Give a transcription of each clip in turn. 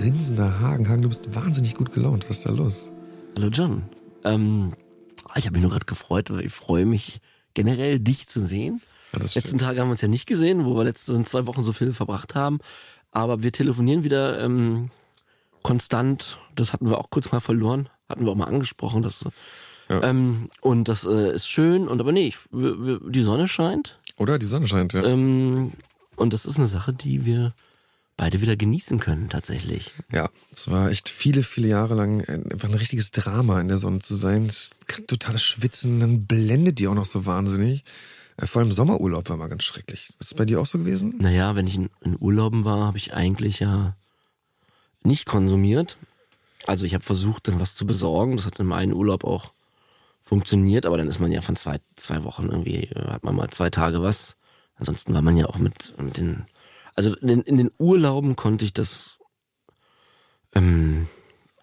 grinsender Hagen. Hagen, du bist wahnsinnig gut gelaunt. Was ist da los? Hallo John. Ähm, ich habe mich nur gerade gefreut, weil ich freue mich generell, dich zu sehen. Ja, das Letzten Tage haben wir uns ja nicht gesehen, wo wir letzten zwei Wochen so viel verbracht haben. Aber wir telefonieren wieder ähm, konstant. Das hatten wir auch kurz mal verloren. Hatten wir auch mal angesprochen. Dass, ja. ähm, und das äh, ist schön. Und aber nee, ich, die Sonne scheint. Oder? Die Sonne scheint, ja. Ähm, und das ist eine Sache, die wir beide wieder genießen können, tatsächlich. Ja, es war echt viele, viele Jahre lang einfach ein richtiges Drama, in der Sonne zu sein. Totales Schwitzen, dann blendet die auch noch so wahnsinnig. Äh, vor allem Sommerurlaub war mal ganz schrecklich. Ist es bei dir auch so gewesen? Naja, wenn ich in, in Urlauben war, habe ich eigentlich ja nicht konsumiert. Also ich habe versucht, dann was zu besorgen. Das hat in meinem Urlaub auch funktioniert, aber dann ist man ja von zwei, zwei Wochen irgendwie, äh, hat man mal zwei Tage was Ansonsten war man ja auch mit, mit den, also in den, in den Urlauben konnte ich das, ähm,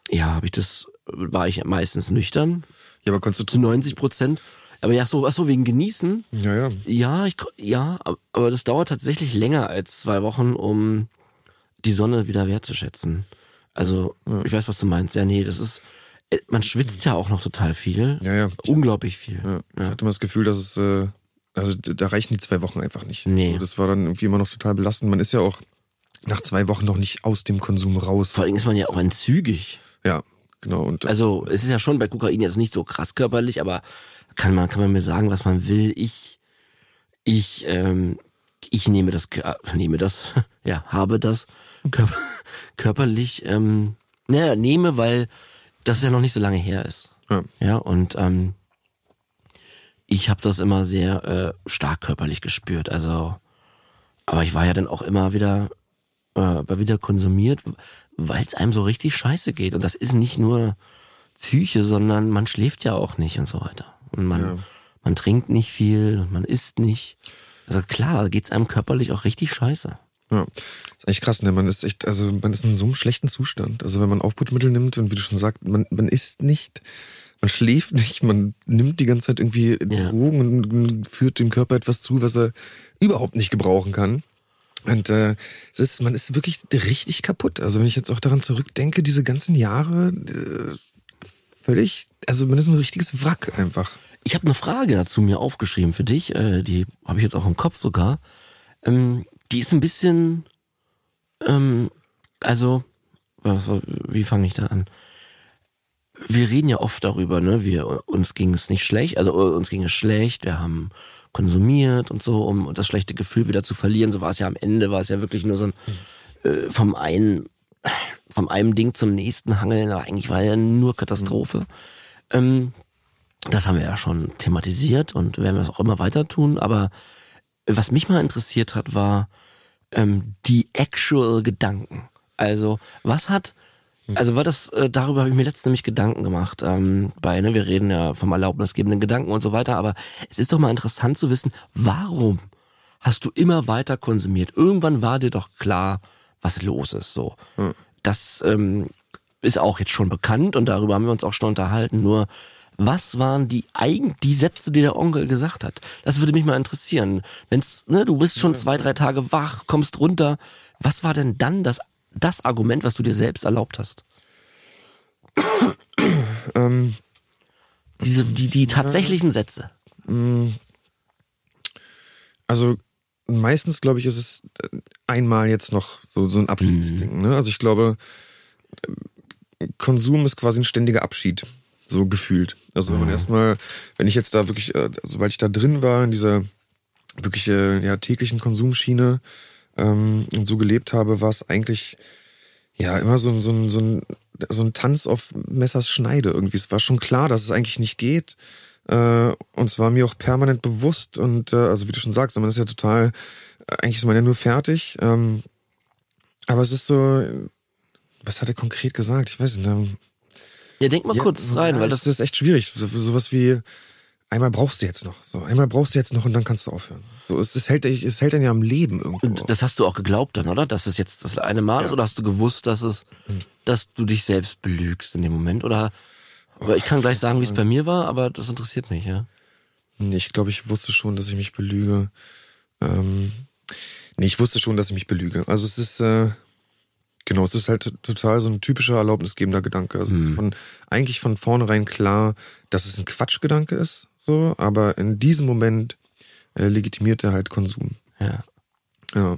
ja, habe ich das, war ich meistens nüchtern. Ja, aber konntest du zu 90 Prozent. Aber ja, so, ach so, wegen Genießen. Ja, ja. Ja, ich, ja, aber das dauert tatsächlich länger als zwei Wochen, um die Sonne wieder wertzuschätzen. Also, ja. ich weiß, was du meinst. Ja, nee, das ist, äh, man schwitzt ja auch noch total viel. Ja, ja. Unglaublich viel. Ja. Ich hatte mal das Gefühl, dass es, äh, also da reichen die zwei Wochen einfach nicht. Nee. Also das war dann irgendwie immer noch total belastend. Man ist ja auch nach zwei Wochen noch nicht aus dem Konsum raus. Vor allem ist man ja auch entzügig. Ja, genau. Und also es ist ja schon bei Kokain jetzt nicht so krass körperlich, aber kann man kann man mir sagen, was man will. Ich ich ähm, ich nehme das nehme das ja habe das körper, körperlich ähm, naja, nehme, weil das ja noch nicht so lange her ist. Ja, ja und ähm, ich habe das immer sehr äh, stark körperlich gespürt. Also, aber ich war ja dann auch immer wieder, äh, wieder konsumiert, weil es einem so richtig scheiße geht. Und das ist nicht nur Psyche, sondern man schläft ja auch nicht und so weiter. Und man, ja. man trinkt nicht viel und man isst nicht. Also klar, da geht's einem körperlich auch richtig scheiße. Ja, ist echt krass, ne? Man ist echt, also man ist in so einem schlechten Zustand. Also wenn man Aufputschmittel nimmt und wie du schon sagst, man, man isst nicht, man schläft nicht, man nimmt die ganze Zeit irgendwie ja. Drogen und führt dem Körper etwas zu, was er überhaupt nicht gebrauchen kann. Und äh, es ist, man ist wirklich richtig kaputt. Also wenn ich jetzt auch daran zurückdenke, diese ganzen Jahre äh, völlig, also man ist ein richtiges Wrack einfach. Ich habe eine Frage dazu mir aufgeschrieben für dich, äh, die habe ich jetzt auch im Kopf sogar. Ähm, die ist ein bisschen, ähm, also, was, wie fange ich da an? Wir reden ja oft darüber, ne? Wir uns ging es nicht schlecht, also uns ging es schlecht, wir haben konsumiert und so, um das schlechte Gefühl wieder zu verlieren. So war es ja am Ende, war es ja wirklich nur so ein äh, vom einen vom einem Ding zum nächsten hangeln, aber eigentlich war ja nur Katastrophe. Mhm. Ähm, das haben wir ja schon thematisiert und werden es auch immer weiter tun. Aber was mich mal interessiert hat, war ähm, die actual Gedanken. Also was hat also war das, äh, darüber habe ich mir letztens nämlich Gedanken gemacht. Ähm, bei, ne, wir reden ja vom erlaubnisgebenden Gedanken und so weiter, aber es ist doch mal interessant zu wissen, warum hast du immer weiter konsumiert? Irgendwann war dir doch klar, was los ist. So. Hm. Das ähm, ist auch jetzt schon bekannt und darüber haben wir uns auch schon unterhalten. Nur was waren die eigen die Sätze, die der Onkel gesagt hat? Das würde mich mal interessieren. Wenn's, ne, du bist schon zwei, drei Tage wach, kommst runter. Was war denn dann das das Argument, was du dir selbst erlaubt hast? ähm, Diese, die, die tatsächlichen Sätze. Mm. Also meistens, glaube ich, ist es einmal jetzt noch so, so ein Abschiedsding. Mhm. Ne? Also ich glaube, Konsum ist quasi ein ständiger Abschied, so gefühlt. Also wenn man mhm. erstmal, wenn ich jetzt da wirklich, äh, sobald ich da drin war, in dieser wirklich äh, ja, täglichen Konsumschiene, ähm, und so gelebt habe, war es eigentlich ja immer so, so, so, ein, so ein Tanz auf Messers Schneide irgendwie. Es war schon klar, dass es eigentlich nicht geht. Äh, und es war mir auch permanent bewusst und äh, also wie du schon sagst, man ist ja total, eigentlich ist man ja nur fertig. Ähm, aber es ist so, was hat er konkret gesagt? Ich weiß nicht. Ähm, ja, denk mal ja, kurz rein, weil das, das ist echt schwierig. So, sowas wie, einmal brauchst du jetzt noch. So, einmal brauchst du jetzt noch und dann kannst du aufhören. So, es, es hält, es hält dann ja am Leben irgendwo. Und das hast du auch geglaubt dann, oder? Dass es jetzt das eine Mal ja. ist oder hast du gewusst, dass es, hm. dass du dich selbst belügst in dem Moment oder? Aber ich kann gleich sagen, wie es bei mir war, aber das interessiert mich, ja. Ich glaube, ich wusste schon, dass ich mich belüge. Ähm, Nee, ich wusste schon, dass ich mich belüge. Also es ist, äh, genau, es ist halt total so ein typischer erlaubnisgebender Gedanke. Also es ist von, eigentlich von vornherein klar, dass es ein Quatschgedanke ist, so, aber in diesem Moment äh, legitimiert er halt Konsum. Ja. Ja.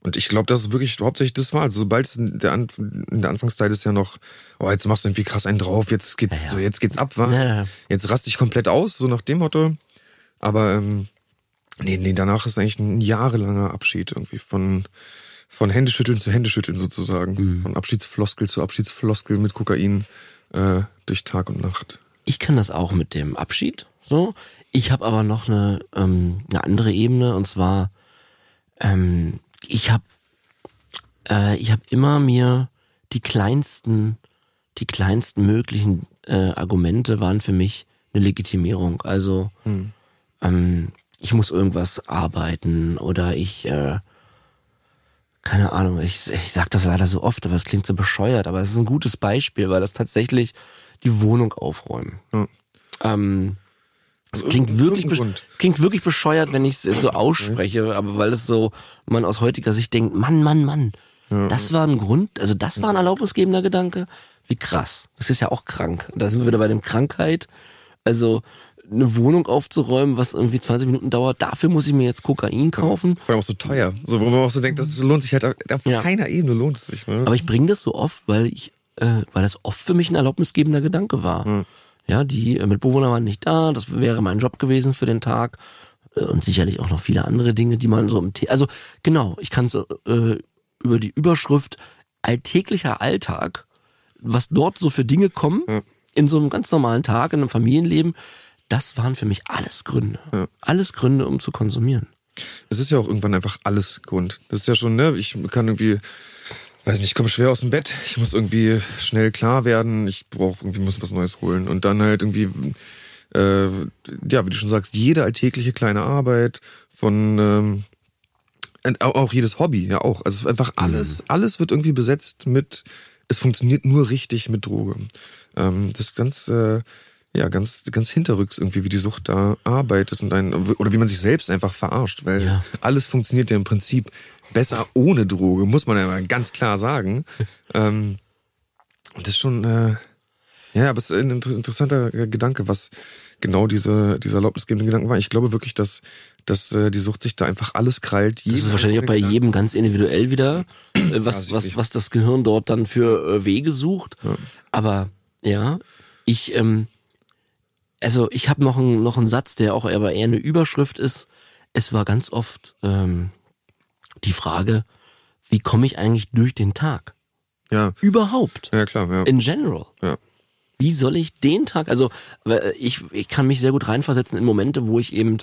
Und ich glaube, das ist wirklich hauptsächlich das war. Also sobald es in der, An in der Anfangszeit ist ja noch, oh, jetzt machst du irgendwie krass einen drauf, jetzt geht's, Ja, ja. so jetzt geht's ab, wa? Ja, ja. Jetzt raste ich komplett aus, so nach dem Motto. Aber ähm, nee, nee, danach ist eigentlich ein jahrelanger Abschied irgendwie von von Händeschütteln zu Händeschütteln sozusagen, Mhm. von Abschiedsfloskel zu Abschiedsfloskel mit Kokain äh, durch Tag und Nacht. Ich kann das auch mit dem Abschied. So. Ich habe aber noch eine, ähm, eine andere Ebene und zwar ähm, ich habe äh, ich habe immer mir die kleinsten die kleinsten möglichen äh, Argumente waren für mich eine Legitimierung. Also ähm, ich muss irgendwas arbeiten oder ich äh, keine Ahnung, ich, ich sag das leider so oft, aber es klingt so bescheuert, aber es ist ein gutes Beispiel, weil das tatsächlich die Wohnung aufräumen. Ja. Ähm, es Also klingt wirklich, es klingt wirklich bescheuert, wenn ich es so ausspreche, aber weil es so, man aus heutiger Sicht denkt, Mann, Mann, Mann, das war ein Grund, also das war ein erlaubnisgebender Gedanke. Wie krass. Das ist ja auch krank. Da sind wir wieder bei dem Krankheit. Also eine Wohnung aufzuräumen, was irgendwie 20 Minuten dauert, dafür muss ich mir jetzt Kokain kaufen. Vor allem auch so teuer. So, wo man auch so denkt, das lohnt sich halt auf Ja. keiner Ebene lohnt es sich. Ne? Aber ich bringe das so oft, weil ich, äh, weil das oft für mich ein erlaubnisgebender Gedanke war. Ja, die äh, Mitbewohner waren nicht da, das wäre mein Job gewesen für den Tag Äh, und sicherlich auch noch viele andere Dinge, die man so im The also genau, ich kann so äh, über die Überschrift alltäglicher Alltag, was dort so für Dinge kommen in so einem ganz normalen Tag in einem Familienleben, das waren für mich alles Gründe, alles Gründe, um zu konsumieren. Es ist ja auch irgendwann einfach alles Grund. Das ist ja schon, ne, ich kann irgendwie, weiß nicht, ich komme schwer aus dem Bett, ich muss irgendwie schnell klar werden, ich brauche irgendwie, muss was Neues holen. Und dann halt irgendwie, äh, ja, wie du schon sagst, jede alltägliche kleine Arbeit von, ähm, auch jedes Hobby, ja auch. Also einfach alles, alles wird irgendwie besetzt mit, es funktioniert nur richtig mit Droge. Ähm, das ist ganz, äh, ja, ganz, ganz hinterrücks irgendwie, wie die Sucht da arbeitet und ein, oder wie man sich selbst einfach verarscht, weil Ja. alles funktioniert ja im Prinzip besser ohne Droge, muss man ja mal ganz klar sagen. ähm, und das ist schon, äh, ja, aber es ist ein inter- interessanter Gedanke, was genau diese, dieser erlaubnisgebende Gedanke war. Ich glaube wirklich, dass, dass äh, die Sucht sich da einfach alles krallt. Das ist wahrscheinlich auch bei jedem ganz individuell wieder, äh, was, Ja, was, was das Gehirn dort dann für äh, Wege sucht. Aber ja, ich, ähm, also ich habe noch einen noch einen Satz, der auch aber eher eine Überschrift ist. Es war ganz oft ähm, die Frage, wie komme ich eigentlich durch den Tag? Ja, Überhaupt. ja klar, ja. In general. ja. Wie soll ich den Tag, also äh, ich, ich kann mich sehr gut reinversetzen in Momente, wo ich eben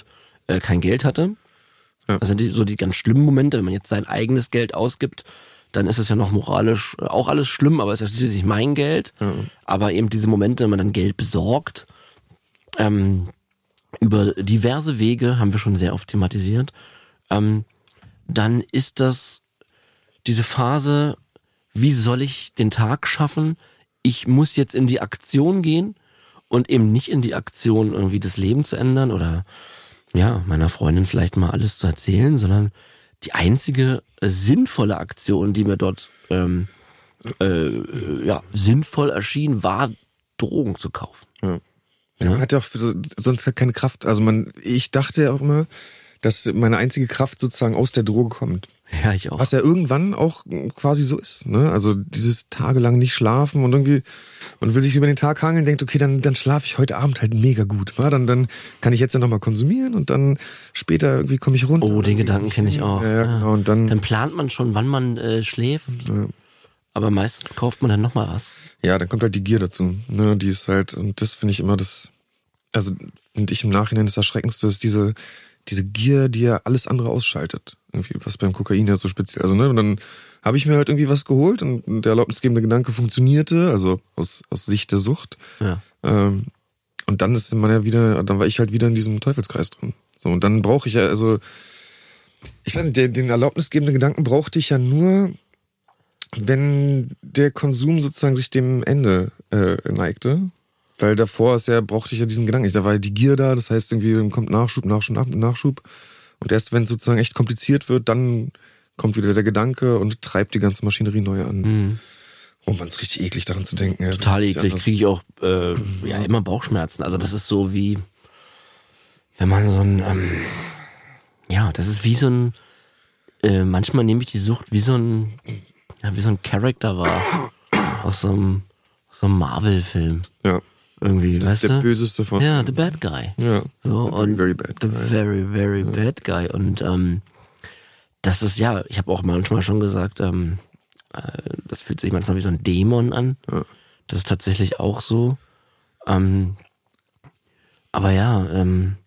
äh, kein Geld hatte. Ja. Also die, so die ganz schlimmen Momente, wenn man jetzt sein eigenes Geld ausgibt, dann ist es ja noch moralisch äh, auch alles schlimm, aber es ist ja schließlich mein Geld. Aber eben diese Momente, wenn man dann Geld besorgt, ähm, über diverse Wege, haben wir schon sehr oft thematisiert, ähm, dann ist das diese Phase, wie soll ich den Tag schaffen? Ich muss jetzt in die Aktion gehen und eben nicht in die Aktion irgendwie das Leben zu ändern oder ja, meiner Freundin vielleicht mal alles zu erzählen, sondern die einzige sinnvolle Aktion, die mir dort ähm, äh, ja, sinnvoll erschien, war Drogen zu kaufen. Ja. Man hat ja auch für- sonst keine Kraft. Also man, ich dachte ja auch immer, dass meine einzige Kraft sozusagen aus der Droge kommt. Ja, ich auch. Was ja irgendwann auch quasi so ist. Ne? Also dieses tagelang nicht schlafen und irgendwie und will sich über den Tag hangeln, denkt, okay, dann, dann schlafe ich heute Abend halt mega gut. Wa? Dann, dann kann ich jetzt ja nochmal konsumieren und dann später irgendwie komme ich runter. Oh, den Gedanken kenne ich auch. Ja, ja, genau. Und dann, Dann plant man schon, wann man äh, schläft. Aber meistens kauft man dann nochmal was. ja, dann kommt halt die Gier dazu. Ne? Die ist halt, und das finde ich immer das, also finde ich im Nachhinein das Erschreckendste, ist diese, diese Gier, die ja alles andere ausschaltet. Irgendwie, was beim Kokain ja so speziell. Also, ne, und dann habe ich mir halt irgendwie was geholt und der erlaubnisgebende Gedanke funktionierte, also aus, aus Sicht der Sucht. Ja. Ähm, und dann ist man ja wieder, dann war ich halt wieder in diesem Teufelskreis drin. So, und dann brauche ich ja, also, ich weiß nicht, den, den erlaubnisgebenden Gedanken brauchte ich ja nur, wenn der Konsum sozusagen sich dem Ende äh, neigte. Weil davor ist ja, brauchte ich ja diesen Gedanken nicht. Da war ja die Gier da, das heißt irgendwie dann kommt Nachschub, Nachschub, Nachschub. Und erst wenn es sozusagen echt kompliziert wird, dann kommt wieder der Gedanke und treibt die ganze Maschinerie neu an. Mhm. Oh man, ist richtig eklig daran zu denken. Ja, Total eklig, kriege ich auch äh, ja immer Bauchschmerzen. Also das ist so wie, wenn man so ein, ähm, ja, das ist wie so ein, äh, manchmal nehme ich die Sucht wie so ein, ja, wie so ein Charakter war aus so einem, aus so einem Marvel-Film Ja, irgendwie, weißt der du? böseste von. Ja, the bad guy. Ja. So The very, und very bad the guy. very very bad guy und ähm, das ist ja, ich habe auch manchmal schon gesagt, ähm, äh, das fühlt sich manchmal wie so ein Dämon an. Ja. Das ist tatsächlich auch so. Ähm, aber ja, ähm,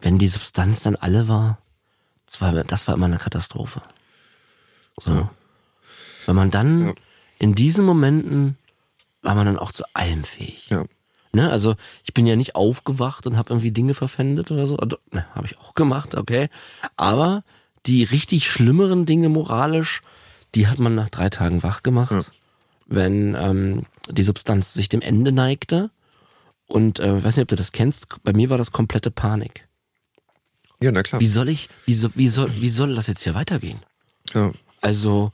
wenn die Substanz dann alle war, das war, das war immer eine Katastrophe. So. Wenn man dann Ja. in diesen Momenten war man dann auch zu allem fähig. Ja. Ne, also ich bin ja nicht aufgewacht und habe irgendwie Dinge verpfändet oder so. Also, ne, habe ich auch gemacht, okay. Aber die richtig schlimmeren Dinge moralisch, die hat man nach drei Tagen wach gemacht, Ja. wenn ähm, die Substanz sich dem Ende neigte. Und äh, ich weiß nicht, ob du das kennst. Bei mir war das komplette Panik. ja, na klar. Wie soll ich, wie soll, wie soll, wie soll das jetzt hier weitergehen? Ja. Also,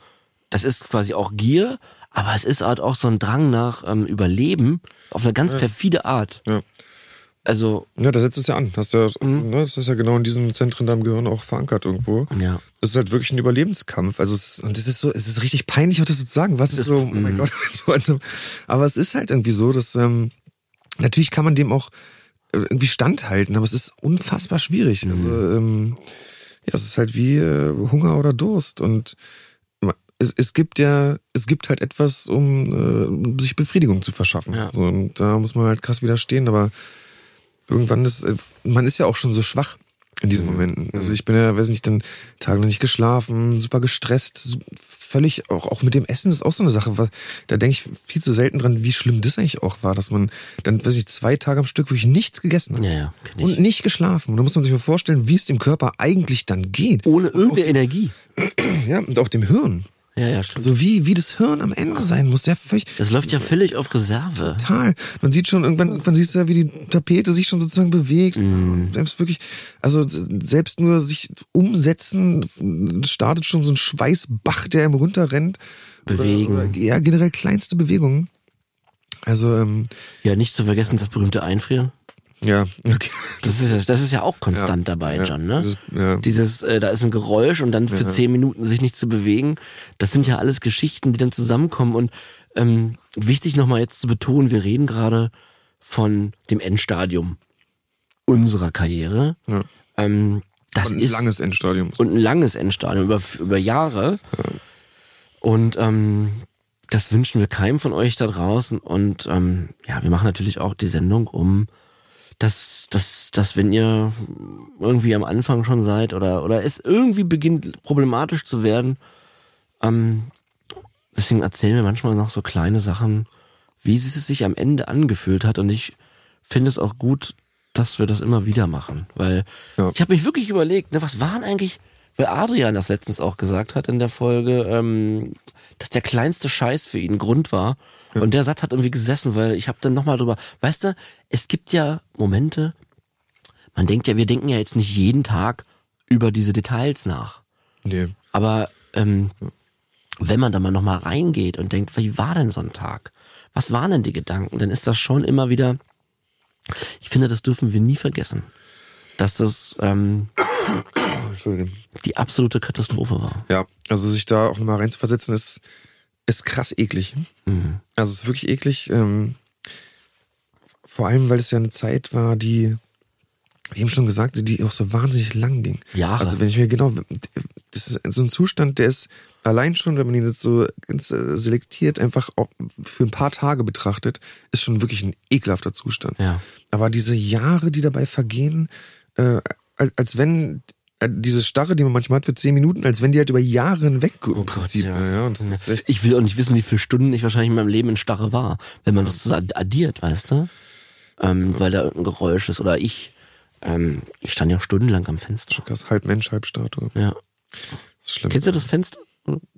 das ist quasi auch Gier, aber es ist halt auch so ein Drang nach ähm, Überleben auf eine ganz perfide Art. Ja. Also, Ja, da setzt es ja an. Hast ja, Mhm. ne, das ist ja genau in diesen Zentren deinem Gehirn auch verankert irgendwo. ja. Es ist halt wirklich ein Überlebenskampf. Also es, und es ist so, es ist richtig peinlich, auch das zu sagen. Was ist, ist- so, oh mein mhm. Gott, so, also, aber es ist halt irgendwie so, dass ähm, natürlich kann man dem auch äh, irgendwie standhalten, aber es ist unfassbar schwierig. Also ähm, ja, es ist halt wie äh, Hunger oder Durst und es, es gibt ja, es gibt halt etwas, um äh, sich Befriedigung zu verschaffen. Ja. So, und da muss man halt krass widerstehen, aber irgendwann ist, äh, man ist ja auch schon so schwach in diesen Momenten. Also ich bin ja, weiß nicht, dann tagelang nicht geschlafen, super gestresst, völlig, auch, auch mit dem Essen ist auch so eine Sache, was, da denke ich viel zu selten dran, wie schlimm das eigentlich auch war, dass man dann, weiß ich, zwei Tage am Stück wirklich nichts gegessen hat. Ja, ja, ich. Und nicht geschlafen. Und da muss man sich mal vorstellen, wie es dem Körper eigentlich dann geht. Ohne irgendeine Energie. Ja, und auch dem Hirn. Ja, ja, stimmt. So wie, wie das Hirn am Ende sein muss. Der völlig, Das läuft ja völlig auf Reserve. total. Man sieht schon, irgendwann, irgendwann siehst du ja, wie die Tapete sich schon sozusagen bewegt. Selbst wirklich, also selbst nur sich umsetzen, startet schon so ein Schweißbach, der ihm runterrennt. Bewegen. Oder, oder, ja, generell kleinste Bewegungen. Also, ähm, Ja, nicht zu vergessen, das berühmte Einfrieren. Ja, okay. Das ist, ja- das ist ja auch konstant Ja, dabei, ja, John, ne? dieses- ja. Dieses, äh, da ist ein Geräusch und dann für zehn Minuten sich nicht zu bewegen. Das sind ja alles Geschichten, die dann zusammenkommen. Und ähm, wichtig nochmal jetzt zu betonen, wir reden gerade von dem Endstadium unserer Karriere. Ja. Ähm, das Und ein ist langes Endstadium. und ein langes Endstadium über, über Jahre. Und ähm, das wünschen wir keinem von euch da draußen. Und ähm, ja, wir machen natürlich auch die Sendung, um dass, dass, dass wenn ihr irgendwie am Anfang schon seid oder, oder es irgendwie beginnt problematisch zu werden, ähm, deswegen erzählen wir manchmal noch so kleine Sachen, wie es sich am Ende angefühlt hat. Und ich finde es auch gut, dass wir das immer wieder machen. Weil Ja. ich habe mich wirklich überlegt, ne, was waren eigentlich, weil Adrian das letztens auch gesagt hat in der Folge, ähm, dass der kleinste Scheiß für ihn Grund war. Und der Satz hat irgendwie gesessen, weil ich habe dann nochmal drüber, weißt du, es gibt ja Momente, man denkt ja, wir denken ja jetzt nicht jeden Tag über diese Details nach. Nee. Aber ähm, wenn man da mal nochmal reingeht und denkt, wie war denn so ein Tag? Was waren denn die Gedanken? Dann ist das schon immer wieder, ich finde, das dürfen wir nie vergessen, dass das ähm, Entschuldigung. die absolute Katastrophe war. Ja, also sich da auch nochmal reinzuversetzen, ist, ist krass eklig. Also es ist wirklich eklig. Ähm, vor allem, weil es ja eine Zeit war, die, wie eben schon gesagt, die auch so wahnsinnig lang ging. Jahre. Also wenn ich mir genau, das ist so ein Zustand, der ist allein schon, wenn man ihn jetzt so ganz äh, selektiert, einfach auch für ein paar Tage betrachtet, ist schon wirklich ein ekelhafter Zustand. Ja. Aber diese Jahre, die dabei vergehen, äh, als, wenn diese Starre, die man manchmal hat für zehn Minuten, als wenn die halt über Jahre hinweg im Oh Gott, Prinzip, ja. ja. und das ist echt, Ich will auch nicht wissen, wie viele Stunden ich wahrscheinlich in meinem Leben in Starre war, wenn man das addiert, weißt du? Ähm, weil da irgendein Geräusch ist oder ich. Ähm, ich stand ja stundenlang am Fenster. krass, halb Mensch, halb Statue. Ja. Das ist schlimm. Kennst du das Fenster?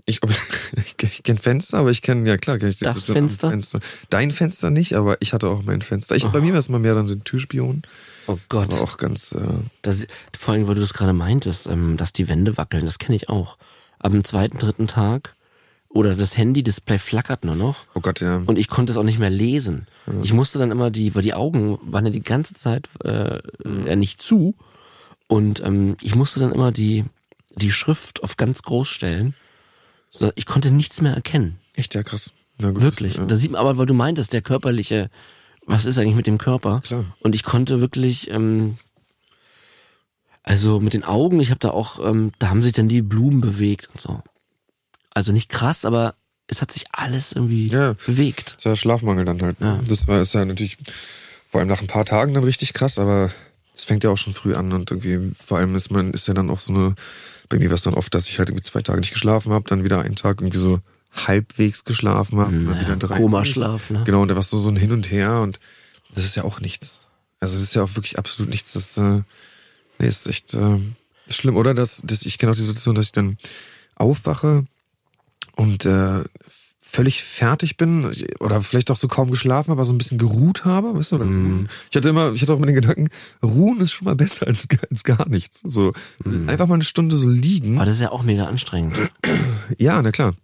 Ich, ich, ich kenne Fenster, aber ich kenne, ja klar, kenn ich Das am Fenster? Dein Fenster nicht, aber ich hatte auch mein Fenster. Ich, Bei mir war es mal mehr dann so ein Türspion. Oh Gott. Aber auch ganz, äh, Das, vor allem, weil du das gerade meintest, ähm, dass die Wände wackeln, das kenne ich auch. ab dem zweiten, dritten Tag oder das Handy-Display flackert nur noch. Oh Gott, ja. Und ich konnte es auch nicht mehr lesen. Ich musste dann immer die, weil die Augen waren ja die ganze Zeit äh, ja nicht zu. Und ähm, ich musste dann immer die, die Schrift auf ganz groß stellen. Ich konnte nichts mehr erkennen. Echt, ja, krass. Na gut, Wirklich. Ja. Da sieht man aber, weil du meintest, der körperliche, was ist eigentlich mit dem Körper? Klar. Und ich konnte wirklich, ähm, also mit den Augen, ich habe da auch, ähm, da haben sich dann die Blumen bewegt und so. Also nicht krass, aber es hat sich alles irgendwie Ja. bewegt. Das ja Schlafmangel dann halt. Ja. Das war ist ja natürlich vor allem nach ein paar Tagen dann richtig krass, aber es fängt ja auch schon früh an und irgendwie vor allem ist man ist ja dann auch so eine bei mir war es dann oft, dass ich halt irgendwie zwei Tage nicht geschlafen habe, dann wieder einen Tag irgendwie so halbwegs geschlafen habe, Naja, wieder drei. Komaschlaf, ne? Genau, und da war so so ein Hin und Her und das ist ja auch nichts. Also das ist ja auch wirklich absolut nichts. Das äh, nee, ist echt äh, ist schlimm, oder? Das, das, ich kenne auch die Situation, dass ich dann aufwache und äh, völlig fertig bin oder vielleicht auch so kaum geschlafen habe, aber so ein bisschen geruht habe, weißt du? Mhm. Ich hatte immer, ich hatte auch immer den Gedanken, ruhen ist schon mal besser als, als gar nichts. So Mhm. einfach mal eine Stunde so liegen. Aber das ist ja auch mega anstrengend. Ja, na klar.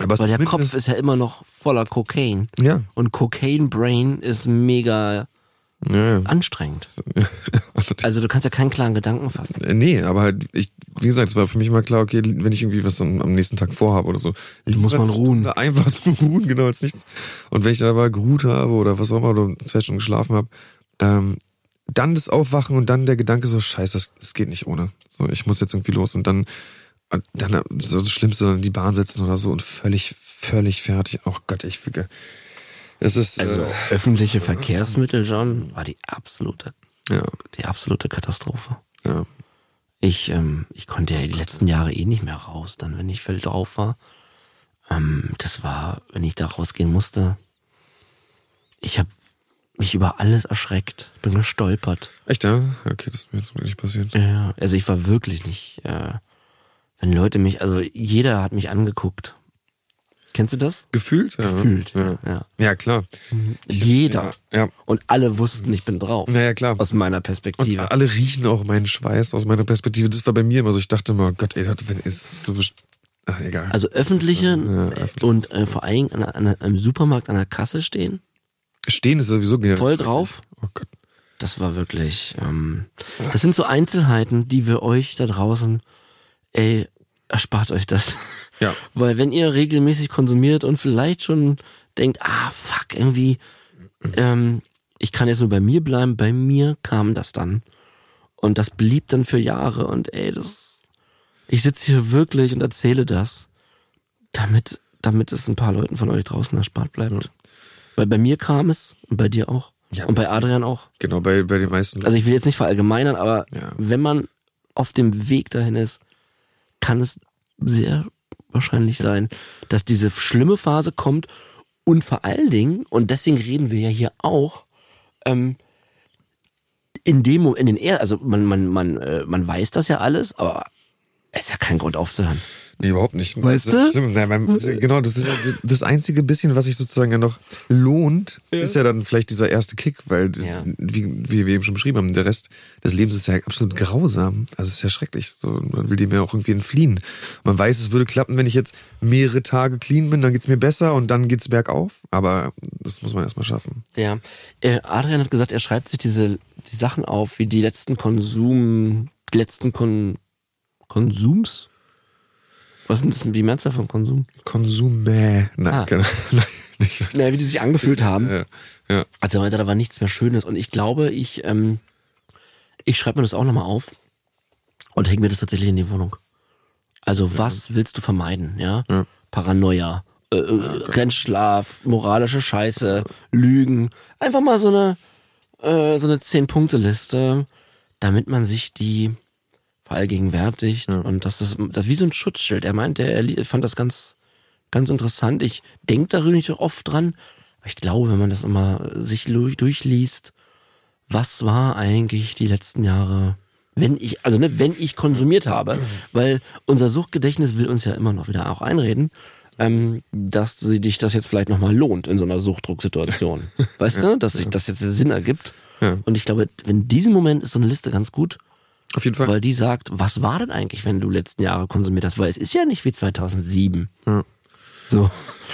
Aber Weil der Kopf ist ja immer noch voller Cocaine. ja, Und Cocaine Brain ist mega ja, anstrengend. Also du kannst ja keinen klaren Gedanken fassen. Äh, Nee, aber halt, ich, wie gesagt, es war für mich immer klar, okay, wenn ich irgendwie was am, am nächsten Tag vorhabe oder so. muss lieber man ruhen. Einfach so ruhen, genau, als nichts. Und wenn ich dann aber geruht habe oder was auch immer, oder zwei Stunden geschlafen habe, ähm, dann das Aufwachen und dann der Gedanke so, scheiße, das, das geht nicht ohne. So, ich muss jetzt irgendwie los und dann, und dann so das Schlimmste, dann in die Bahn setzen oder so und völlig, völlig fertig. Oh Gott, ich füge. Es ist, Also äh, öffentliche Verkehrsmittel, John, war die absolute, ja, die absolute Katastrophe. ja. Ich, ähm, ich konnte ja die letzten Jahre eh nicht mehr raus, dann wenn ich voll drauf war. Ähm, das war, wenn ich da rausgehen musste. Ich habe mich über alles erschreckt, bin gestolpert. Echt, ja? Okay, das ist mir jetzt wirklich passiert. Ja, also ich war wirklich nicht, äh, wenn Leute mich, also jeder hat mich angeguckt. Kennst du das? Gefühlt? Ja. Gefühlt, Ja, ja. ja klar. Jeder. Ja, ja. Und alle wussten, ich bin drauf. Naja, klar. Aus meiner Und Perspektive. alle riechen auch meinen Schweiß aus meiner Perspektive. Das war bei mir immer so. Ich dachte immer, Gott, ey, das wenn- ist so. Ach, egal. Also öffentliche Ja, öffentlich und äh, vor allem an, an, am Supermarkt an der Kasse stehen, Stehen ist sowieso genial. voll drauf. Oh Gott. Das war wirklich, ähm, das sind so Einzelheiten, die wir euch da draußen, ey, erspart euch das. Ja. Weil wenn ihr regelmäßig konsumiert und vielleicht schon denkt, ah, fuck, irgendwie, ähm, ich kann jetzt nur bei mir bleiben, bei mir kam das dann. Und das blieb dann für Jahre und ey, das, ich sitze hier wirklich und erzähle das, damit, damit es ein paar Leuten von euch draußen erspart bleibt. Weil bei mir kam es und bei dir auch. Ja. Und bei Adrian auch. Genau, bei, bei den meisten. Also ich will jetzt nicht verallgemeinern, aber Ja. wenn man auf dem Weg dahin ist, kann es sehr wahrscheinlich sein, dass diese schlimme Phase kommt und vor allen Dingen, und deswegen reden wir ja hier auch, ähm, in dem in den er also man man man äh, man weiß das ja alles, aber es ist ja kein Grund aufzuhören. Nee, überhaupt nicht. Weißt das du? Beim, genau, das ist ja das einzige bisschen, was sich sozusagen ja noch lohnt, ist ja dann vielleicht dieser erste Kick, weil, Ja. wie, wie wir eben schon beschrieben haben, der Rest des Lebens ist ja absolut grausam. Also es ist ja schrecklich. So, man will dem ja auch irgendwie entfliehen. Man weiß, es würde klappen, wenn ich jetzt mehrere Tage clean bin, dann geht's mir besser und dann geht's bergauf. Aber das muss man erstmal schaffen. Ja, äh, Adrian hat gesagt, er schreibt sich diese die Sachen auf, wie die letzten Konsum, die letzten Kon, Konsums. Was sind das denn die Mehrzahl von Konsum? Konsume. Nein, Ah. keine, nein, nicht. Naja, wie die sich angefühlt haben. Ja, ja. Also er meinte, da war nichts mehr Schönes. Und ich glaube, ich, ähm, ich schreibe mir das auch nochmal auf und hänge mir das tatsächlich in die Wohnung. Also was willst du vermeiden, ja? Ja. Paranoia, äh, äh, Grenzschlaf, moralische Scheiße, Lügen. Einfach mal so eine, äh, so eine Zehn-Punkte-Liste, damit man sich die verallgegenwärtigt. Und das ist das ist wie so ein Schutzschild. Er meinte, er fand das ganz, ganz interessant. Ich denke darüber nicht so oft dran, aber ich glaube, wenn man das immer sich durch- durchliest, was war eigentlich die letzten Jahre, wenn ich, also ne, wenn ich konsumiert habe, weil unser Suchtgedächtnis will uns ja immer noch wieder auch einreden, ähm, dass sie dich das jetzt vielleicht nochmal lohnt in so einer Suchtdrucksituation. Weißt du, dass sich das jetzt Sinn ergibt. Ja. Und ich glaube, in diesem Moment ist so eine Liste ganz gut, Auf jeden Fall. Weil die sagt, was war denn eigentlich, wenn du letzten Jahre konsumiert hast? Weil es ist ja nicht wie 2007. Ja. So.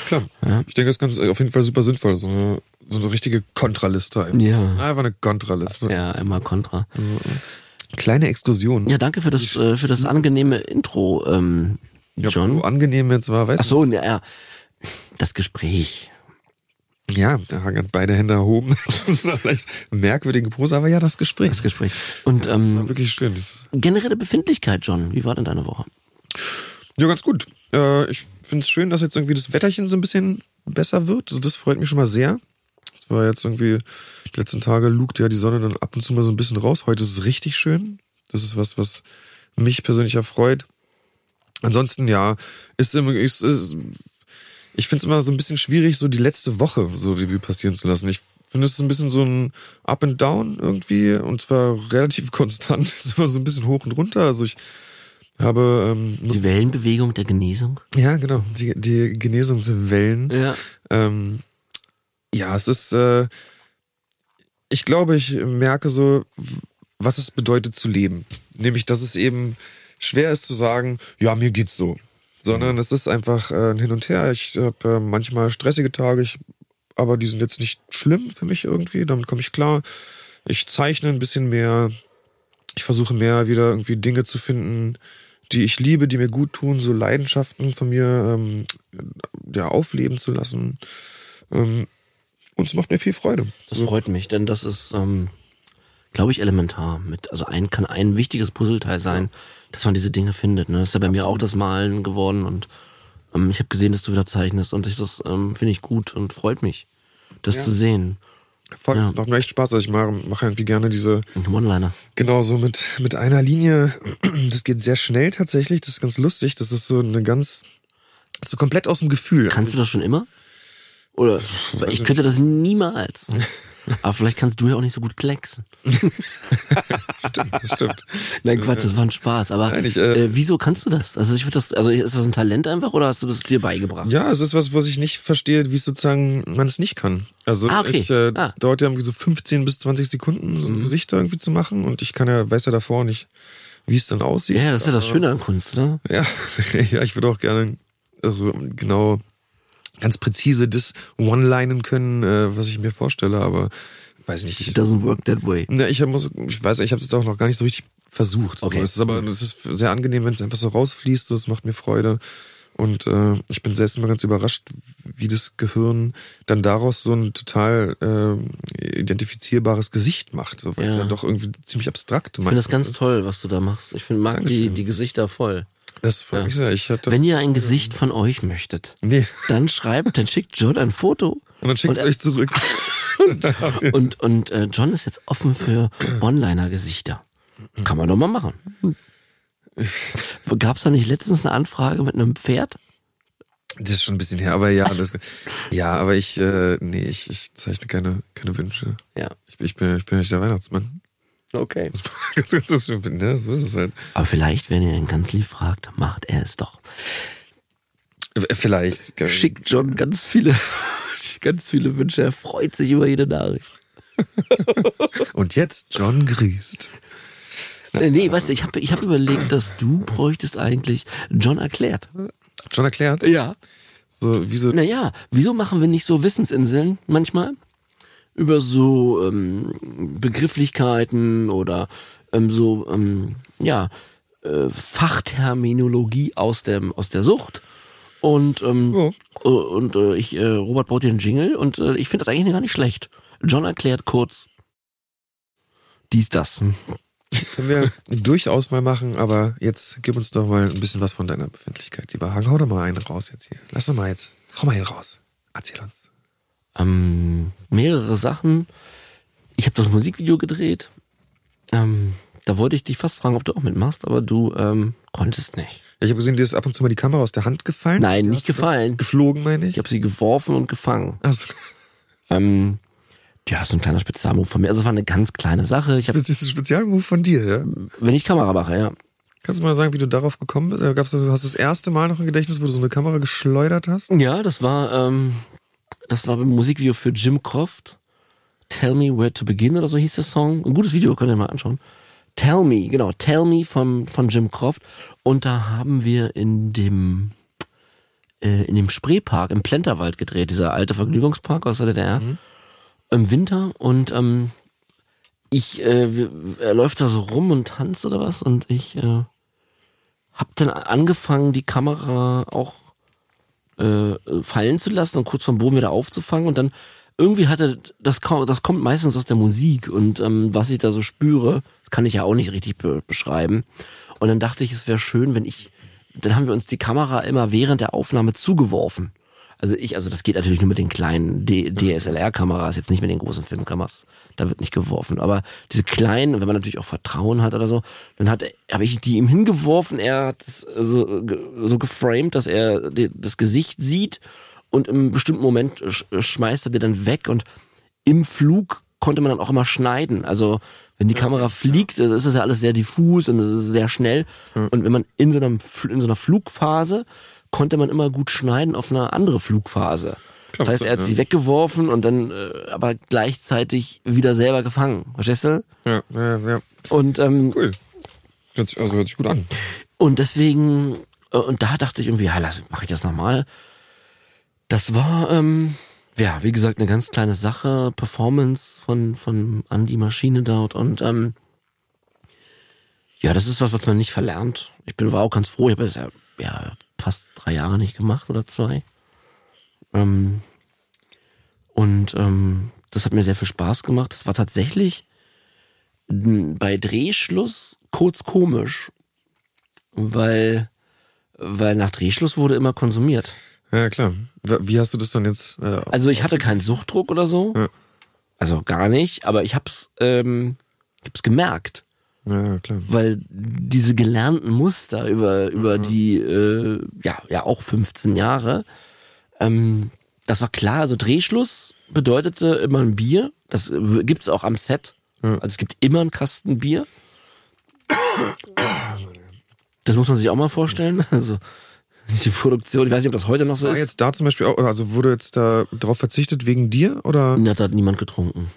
Klar. Ja. Ich denke, das ist ganz, auf jeden Fall super sinnvoll. So eine, so eine richtige Kontraliste. einfach. Ja. Einfach eine Kontraliste. Ja, immer Kontra. Kleine Exkursion. Ja, danke für das, äh, für das angenehme Intro, ähm, Ja, John. so angenehm jetzt war, weißt Ach so, ja, ja. Das Gespräch. Ja, da haben beide Hände erhoben. Das vielleicht eine merkwürdige Pose, aber ja, das Gespräch. Das Gespräch. Und war ähm, wirklich schön. Generelle Befindlichkeit, John. Wie war denn deine Woche? ja, ganz gut. Äh, ich finde es schön, dass jetzt irgendwie das Wetterchen so ein bisschen besser wird. Also das freut mich schon mal sehr. Es war jetzt irgendwie, die letzten Tage lugt ja die Sonne dann ab und zu mal so ein bisschen raus. Heute ist es richtig schön. Das ist was, was mich persönlich erfreut. Ansonsten, ja, ist immer, ist, ist, ich finde es immer so ein bisschen schwierig, so die letzte Woche so Revue passieren zu lassen. Ich finde es ein bisschen so ein Up and Down irgendwie und zwar relativ konstant. Es ist immer so ein bisschen hoch und runter. Also ich habe, ähm, Die Wellenbewegung der Genesung? ja genau, die, die Genesungswellen. Ja. Ähm, ja, es ist, äh, ich glaube, ich merke so, was es bedeutet zu leben. Nämlich, dass es eben schwer ist zu sagen, ja, mir geht's so. Sondern es ist einfach äh, ein Hin und Her. Ich habe äh, manchmal stressige Tage, ich, aber die sind jetzt nicht schlimm für mich irgendwie. Damit komme ich klar. Ich zeichne ein bisschen mehr. Ich versuche mehr wieder irgendwie Dinge zu finden, die ich liebe, die mir gut tun, so Leidenschaften von mir ähm, ja, aufleben zu lassen. Ähm, und es macht mir viel Freude. Das freut mich, denn das ist, ähm, glaube ich, elementar. Mit, also ein kann ein wichtiges Puzzleteil sein, dass man diese Dinge findet. Ne? Das ist ja bei mir auch das Malen geworden und ähm, ich habe gesehen, dass du wieder zeichnest und ich, das ähm, finde ich gut und freut mich, das zu sehen. Voll, Ja. Macht mir echt Spaß. Also ich mache, mache irgendwie gerne diese, Ein One-Liner. genau so mit, mit einer Linie. Das geht sehr schnell tatsächlich. Das ist ganz lustig. Das ist so eine ganz, das ist so komplett aus dem Gefühl. Kannst du das schon immer? Oder ich könnte das niemals. Aber vielleicht kannst du ja auch nicht so gut klecksen. Das stimmt. Nein, Quatsch, das war ein Spaß. Aber Nein, ich, äh, äh, wieso kannst du das? Also ich würde das, also ist das ein Talent einfach oder hast du das dir beigebracht? Ja, es ist was, was ich nicht verstehe, wie es sozusagen man es nicht kann. Also Ah, okay. ich, äh, das Ah. Mhm. dauert ja irgendwie so 15 bis 20 Sekunden, so ein Gesicht da irgendwie zu machen. Und ich kann ja, weiß ja davor nicht, wie es dann aussieht. Ja, das ist ja das Schöne an Kunst, oder? Ja, ja, ich würde auch gerne also genau ganz präzise das One-Linen können, äh, was ich mir vorstelle, aber weiß nicht. It Ich, doesn't work that way. ne, ich muss, ich weiß, ich habe es jetzt auch noch gar nicht so richtig versucht. Okay. So, es ist aber es ist sehr angenehm, wenn es einfach so rausfließt. So, es macht mir Freude. Und äh, ich bin selbst immer ganz überrascht, wie das Gehirn dann daraus so ein total äh, identifizierbares Gesicht macht, so, weil es Ja. ja doch irgendwie ziemlich abstrakt Ich finde das ganz ist. toll, was du da machst. Ich finde, mag die, die Gesichter voll. Das freut mich sehr. Ich hatte, Wenn ihr ein Gesicht von euch möchtet, nee, dann schreibt, dann schickt John ein Foto. und dann schickt es Und- euch zurück. Und, und äh, John ist jetzt offen für One-Liner-Gesichter. Kann man doch mal machen. Gab es da nicht letztens eine Anfrage mit einem Pferd? Das ist schon ein bisschen her, aber ja, das, ja, aber ich, äh, nee, ich, ich zeichne keine, keine Wünsche. Ja. Ich, ich bin, ich bin nicht der Weihnachtsmann. Okay. Das ist so ne? So ist es halt. Aber vielleicht, wenn ihr ihn ganz lieb fragt, macht er es doch. Äh, Vielleicht. Schickt John ganz viele, ganz viele Wünsche. Er freut sich über jede Nachricht. Und jetzt John grüßt. Nee, nee weißt du, ich habe ich hab überlegt, dass du bräuchtest eigentlich John erklärt. John erklärt? Ja. So, wie so, Naja, wieso machen wir nicht so Wissensinseln manchmal? Über so ähm, Begrifflichkeiten oder ähm, so, ähm, ja, äh, Fachterminologie aus, dem, aus der Sucht. Und, ähm, äh, und äh, ich, äh, Robert baut dir einen Jingle und äh, ich finde das eigentlich gar nicht schlecht. John erklärt kurz dies, das. können wir durchaus mal machen, aber jetzt gib uns doch mal ein bisschen was von deiner Befindlichkeit, lieber Hagen. Hau doch mal einen raus jetzt hier. Lass doch mal jetzt. Hau mal einen raus. Erzähl uns. Ähm, mehrere Sachen. Ich habe das Musikvideo gedreht. Ähm, da wollte ich dich fast fragen, ob du auch mitmachst, aber du ähm, konntest nicht. Ja, ich habe gesehen, dir ist ab und zu mal die Kamera aus der Hand gefallen. Nein, nicht gefallen. Geflogen, meine ich. Ich habe sie geworfen und gefangen. Also, Ähm, ja, so ein kleiner Spezialmove von mir. Also es war eine ganz kleine Sache. Ich habe, das ist ein Spezialmove von dir, ja? wenn ich Kamera mache, ja. Kannst du mal sagen, wie du darauf gekommen bist? Äh, Gab's das, hast du das erste Mal noch ein Gedächtnis, wo du so eine Kamera geschleudert hast? Ja, das war, ähm, das war beim Musikvideo für Jim Croft. Tell Me Where to Begin oder so hieß der Song. Ein gutes Video, könnt ihr mal anschauen. Tell Me, genau, Tell Me von, von Jim Croft. Und da haben wir in dem, äh, in dem Spreepark im Plenterwald gedreht, dieser alte Vergnügungspark aus der DDR, Mhm. im Winter. Und ähm, ich, äh, wir- er läuft da so rum und tanzt oder was. Und ich äh, hab dann angefangen, die Kamera auch äh, fallen zu lassen und kurz vom Boden wieder aufzufangen und dann irgendwie hatte das das kommt meistens aus der Musik und ähm, was ich da so spüre, das kann ich ja auch nicht richtig be beschreiben. Und dann dachte ich, es wäre schön, wenn ich, dann haben wir uns die Kamera immer während der Aufnahme zugeworfen. Also ich, also das geht natürlich nur mit den kleinen DSLR-Kameras, jetzt nicht mit den großen Filmkameras. Da wird nicht geworfen. Aber diese kleinen, wenn man natürlich auch Vertrauen hat oder so, dann hat habe ich die ihm hingeworfen. Er hat es so, ge- so geframed, dass er das Gesicht sieht und im bestimmten Moment sch schmeißt er die dann weg und im Flug konnte man dann auch immer schneiden. Also wenn die Kamera fliegt, dann ist das ja alles sehr diffus und es ist sehr schnell. Und wenn man in so, einem, in so einer Flugphase konnte man immer gut schneiden auf eine andere Flugphase. Klar, das heißt, er hat ja. sie weggeworfen und dann äh, aber gleichzeitig wieder selber gefangen. Verstehst du? Ja, ja, ja. Und ähm, Cool. Hört sich, also hört sich gut an. und deswegen, äh, und da dachte ich irgendwie, ja, lass, mach ich das nochmal. Das war, ähm, ja, wie gesagt, eine ganz kleine Sache, Performance von, von Andy Maschine dort und, ähm, ja, das ist was, was man nicht verlernt. Ich bin, war auch ganz froh, ich habe das ja, ja fast drei Jahre nicht gemacht oder zwei. Ähm, und ähm, das hat mir sehr viel Spaß gemacht. Das war tatsächlich bei Drehschluss kurz komisch, weil, weil nach Drehschluss wurde immer konsumiert. Ja, klar. Wie wie hast du das dann jetzt? Äh, Also ich hatte keinen Suchtdruck oder so, Ja. also gar nicht, aber ich hab's, ähm, ich hab's gemerkt, ja, klar. weil diese gelernten Muster über über die äh, ja ja auch 15 Jahre, ähm, das war klar. Also Drehschluss bedeutete immer ein Bier, das äh, gibt's auch am Set. Also es gibt immer einen Kasten Bier. Das muss man sich auch mal vorstellen. Also die Produktion, ich weiß nicht, ob das heute noch so War ist. jetzt da zum Beispiel auch, also wurde jetzt da drauf verzichtet wegen dir oder? Da hat niemand getrunken.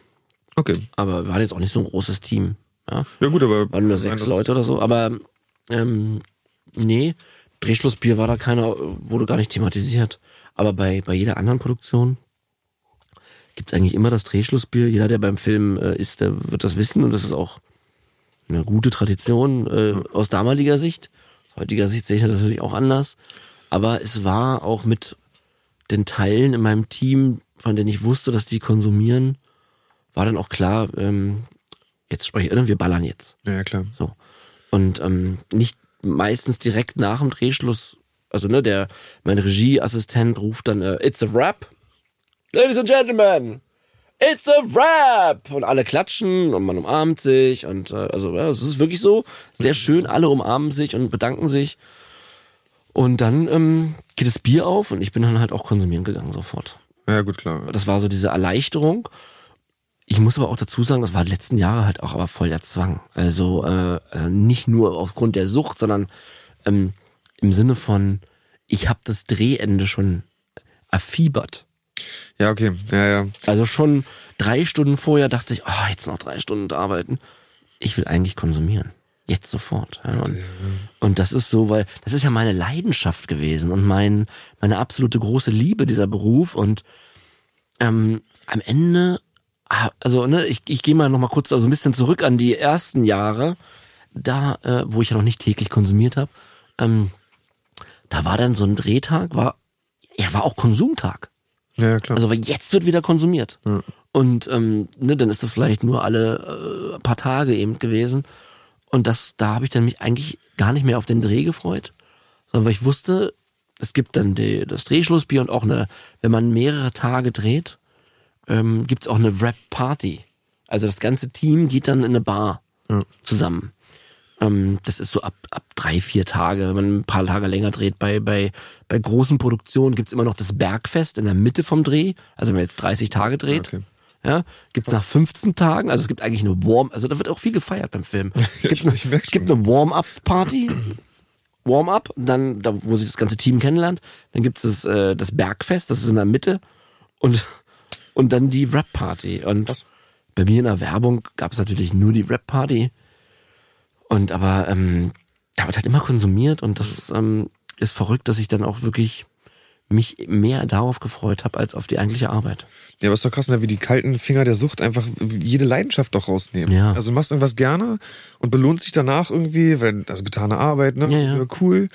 Okay. Aber wir waren jetzt auch nicht so ein großes Team. Ja? Ja gut, aber Waren nur sechs Leute oder so. Aber ähm, nee, Drehschlussbier war da keiner, wurde gar nicht thematisiert. Aber bei, bei jeder anderen Produktion gibt's eigentlich immer das Drehschlussbier. Jeder, der beim Film äh, ist, der wird das wissen und das ist auch eine gute Tradition äh, aus damaliger Sicht. Aus heutiger Sicht sehe ich das natürlich auch anders. Aber es war auch mit den Teilen in meinem Team, von denen ich wusste, dass die konsumieren, war dann auch klar, ähm, jetzt spreche ich, ne, wir ballern jetzt. Ja, ja, klar. So. Und ähm, nicht meistens direkt nach dem Drehschluss, also ne, der, mein Regieassistent ruft dann, äh, it's a rap. Ladies and Gentlemen, it's a rap! Und alle klatschen und man umarmt sich und äh, also ja, es ist wirklich so, sehr schön, alle umarmen sich und bedanken sich. Und dann ähm, geht das Bier auf und ich bin dann halt auch konsumieren gegangen sofort. Ja, gut, klar. Das war so diese Erleichterung. Ich muss aber auch dazu sagen, das war die letzten Jahre halt auch aber voll der Zwang. Also äh, äh, nicht nur aufgrund der Sucht, sondern ähm, im Sinne von, ich habe das Drehende schon erfiebert. Ja, okay. Ja, ja. Also schon drei Stunden vorher dachte ich, oh, jetzt noch drei Stunden arbeiten. Ich will eigentlich konsumieren. Jetzt sofort. Ja, und, und das ist so, weil das ist ja meine Leidenschaft gewesen und mein, meine absolute große Liebe, dieser Beruf. Und ähm, am Ende, also ne, ich, ich gehe mal noch mal kurz also ein bisschen zurück an die ersten Jahre, da, äh, wo ich ja noch nicht täglich konsumiert habe. Ähm, da war dann so ein Drehtag, war, ja, war auch Konsumtag. Ja, ja, klar. Also weil jetzt wird wieder konsumiert. Und ähm, ne, dann ist das vielleicht nur alle äh, paar Tage eben gewesen. Und das, da habe ich dann mich eigentlich gar nicht mehr auf den Dreh gefreut, sondern weil ich wusste, es gibt dann die, das Drehschlussbier und auch eine, wenn man mehrere Tage dreht, ähm, gibt's auch eine Rap-Party. Also das ganze Team geht dann in eine Bar zusammen. Ähm, das ist so ab, ab drei, vier Tage, wenn man ein paar Tage länger dreht. Bei, bei, bei großen Produktionen gibt's immer noch das Bergfest in der Mitte vom Dreh. Also wenn man jetzt 30 Tage dreht. Okay. Ja, gibt's nach 15 Tagen, also es gibt eigentlich eine Warm, also da wird auch viel gefeiert beim Film. Es gibt, ich- eine, ich es gibt eine Warm-up-Party, Warm-up, dann, da, wo sich das ganze Team kennenlernt, dann gibt es äh, das Bergfest, das ist in der Mitte und, und dann die Rap-Party. Und Was? bei mir in der Werbung gab es natürlich nur die Rap-Party. Und aber ähm, da wird halt immer konsumiert und das ähm, ist verrückt, dass ich dann auch wirklich mich mehr darauf gefreut habe als auf die eigentliche Arbeit. Ja, aber ist doch krass, ne, wie die kalten Finger der Sucht einfach jede Leidenschaft doch rausnehmen. Ja. Also du machst irgendwas gerne und belohnt sich danach irgendwie, weil also getane Arbeit, ne? Ja, ja. Cool.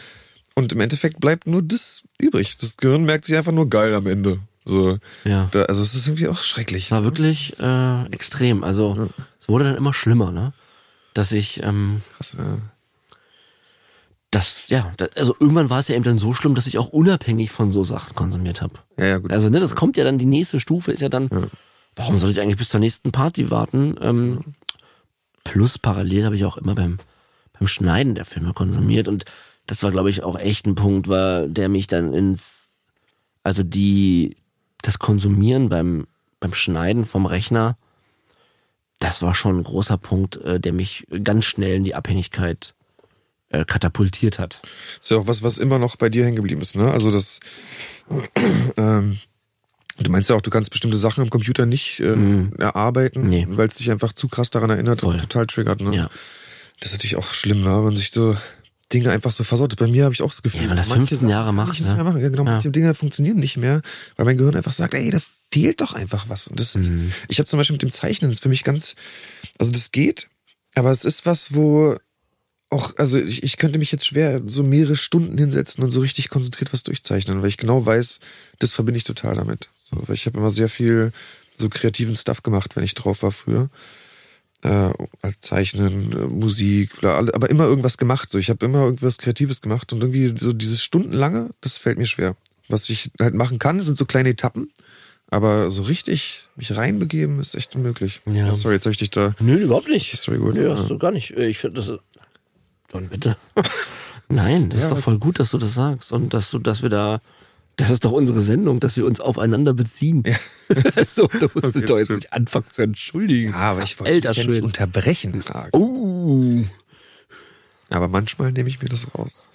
Und im Endeffekt bleibt nur das übrig. Das Gehirn merkt sich einfach nur geil am Ende. So. Ja. Da, also es ist irgendwie auch schrecklich. war wirklich äh, extrem. Also es wurde dann immer schlimmer, ne? Dass ich ähm, Krass, ja. das, ja, da, also irgendwann war es ja eben dann so schlimm, dass ich auch unabhängig von so Sachen konsumiert habe. Ja, ja, gut. Also, ne, das kommt ja dann, die nächste Stufe ist ja dann, warum soll ich eigentlich bis zur nächsten Party warten? Ähm, plus parallel habe ich auch immer beim, beim Schneiden der Filme konsumiert und das war, glaube ich, auch echt ein Punkt, war, der mich dann ins, also die, das Konsumieren beim, beim Schneiden vom Rechner, das war schon ein großer Punkt, äh, der mich ganz schnell in die Abhängigkeit äh, katapultiert hat. Ist ja auch was, was immer noch bei dir hängen geblieben ist, ne? Also das, ähm, du meinst ja auch, du kannst bestimmte Sachen im Computer nicht äh, erarbeiten, Mhm. Nee. weil es dich einfach zu krass daran erinnert Voll. und total triggert, ne? Ja. Das ist natürlich auch schlimm, ne? wenn man sich so Dinge einfach so versaut. Bei mir habe ich auch das Gefühl, Ja, wenn man das manche 15 Jahre Sachen macht, ne? machen. Ja, genau, Ja. manche Dinge funktionieren nicht mehr, weil mein Gehirn einfach sagt, ey, da fehlt doch einfach was. Und das, Mhm. ich habe zum Beispiel mit dem Zeichnen, das ist für mich ganz, also das geht, aber es ist was, wo auch, also ich, ich könnte mich jetzt schwer so mehrere Stunden hinsetzen und so richtig konzentriert was durchzeichnen, weil ich genau weiß, das verbinde ich total damit. So, weil ich habe immer sehr viel so kreativen Stuff gemacht, wenn ich drauf war früher. Äh, halt Zeichnen, äh, Musik, bla, aber immer irgendwas gemacht. So, ich habe immer irgendwas Kreatives gemacht und irgendwie so dieses stundenlange, das fällt mir schwer. Was ich halt machen kann, sind so kleine Etappen, aber so richtig mich reinbegeben ist echt unmöglich. Ja. sorry, jetzt habe ich dich da. Nö, überhaupt nicht. Story gut. Nö, hast du gar nicht. Äh, Ich finde das. John, bitte. Nein, das Ja, ist doch voll gut, dass du das sagst und dass du, dass wir da. Das ist doch unsere Sendung, dass wir uns aufeinander beziehen. Ja. so, da musst Okay, du doch jetzt nicht anfangen zu entschuldigen. aber ich wollte dich ja nicht unterbrechen. Uh. Aber manchmal nehme ich mir das raus.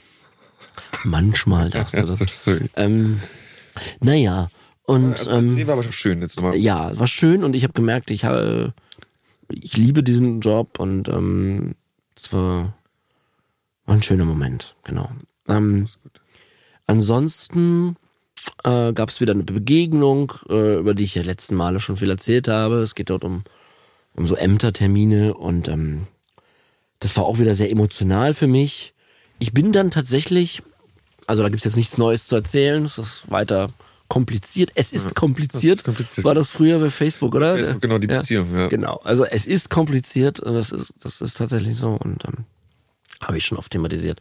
Manchmal darfst du das. Sorry. Ähm, naja, und Also, ähm, war aber schön jetzt nochmal. ja, war schön und ich habe gemerkt, ich habe, ich liebe diesen Job und ähm, es war, war ein schöner Moment, genau. Ähm, ansonsten äh, gab es wieder eine Begegnung, äh, über die ich ja letzten Male schon viel erzählt habe. Es geht dort um, um so Ämtertermine und ähm, das war auch wieder sehr emotional für mich. Ich bin dann tatsächlich, also da gibt's jetzt nichts Neues zu erzählen, es ist weiter kompliziert. Es ist kompliziert. das ist kompliziert. War das früher bei Facebook, oder? Facebook, genau, die Beziehung, ja. Genau, also es ist kompliziert, und das ist, das ist tatsächlich so und ähm, habe ich schon oft thematisiert.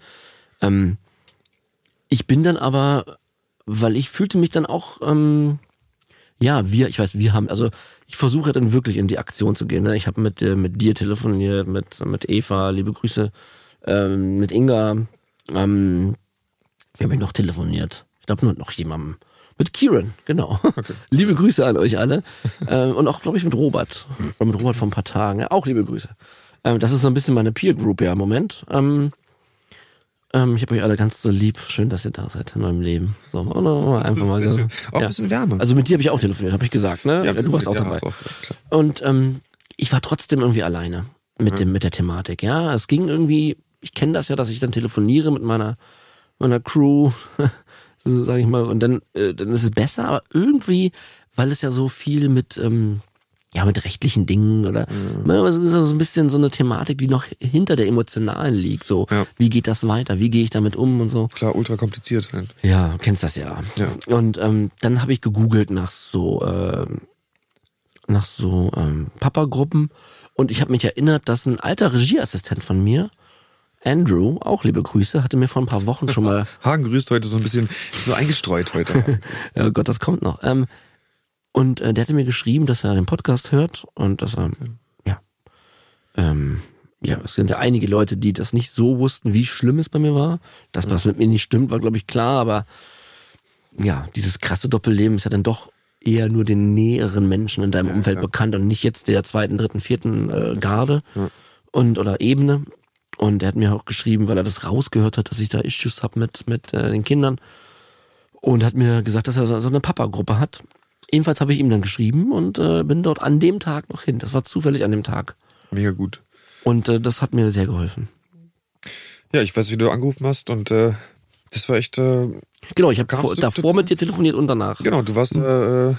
Ähm, ich bin dann aber, weil ich fühlte mich dann auch, ähm, ja, wir, ich weiß, wir haben, also ich versuche dann wirklich in die Aktion zu gehen. Ne? Ich habe mit, äh, mit dir telefoniert, mit, mit Eva, liebe Grüße, ähm, mit Inga, ähm, wir haben noch telefoniert. Ich glaube nur noch jemandem. Mit Kieran, genau. liebe Grüße an euch alle. ähm, und auch, glaube ich, mit Robert. Oder mit Robert vor ein paar Tagen. Ja, auch liebe Grüße. Ähm, das ist so ein bisschen meine Peer Group ja im Moment. Ähm, ähm, ich habe euch alle ganz so lieb. Schön, dass ihr da seid in meinem Leben. So, einfach mal. Auch ein bisschen Wärme. Also mit dir habe ich auch telefoniert, habe ich gesagt, ne? Ja, du warst auch dabei. auch. Und ähm, ich war trotzdem irgendwie alleine mit dem mit der Thematik. Ja, es ging irgendwie. Ich kenne das ja, dass ich dann telefoniere mit meiner meiner Crew, sage ich mal, und dann äh, dann ist es besser. Aber irgendwie, weil es ja so viel mit ähm, ja mit rechtlichen Dingen oder ne, es ist so ein bisschen so eine Thematik, die noch hinter der emotionalen liegt. So, Ja. wie geht das weiter? Wie gehe ich damit um und so? Klar, ultra kompliziert. halt. Ja, kennst das ja. Ja. Und ähm, dann habe ich gegoogelt nach so ähm, nach so ähm, Papa-Gruppen und ich habe mich erinnert, dass ein alter Regieassistent von mir, Andrew, auch liebe Grüße, hatte mir vor ein paar Wochen schon mal, Hagen grüßt heute so ein bisschen so eingestreut heute. ja Gott, das kommt noch. Ähm, und äh, der hatte mir geschrieben, dass er den Podcast hört und dass er, ja, ähm, ja, es sind ja einige Leute, die das nicht so wussten, wie schlimm es bei mir war. Dass was mit mir nicht stimmt, war glaube ich klar, aber ja, dieses krasse Doppelleben ist ja dann doch eher nur den näheren Menschen in deinem Umfeld bekannt und nicht jetzt der zweiten, dritten, vierten äh, Garde und oder Ebene. Und er hat mir auch geschrieben, weil er das rausgehört hat, dass ich da Issues hab mit mit äh, den Kindern und hat mir gesagt, dass er so so eine Papa-Gruppe hat. Ebenfalls habe ich ihm dann geschrieben und äh, bin dort an dem Tag noch hin. Das war zufällig an dem Tag. Mega gut. Und äh, das hat mir sehr geholfen. Ja, ich weiß, wie du angerufen hast und äh, das war echt. Äh, Genau, ich habe vor, davor mit dir telefoniert und danach. genau, du warst äh, äh,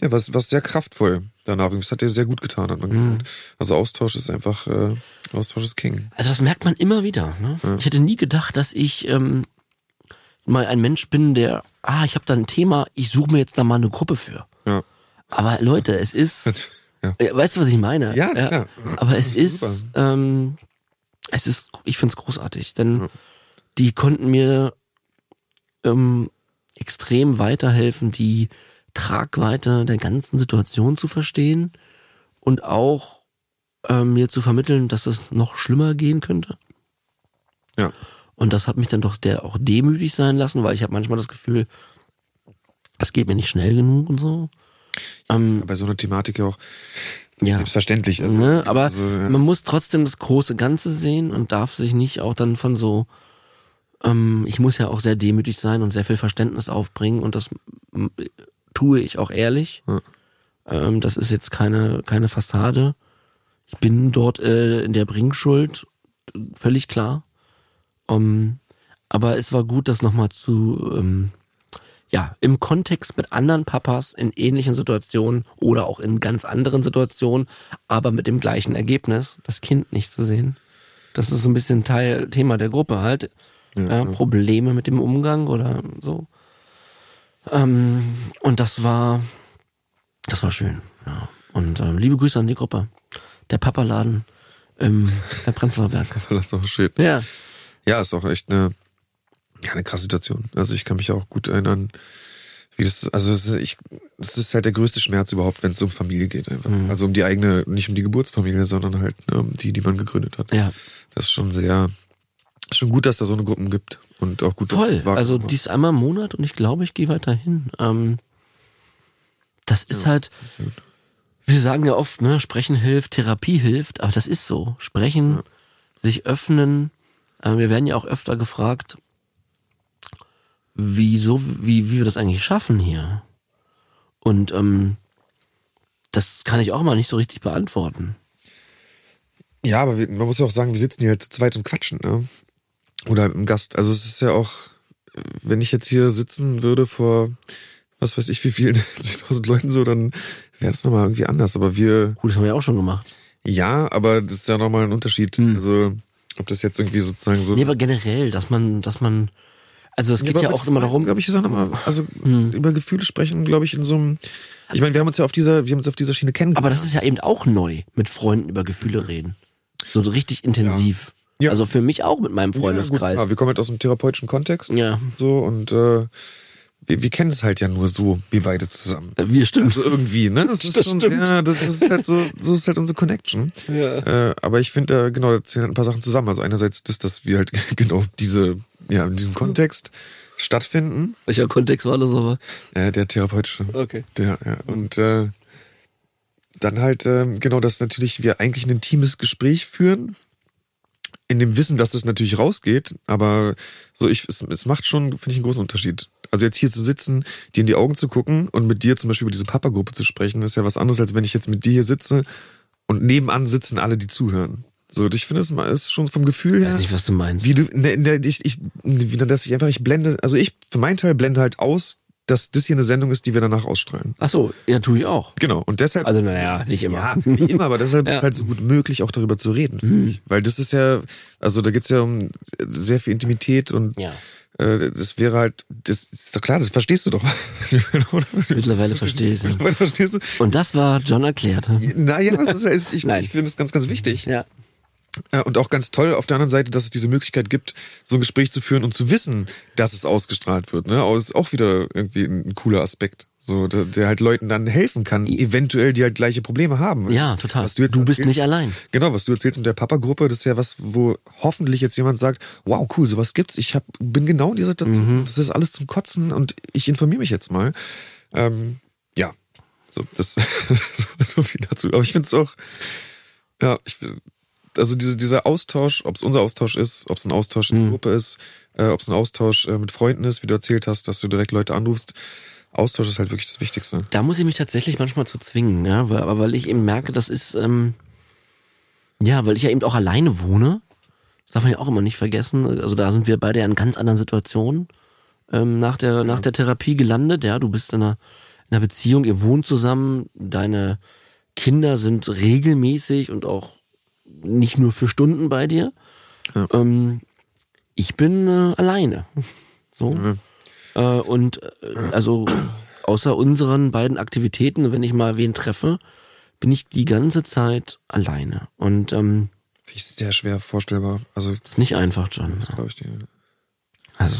ja, warst, warst sehr kraftvoll danach. Das hat dir sehr gut getan, hat man gemerkt. Also Austausch ist einfach äh, Austausch ist King. Also das merkt man immer wieder. Ne? Ich hätte nie gedacht, dass ich ähm, mal ein Mensch bin, der, ah, ich habe da ein Thema, ich suche mir jetzt da mal eine Gruppe für. Ja. Aber Leute, es ist, Ja. äh, weißt du, was ich meine? Ja, klar. Aber es ist, ist ähm, es ist, ich find's großartig, denn die konnten mir ähm, extrem weiterhelfen, die Tragweite der ganzen Situation zu verstehen und auch ähm, mir zu vermitteln, dass es noch schlimmer gehen könnte. Ja. Und das hat mich dann doch der auch demütig sein lassen, weil ich habe manchmal das Gefühl, es geht mir nicht schnell genug und so. Ähm, Bei so einer Thematik ja auch ja. selbstverständlich. Also, Ne? Aber also, ja. man muss trotzdem das große Ganze sehen und darf sich nicht auch dann von so, ähm, ich muss ja auch sehr demütig sein und sehr viel Verständnis aufbringen und das tue ich auch ehrlich. Ja. Ähm, das ist jetzt keine, keine Fassade. Ich bin dort äh, in der Bringschuld, völlig klar. Um, aber es war gut, das nochmal zu, ähm, ja, im Kontext mit anderen Papas in ähnlichen Situationen oder auch in ganz anderen Situationen, aber mit dem gleichen Ergebnis, das Kind nicht zu sehen. Das ist so ein bisschen Teil, Thema der Gruppe halt. Ja, Probleme mit dem Umgang oder so. Ähm, und das war, das war schön. Ja. Und ähm, liebe Grüße an die Gruppe. Der Papaladen im im Prenzlauer Berg. Das ist auch schön. Ja. Ja, ist auch echt eine, ja, eine krasse Situation. Also ich kann mich auch gut erinnern, wie das, also es ist, ich, das ist halt der größte Schmerz überhaupt, wenn es um Familie geht einfach. Mhm. Also um die eigene, nicht um die Geburtsfamilie, sondern halt ne, um die, die man gegründet hat. Ja. Das ist schon sehr, ist schon gut, dass da so eine Gruppen gibt und auch gut, dass Voll. Also dies einmal im Monat und ich glaube, ich gehe weiter hin. Ähm, das ist halt, wir sagen ja oft, ne, Sprechen hilft, Therapie hilft, aber das ist so. Sprechen, sich öffnen. Äh, wir werden ja auch öfter gefragt, wieso, wie, wie wir das eigentlich schaffen hier. Und ähm, das kann ich auch mal nicht so richtig beantworten. Ja, aber wir, man muss ja auch sagen, wir sitzen hier halt zu zweit und quatschen, ne? Oder im Gast. Also es ist ja auch, wenn ich jetzt hier sitzen würde vor, was weiß ich, wie vielen, 10.000 Leuten so, dann wäre das nochmal irgendwie anders. Aber wir, Gut, das haben wir ja auch schon gemacht. ja, aber das ist ja nochmal ein Unterschied. Also, ob das jetzt irgendwie sozusagen so. Nee, aber generell, dass man, dass man, also es geht ja, aber auch immer darum, Glaube ich, auch nochmal, also über Gefühle sprechen, glaube ich, in so einem. Ich meine, wir haben uns ja auf dieser, wir haben uns auf dieser Schiene kennengelernt. Aber das ist ja eben auch neu, mit Freunden über Gefühle reden. So richtig intensiv. Ja. Also für mich auch mit meinem Ja, gut, Freundeskreis. wir kommen halt aus einem therapeutischen Kontext. Ja. So und äh, wir, wir kennen es halt ja nur so, wir beide zusammen. Wir stimmt. Also irgendwie, ne? Das ist Das schon, stimmt. ja, das ist halt so, so ist halt unsere Connection. Ja. Äh, aber ich finde, äh, genau, da zählen halt ein paar Sachen zusammen. Also einerseits das, dass wir halt genau diese, ja, in diesem Kontext stattfinden. Welcher Kontext war das aber? Äh, der therapeutische. Okay. Der, ja. Und äh, dann halt, ähm, genau, dass natürlich wir eigentlich ein intimes Gespräch führen. In dem Wissen, dass das natürlich rausgeht, aber so ich, es, es macht schon, finde ich, einen großen Unterschied. Also jetzt hier zu sitzen, dir in die Augen zu gucken und mit dir zum Beispiel über diese Papa-Gruppe zu sprechen, ist ja was anderes, als wenn ich jetzt mit dir hier sitze und nebenan sitzen alle, die zuhören. So, ich finde, es ist schon vom Gefühl Ich her. weiß nicht, was du meinst. Wie du, ne, ne, ich, ich, wie dann, dass ich einfach, ich blende, also ich, für meinen Teil blende halt aus, dass das hier eine Sendung ist, die wir danach ausstrahlen. Ach so, ja, tue ich auch. Genau. Und deshalb. Also naja, nicht immer. Ja, nicht immer, aber deshalb Ja. ist halt so gut möglich, auch darüber zu reden. ich. Weil das ist ja, also da geht's ja um sehr viel Intimität und Ja. äh, das wäre halt, das ist doch klar, das verstehst du doch. Mittlerweile verstehe ich es. Mittlerweile verstehst du? Und das war John erklärt. Naja, ist, ich, ich finde es ganz, ganz wichtig. Ja. Ja, und auch ganz toll auf der anderen Seite, dass es diese Möglichkeit gibt, so ein Gespräch zu führen und zu wissen, dass es ausgestrahlt wird. Ne? Aber das ist auch wieder irgendwie ein, ein cooler Aspekt. So, der, der halt Leuten dann helfen kann, eventuell, die halt gleiche Probleme haben. Ja, total. Was du, jetzt Du bist erzählst- nicht allein. Genau, was du erzählst mit der Papa-Gruppe, das ist ja was, wo hoffentlich jetzt jemand sagt, wow, cool, sowas gibt's. Ich hab, bin genau in dieser Situation. Mhm. Das ist alles zum Kotzen und ich informiere mich jetzt mal. Ähm, ja, so, das so viel dazu. Aber ich finde es auch, ja, ich, also diese, dieser Austausch, ob es unser Austausch ist, ob es ein Austausch in Mhm. der Gruppe ist, äh, ob es ein Austausch äh, mit Freunden ist, wie du erzählt hast, dass du direkt Leute anrufst. Austausch ist halt wirklich das Wichtigste. Da muss ich mich tatsächlich manchmal zu zwingen, ja, weil, aber weil ich eben merke, das ist, ähm, ja, weil ich ja eben auch alleine wohne, Das darf man ja auch immer nicht vergessen. Also da sind wir beide ja in ganz anderen Situationen ähm, nach der nach der Therapie gelandet. Ja, du bist in einer, in einer Beziehung, ihr wohnt zusammen, deine Kinder sind regelmäßig und auch nicht nur für Stunden bei dir. Ja. Ähm, ich bin äh, alleine. So. Äh, und äh, also außer unseren beiden Aktivitäten, wenn ich mal wen treffe, bin ich die ganze Zeit alleine. Und ähm, ich sehr schwer vorstellbar. Also, ist nicht einfach, John. das glaube ich dir. Also,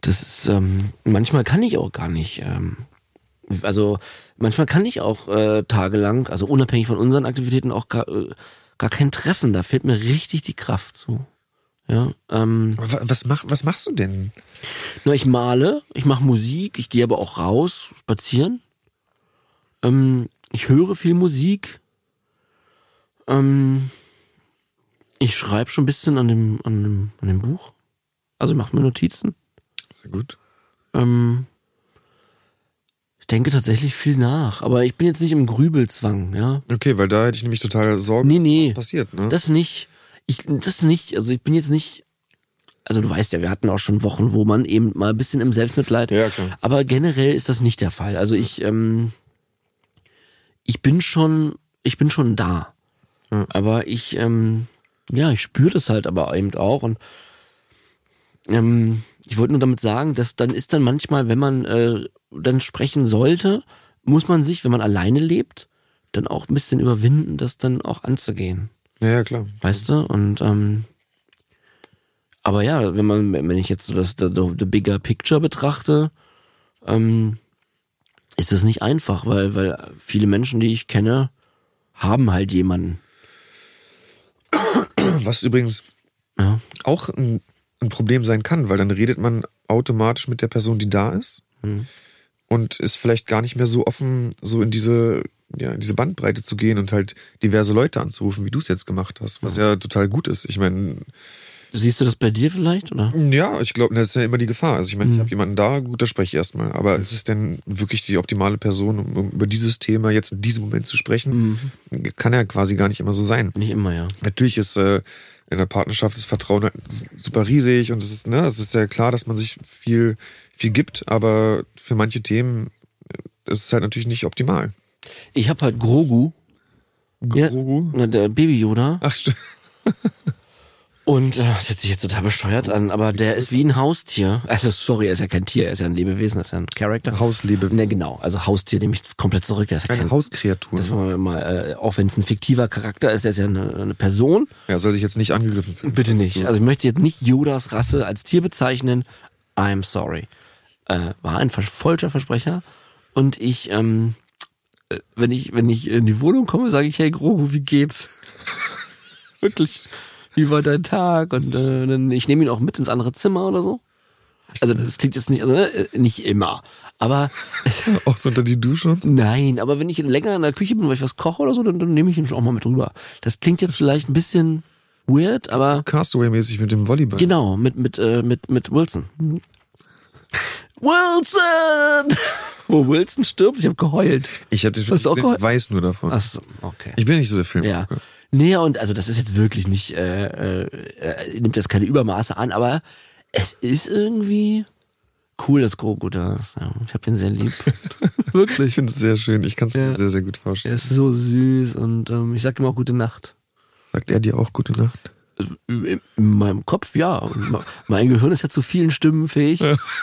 das ist, ähm, manchmal kann ich auch gar nicht, ähm, also manchmal kann ich auch äh, tagelang, also unabhängig von unseren Aktivitäten, auch gar, äh, gar kein Treffen. Da fehlt mir richtig die Kraft zu. Ja, ähm, was, mach, was machst du denn? na, ich male, ich mache Musik, ich gehe aber auch raus, spazieren. Ähm, ich höre viel Musik. Ähm, ich schreibe schon ein bisschen an dem, an dem, an dem Buch. Also mache mir Notizen. Sehr gut. Ähm, denke tatsächlich viel nach, aber ich bin jetzt nicht im Grübelzwang, ja. Okay, weil da hätte ich nämlich total Sorgen, Nee, nee. was passiert, ne? Das nicht. Ich, das nicht. Also ich bin jetzt nicht. Also du weißt ja, wir hatten auch schon Wochen, wo man eben mal ein bisschen im Selbstmitleid. Ja, klar. Aber generell ist das nicht der Fall. Also ich, ähm, ich bin schon, ich bin schon da. Ja. Aber ich, ähm, ja, ich spüre das halt aber eben auch und ähm, ich wollte nur damit sagen, dass dann ist dann manchmal, wenn man äh, dann sprechen sollte, muss man sich, wenn man alleine lebt, dann auch ein bisschen überwinden, das dann auch anzugehen. ja, ja, klar. Weißt du? Und ähm, aber ja, wenn man, wenn ich jetzt so das the, the, bigger picture betrachte, ähm, ist das nicht einfach, weil, weil viele Menschen, die ich kenne, haben halt jemanden. Was übrigens Ja. auch ein, ein Problem sein kann, weil dann redet man automatisch mit der Person, die da ist Hm. Und ist vielleicht gar nicht mehr so offen, so in diese, ja, in diese Bandbreite zu gehen und halt diverse Leute anzurufen, wie du es jetzt gemacht hast, was ja total gut ist. Ich meine, Siehst du das bei dir vielleicht, oder? ja, ich glaube, das ist ja immer die Gefahr. Also ich meine, ich Mhm. habe jemanden da, gut, da spreche ich erstmal. Aber ist es denn wirklich die optimale Person, um, um über dieses Thema jetzt in diesem Moment zu sprechen? Mhm. Kann ja quasi gar nicht immer so sein. Nicht immer, ja. Natürlich ist äh, in der Partnerschaft das Vertrauen halt super riesig und es ist, ne, es ist ja klar, dass man sich viel, viel gibt, aber für manche Themen ist es halt natürlich nicht optimal. Ich habe halt Grogu, ja, Grogu? na, der Baby Yoda, Ach, stimmt. und äh, das hört sich jetzt total bescheuert an, aber der ist wie ein Haustier. Also sorry, er ist ja kein Tier, er ist ja ein Lebewesen, er ist ja ein Charakter. Hauslebewesen. Ne, genau, also Haustier nehme ich komplett zurück. Der ist ja Eine kein, Hauskreatur. das wollen wir mal, äh, auch wenn es ein fiktiver Charakter ist, der ist ja eine, eine Person. Ja, soll sich jetzt nicht angegriffen fühlen. Bitte nicht. Also ich möchte jetzt nicht Yodas Rasse als Tier bezeichnen. I'm sorry. Äh, war ein falscher Versprecher. Und ich, ähm, äh, wenn ich, wenn ich in die Wohnung komme, sage ich, hey Grogu, wie geht's? Wirklich. Wie war dein Tag? Und äh, dann, ich nehme ihn auch mit ins andere Zimmer oder so. Also das klingt jetzt nicht, also äh, nicht immer. Aber Auch so unter die Dusche und so. Nein, aber wenn ich länger in der Küche bin, weil ich was koche oder so, dann, dann nehme ich ihn schon auch mal mit rüber. Das klingt jetzt vielleicht ein bisschen weird, aber Castaway-mäßig mit dem Volleyball. genau, mit, mit, äh, mit, mit Wilson. Wilson! Wo Wilson stirbt, ich habe geheult. Ich, hab, Hast du auch ich geheult? weiß nur davon. Ach so, okay. Ich bin nicht so der Film. Ja. Nee, und also das ist jetzt wirklich nicht, äh, äh, nimmt jetzt keine Übermaße an, aber es ist irgendwie cool, dass Grogu da ist. Ja, ich habe ihn sehr lieb. Ich wirklich. finde es sehr schön. Ich kann es mir Ja. sehr, sehr gut Er vorstellen. ist so süß und ähm, ich sag ihm auch gute Nacht. Sagt er dir auch gute Nacht? In, in meinem Kopf ja. Mein Gehirn ist ja zu vielen Stimmen fähig.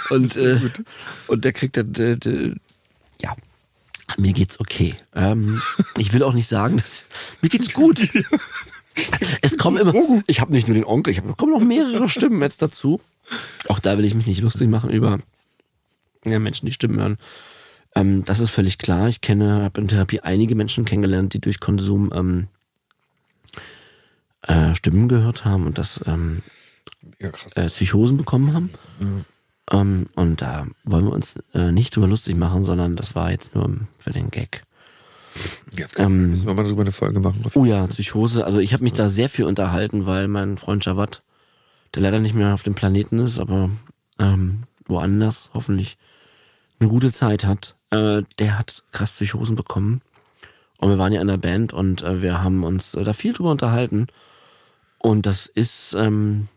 und, äh, und der kriegt dann, äh, äh, ja, mir geht's okay. Ähm, ich will auch nicht sagen, dass mir geht's gut. es kommen immer, ich habe nicht nur den Onkel, ich habe kommen noch mehrere Stimmen jetzt dazu. Auch da will ich mich nicht lustig machen über ja, Menschen, die Stimmen hören. Ähm, das ist völlig klar. Ich kenne, habe in Therapie einige Menschen kennengelernt, die durch Konsum ähm, äh, Stimmen gehört haben und das ähm, Ja, äh, Psychosen bekommen haben. Ähm, und da wollen wir uns äh, nicht drüber lustig machen, sondern das war jetzt nur für den Gag. Ja, ähm, müssen wir mal darüber eine Folge machen. Oh ja, Psychose. Also ich habe mich da sehr viel unterhalten, weil mein Freund Jawad, der leider nicht mehr auf dem Planeten ist, aber ähm, woanders hoffentlich eine gute Zeit hat, äh, der hat krass Psychosen bekommen. Und wir waren ja in der Band und äh, wir haben uns äh, da viel drüber unterhalten. Und das ist ähm,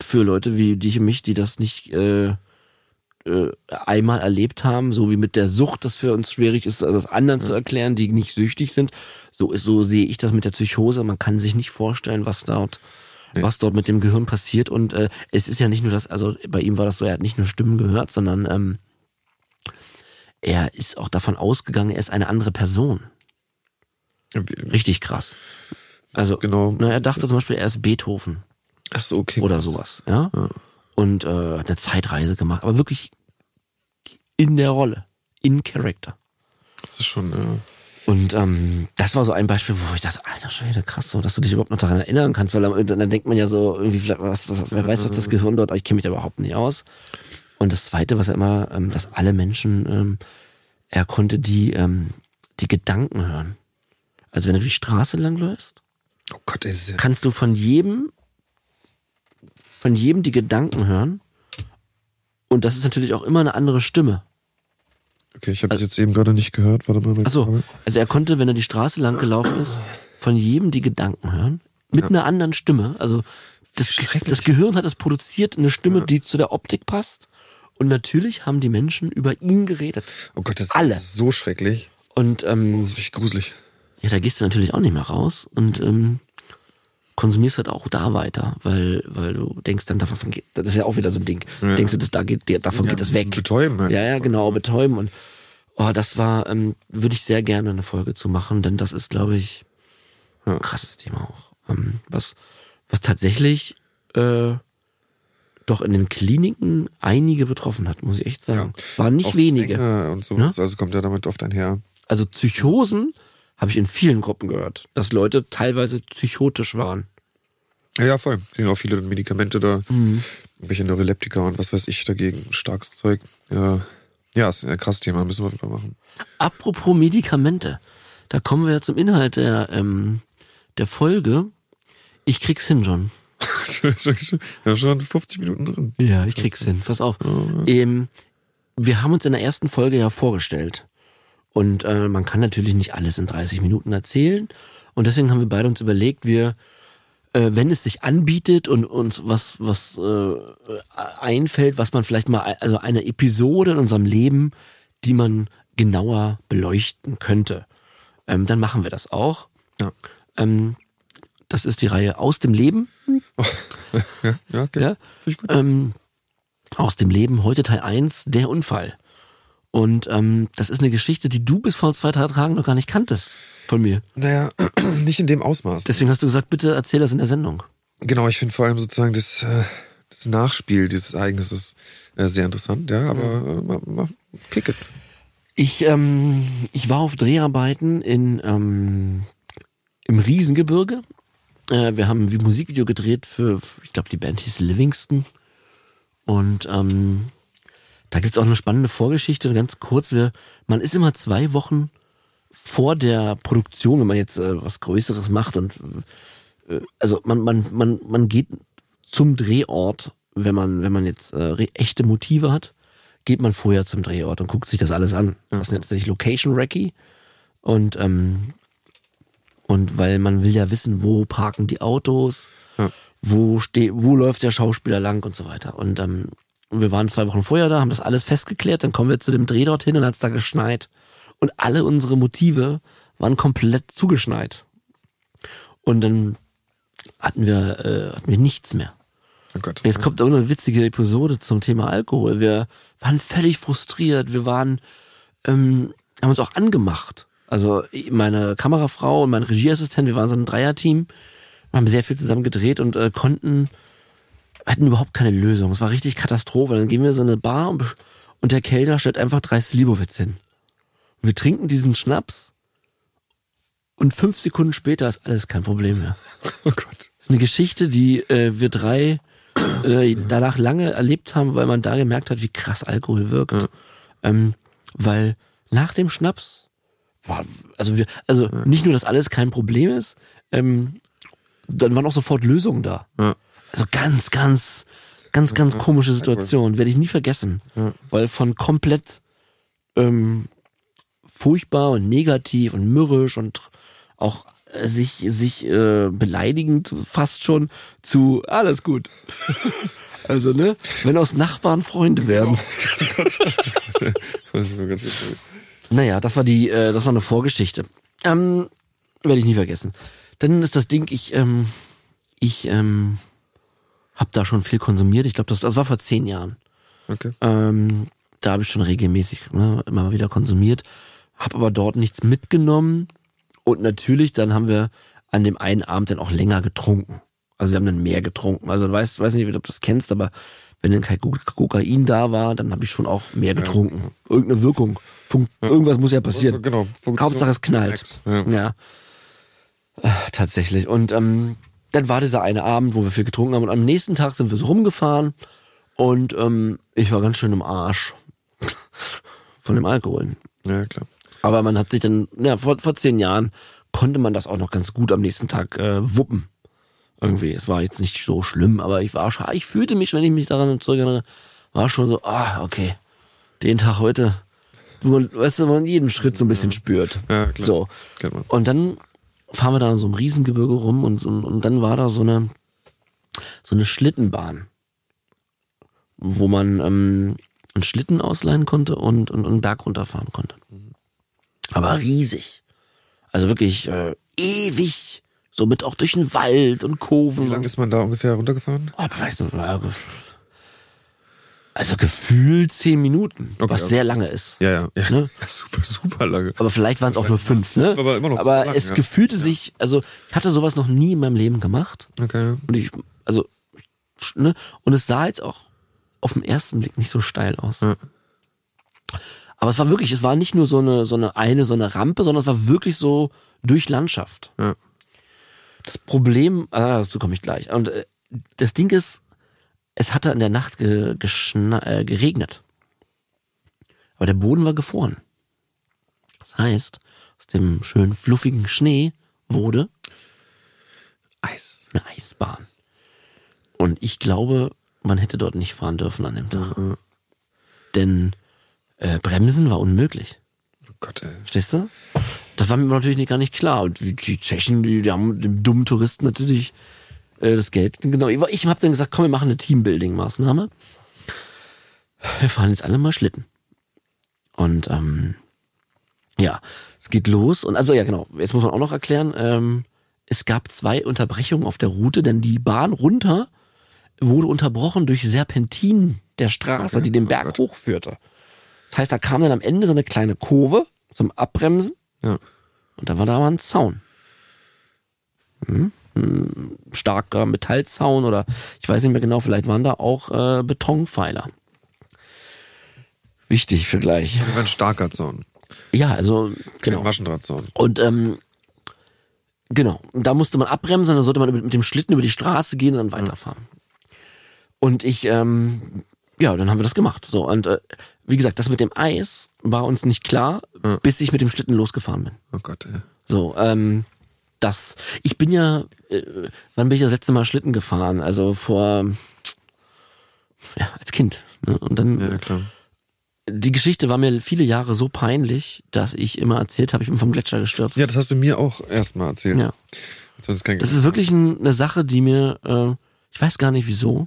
für Leute wie dich und mich, die das nicht äh, äh, einmal erlebt haben, so wie mit der Sucht, das für uns schwierig ist, das anderen ja. zu erklären, die nicht süchtig sind. So ist, so sehe ich das mit der Psychose. Man kann sich nicht vorstellen, was dort, nee. was dort mit dem Gehirn passiert. Und äh, es ist ja nicht nur das, also bei ihm war das so, er hat nicht nur Stimmen gehört, sondern ähm, er ist auch davon ausgegangen, er ist eine andere Person. Richtig krass. Also, genau. na, er dachte zum Beispiel, er ist Beethoven. Ach so, okay. Oder sowas, ja. ja. Und äh, hat eine Zeitreise gemacht, aber wirklich in der Rolle, in Character. Das ist schon, ja. Und ähm, das war so ein Beispiel, wo ich dachte, alter Schwede, krass, so, dass du dich überhaupt noch daran erinnern kannst, weil dann, dann denkt man ja so, irgendwie, was, was, wer weiß, was das Gehirn dort, ich kenne mich da überhaupt nicht aus. Und das Zweite, was er immer, ähm, dass alle Menschen, ähm, er konnte die, ähm, die Gedanken hören. Also wenn du die Straße langläufst, oh Gott, ist ja kannst du von jedem, von jedem die Gedanken hören. Und das ist natürlich auch immer eine andere Stimme. Okay, ich habe also, das jetzt eben gerade nicht gehört. Warte mal. Achso, also er konnte, wenn er die Straße lang gelaufen ist, von jedem die Gedanken hören. Mit ja. einer anderen Stimme. Also das, das Gehirn hat es produziert, eine Stimme, ja. die zu der Optik passt. Und natürlich haben die Menschen über ihn geredet. Oh Gott, das Alle. ist so schrecklich. Und ähm, oh, das ist richtig gruselig. Ja, da gehst du natürlich auch nicht mehr raus und ähm, konsumierst halt auch da weiter, weil weil du denkst dann davon geht, das ist ja auch wieder so ein Ding. Ja. Denkst du, das da geht, davon ja, geht das weg. Betäuben. Halt. Ja, ja, genau, betäuben und oh, das war ähm, würde ich sehr gerne eine Folge zu machen, denn das ist, glaube ich, ein krasses Thema auch, ähm, was was tatsächlich äh, doch in den Kliniken einige betroffen hat, muss ich echt sagen. Ja. Waren nicht wenige. Und so. Ne? Also kommt ja damit oft einher. Also Psychosen habe ich in vielen Gruppen gehört, dass Leute teilweise psychotisch waren. Ja, ja voll. Kriegen auch viele Medikamente da, mhm. irgendwelche Neuroleptika und was weiß ich dagegen, starkes Zeug. Ja, ja, ist ein krasses Thema, müssen wir machen. Apropos Medikamente, da kommen wir zum Inhalt der, ähm, der Folge. Ich krieg's hin, John. ja, schon 50 Minuten drin. Ja, ich krieg's hin. Pass auf. Ähm, wir haben uns in der ersten Folge ja vorgestellt. Und äh, man kann natürlich nicht alles in 30 Minuten erzählen. Und deswegen haben wir beide uns überlegt, wir, äh, wenn es sich anbietet und uns was, was äh, einfällt, was man vielleicht mal, also eine Episode in unserem Leben, die man genauer beleuchten könnte, ähm, dann machen wir das auch. Ja. Ähm, das ist die Reihe Aus dem Leben. ja, ja, okay. ja? Ähm, aus dem Leben, heute Teil 1, der Unfall. Und ähm, das ist eine Geschichte, die du bis vor zwei Tagen noch gar nicht kanntest von mir. Naja, nicht in dem Ausmaß. Deswegen hast du gesagt, bitte erzähl das in der Sendung. Genau, ich finde vor allem sozusagen das, äh, das Nachspiel dieses Ereignisses äh, sehr interessant, ja, aber äh, mal, mal, kick it. Ich, ähm, ich war auf Dreharbeiten in, ähm, im Riesengebirge. Äh, wir haben ein Musikvideo gedreht für, ich glaube, die Band hieß Livingston. Und ähm, da gibt's auch eine spannende Vorgeschichte, ganz kurz. Wir, man ist immer zwei Wochen vor der Produktion, wenn man jetzt äh, was Größeres macht und äh, also man, man, man, man geht zum Drehort, wenn man, wenn man jetzt äh, echte Motive hat, geht man vorher zum Drehort und guckt sich das alles an. Das nennt sich Location Recce. Und, ähm, und weil man will ja wissen, wo parken die Autos, ja. wo steht, wo läuft der Schauspieler lang und so weiter. Und ähm, und wir waren zwei Wochen vorher da, haben das alles festgeklärt, dann kommen wir zu dem Dreh dorthin und dann hat's da geschneit. Und alle unsere Motive waren komplett zugeschneit. Und dann hatten wir, äh, hatten wir nichts mehr. Oh Gott. Jetzt kommt aber eine witzige Episode zum Thema Alkohol. Wir waren völlig frustriert. Wir waren, ähm, haben uns auch angemacht. Also meine Kamerafrau und mein Regieassistent, wir waren so ein Dreierteam, haben sehr viel zusammen gedreht und äh, konnten hatten überhaupt keine Lösung. Es war richtig Katastrophe. Dann gehen wir so eine Bar und, und der Kellner stellt einfach drei Slivovitz hin. Und wir trinken diesen Schnaps und fünf Sekunden später ist alles kein Problem mehr. Oh Gott. Das ist eine Geschichte, die äh, wir drei äh, danach lange erlebt haben, weil man da gemerkt hat, wie krass Alkohol wirkt. Ja. Ähm, weil nach dem Schnaps war, also wir, also ja. nicht nur, dass alles kein Problem ist, ähm, dann waren auch sofort Lösungen da. Ja. Also ganz, ganz, ganz, ganz komische Situation. Werde ich nie vergessen. Weil von komplett ähm, furchtbar und negativ und mürrisch und auch sich, sich äh, beleidigend fast schon zu alles gut. also, ne? Wenn aus Nachbarn Freunde werden. Das ist mir ganz witzig. Naja, das war die, äh, das war eine Vorgeschichte. Ähm, werde ich nie vergessen. Dann ist das Ding, ich, ähm, ich ähm, habe da schon viel konsumiert. Ich glaube, das, das war vor zehn Jahren. Okay. Ähm, da habe ich schon regelmäßig ne, immer wieder konsumiert, habe aber dort nichts mitgenommen und natürlich dann haben wir an dem einen Abend dann auch länger getrunken. Also wir haben dann mehr getrunken. Also du weißt, weiß nicht, ob du das kennst, aber wenn dann kein Ko- Kokain da war, dann habe ich schon auch mehr getrunken. Irgendeine Wirkung. Fun Irgendwas muss ja passieren. Genau. Funktion- Hauptsache es knallt. Ja. Ja. Äh, Tatsächlich. Und ähm, dann war dieser eine Abend, wo wir viel getrunken haben. Und am nächsten Tag sind wir so rumgefahren. Und ähm, ich war ganz schön im Arsch. Von dem Alkohol. ja, klar. Aber man hat sich dann, ja, vor, vor zehn Jahren konnte man das auch noch ganz gut am nächsten Tag äh, wuppen. Irgendwie. Es war jetzt nicht so schlimm, aber ich war schon, ich fühlte mich, wenn ich mich daran zurückerinnere, war schon so, ah, okay. Den Tag heute, wo man, weißt du, man jeden Schritt so ein bisschen spürt. Ja, klar. So. Und dann fahren wir da in so einem Riesengebirge rum und, und, und dann war da so eine, so eine Schlittenbahn, wo man ähm, einen Schlitten ausleihen konnte und, und, und einen Berg runterfahren konnte. Aber riesig. Also wirklich äh, ewig. So mit auch durch den Wald und Kurven. Wie lange ist man da ungefähr runtergefahren? Oh, weiß nicht, also gefühlt zehn Minuten, Okay, was okay. sehr lange ist. Ja, ja. ja. Ne? Super, super lange. Aber vielleicht waren es auch nur fünf, ne? Aber immer noch Aber lang, es ja. gefühlte sich, also ich hatte sowas noch nie in meinem Leben gemacht. Okay. Und ich, also, ne? Und es sah jetzt auch auf den ersten Blick nicht so steil aus. Ja. Aber es war wirklich, es war nicht nur so eine, so eine eine, so eine Rampe, sondern es war wirklich so durch Landschaft. Ja. Das Problem, ah, dazu komme ich gleich. Und äh, das Ding ist, es hatte in der Nacht ge, äh, geregnet. Aber der Boden war gefroren. Das heißt, aus dem schönen fluffigen Schnee wurde Eis. eine Eisbahn. Und ich glaube, man hätte dort nicht fahren dürfen an dem Tag. Denn äh, Bremsen war unmöglich. Oh Gott, ey. Verstehst du? Das war mir natürlich nicht, gar nicht klar. Und die, die Tschechen, die, die haben dem dummen Touristen natürlich äh, das Geld. Genau. Ich, habe dann gesagt, komm, wir machen eine Teambuilding-Maßnahme. Wir fahren jetzt alle mal Schlitten. Und ähm, ja, es geht los. Und also ja, genau. Jetzt muss man auch noch erklären. Ähm, es gab zwei Unterbrechungen auf der Route, denn die Bahn runter wurde unterbrochen durch Serpentin der Straße, Okay. die den Oh Berg Gott. hochführte. Das heißt, da kam dann am Ende so eine kleine Kurve zum Abbremsen Ja. und da war da mal ein Zaun. Hm? Ein starker Metallzaun oder ich weiß nicht mehr genau, vielleicht waren da auch äh, Betonpfeiler. Wichtig für gleich. Ein starker Zaun. Ja, also Genau. genau. Maschendrahtzaun. Und ähm, genau, da musste man abbremsen, dann sollte man mit dem Schlitten über die Straße gehen und dann weiterfahren. Und ich, ähm, ja, dann haben wir das gemacht. So und äh, wie gesagt, das mit dem Eis war uns nicht klar, Ja. bis ich mit dem Schlitten losgefahren bin. Oh Gott, ey. So, ähm, das. Ich bin ja, äh, wann bin ich das letzte Mal Schlitten gefahren? Also vor, ja, als Kind. Ne? Und dann Ja, klar. die Geschichte war mir viele Jahre so peinlich, dass ich immer erzählt habe, ich bin vom Gletscher gestürzt. Ja, das hast du mir auch erstmal erzählt. Ja. Kennengelernt Das ist wirklich ein, eine Sache, die mir, äh, ich weiß gar nicht wieso,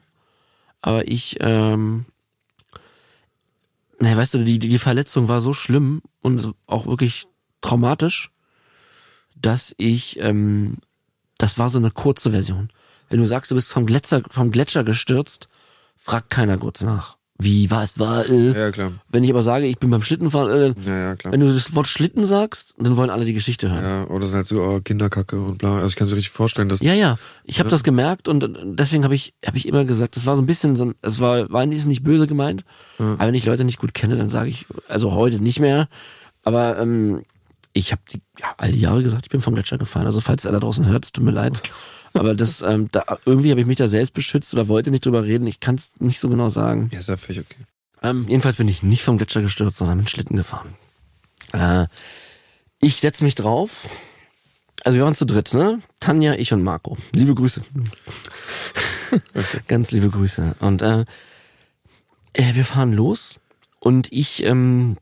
aber ich, ähm, naja, weißt du, die, die Verletzung war so schlimm und auch wirklich traumatisch, dass ich, ähm, das war so eine kurze Version. Wenn du sagst, du bist vom Gletscher, vom Gletscher gestürzt, fragt keiner kurz nach. Wie, was war, äh. Ja, klar. Wenn ich aber sage, ich bin beim Schlittenfahren, äh, Ja, ja, klar. wenn du das Wort Schlitten sagst, dann wollen alle die Geschichte hören. Ja, oder sind halt so, oh, Kinderkacke und bla. Also ich kann mir richtig vorstellen, dass Ja, ja. Ich habe das gemerkt und deswegen habe ich hab ich immer gesagt, das war so ein bisschen so, ein- es war war nicht, nicht böse gemeint, aber wenn ich Leute nicht gut kenne, dann sage ich, also heute nicht mehr, aber ähm, ich habe die ja, all die Jahre gesagt, ich bin vom Gletscher gefallen. Also falls er da draußen hört, tut mir leid. Aber das, ähm, da, irgendwie habe ich mich da selbst beschützt oder wollte nicht drüber reden. Ich kann es nicht so genau sagen. Ja, ist ja völlig okay. Ähm, jedenfalls bin ich nicht vom Gletscher gestürzt, sondern mit Schlitten gefahren. Äh, ich setz mich drauf. Also wir waren zu dritt, ne? Tanja, ich und Marco. Liebe Grüße. Ganz liebe Grüße. Und äh, äh, wir fahren los und ich, ähm,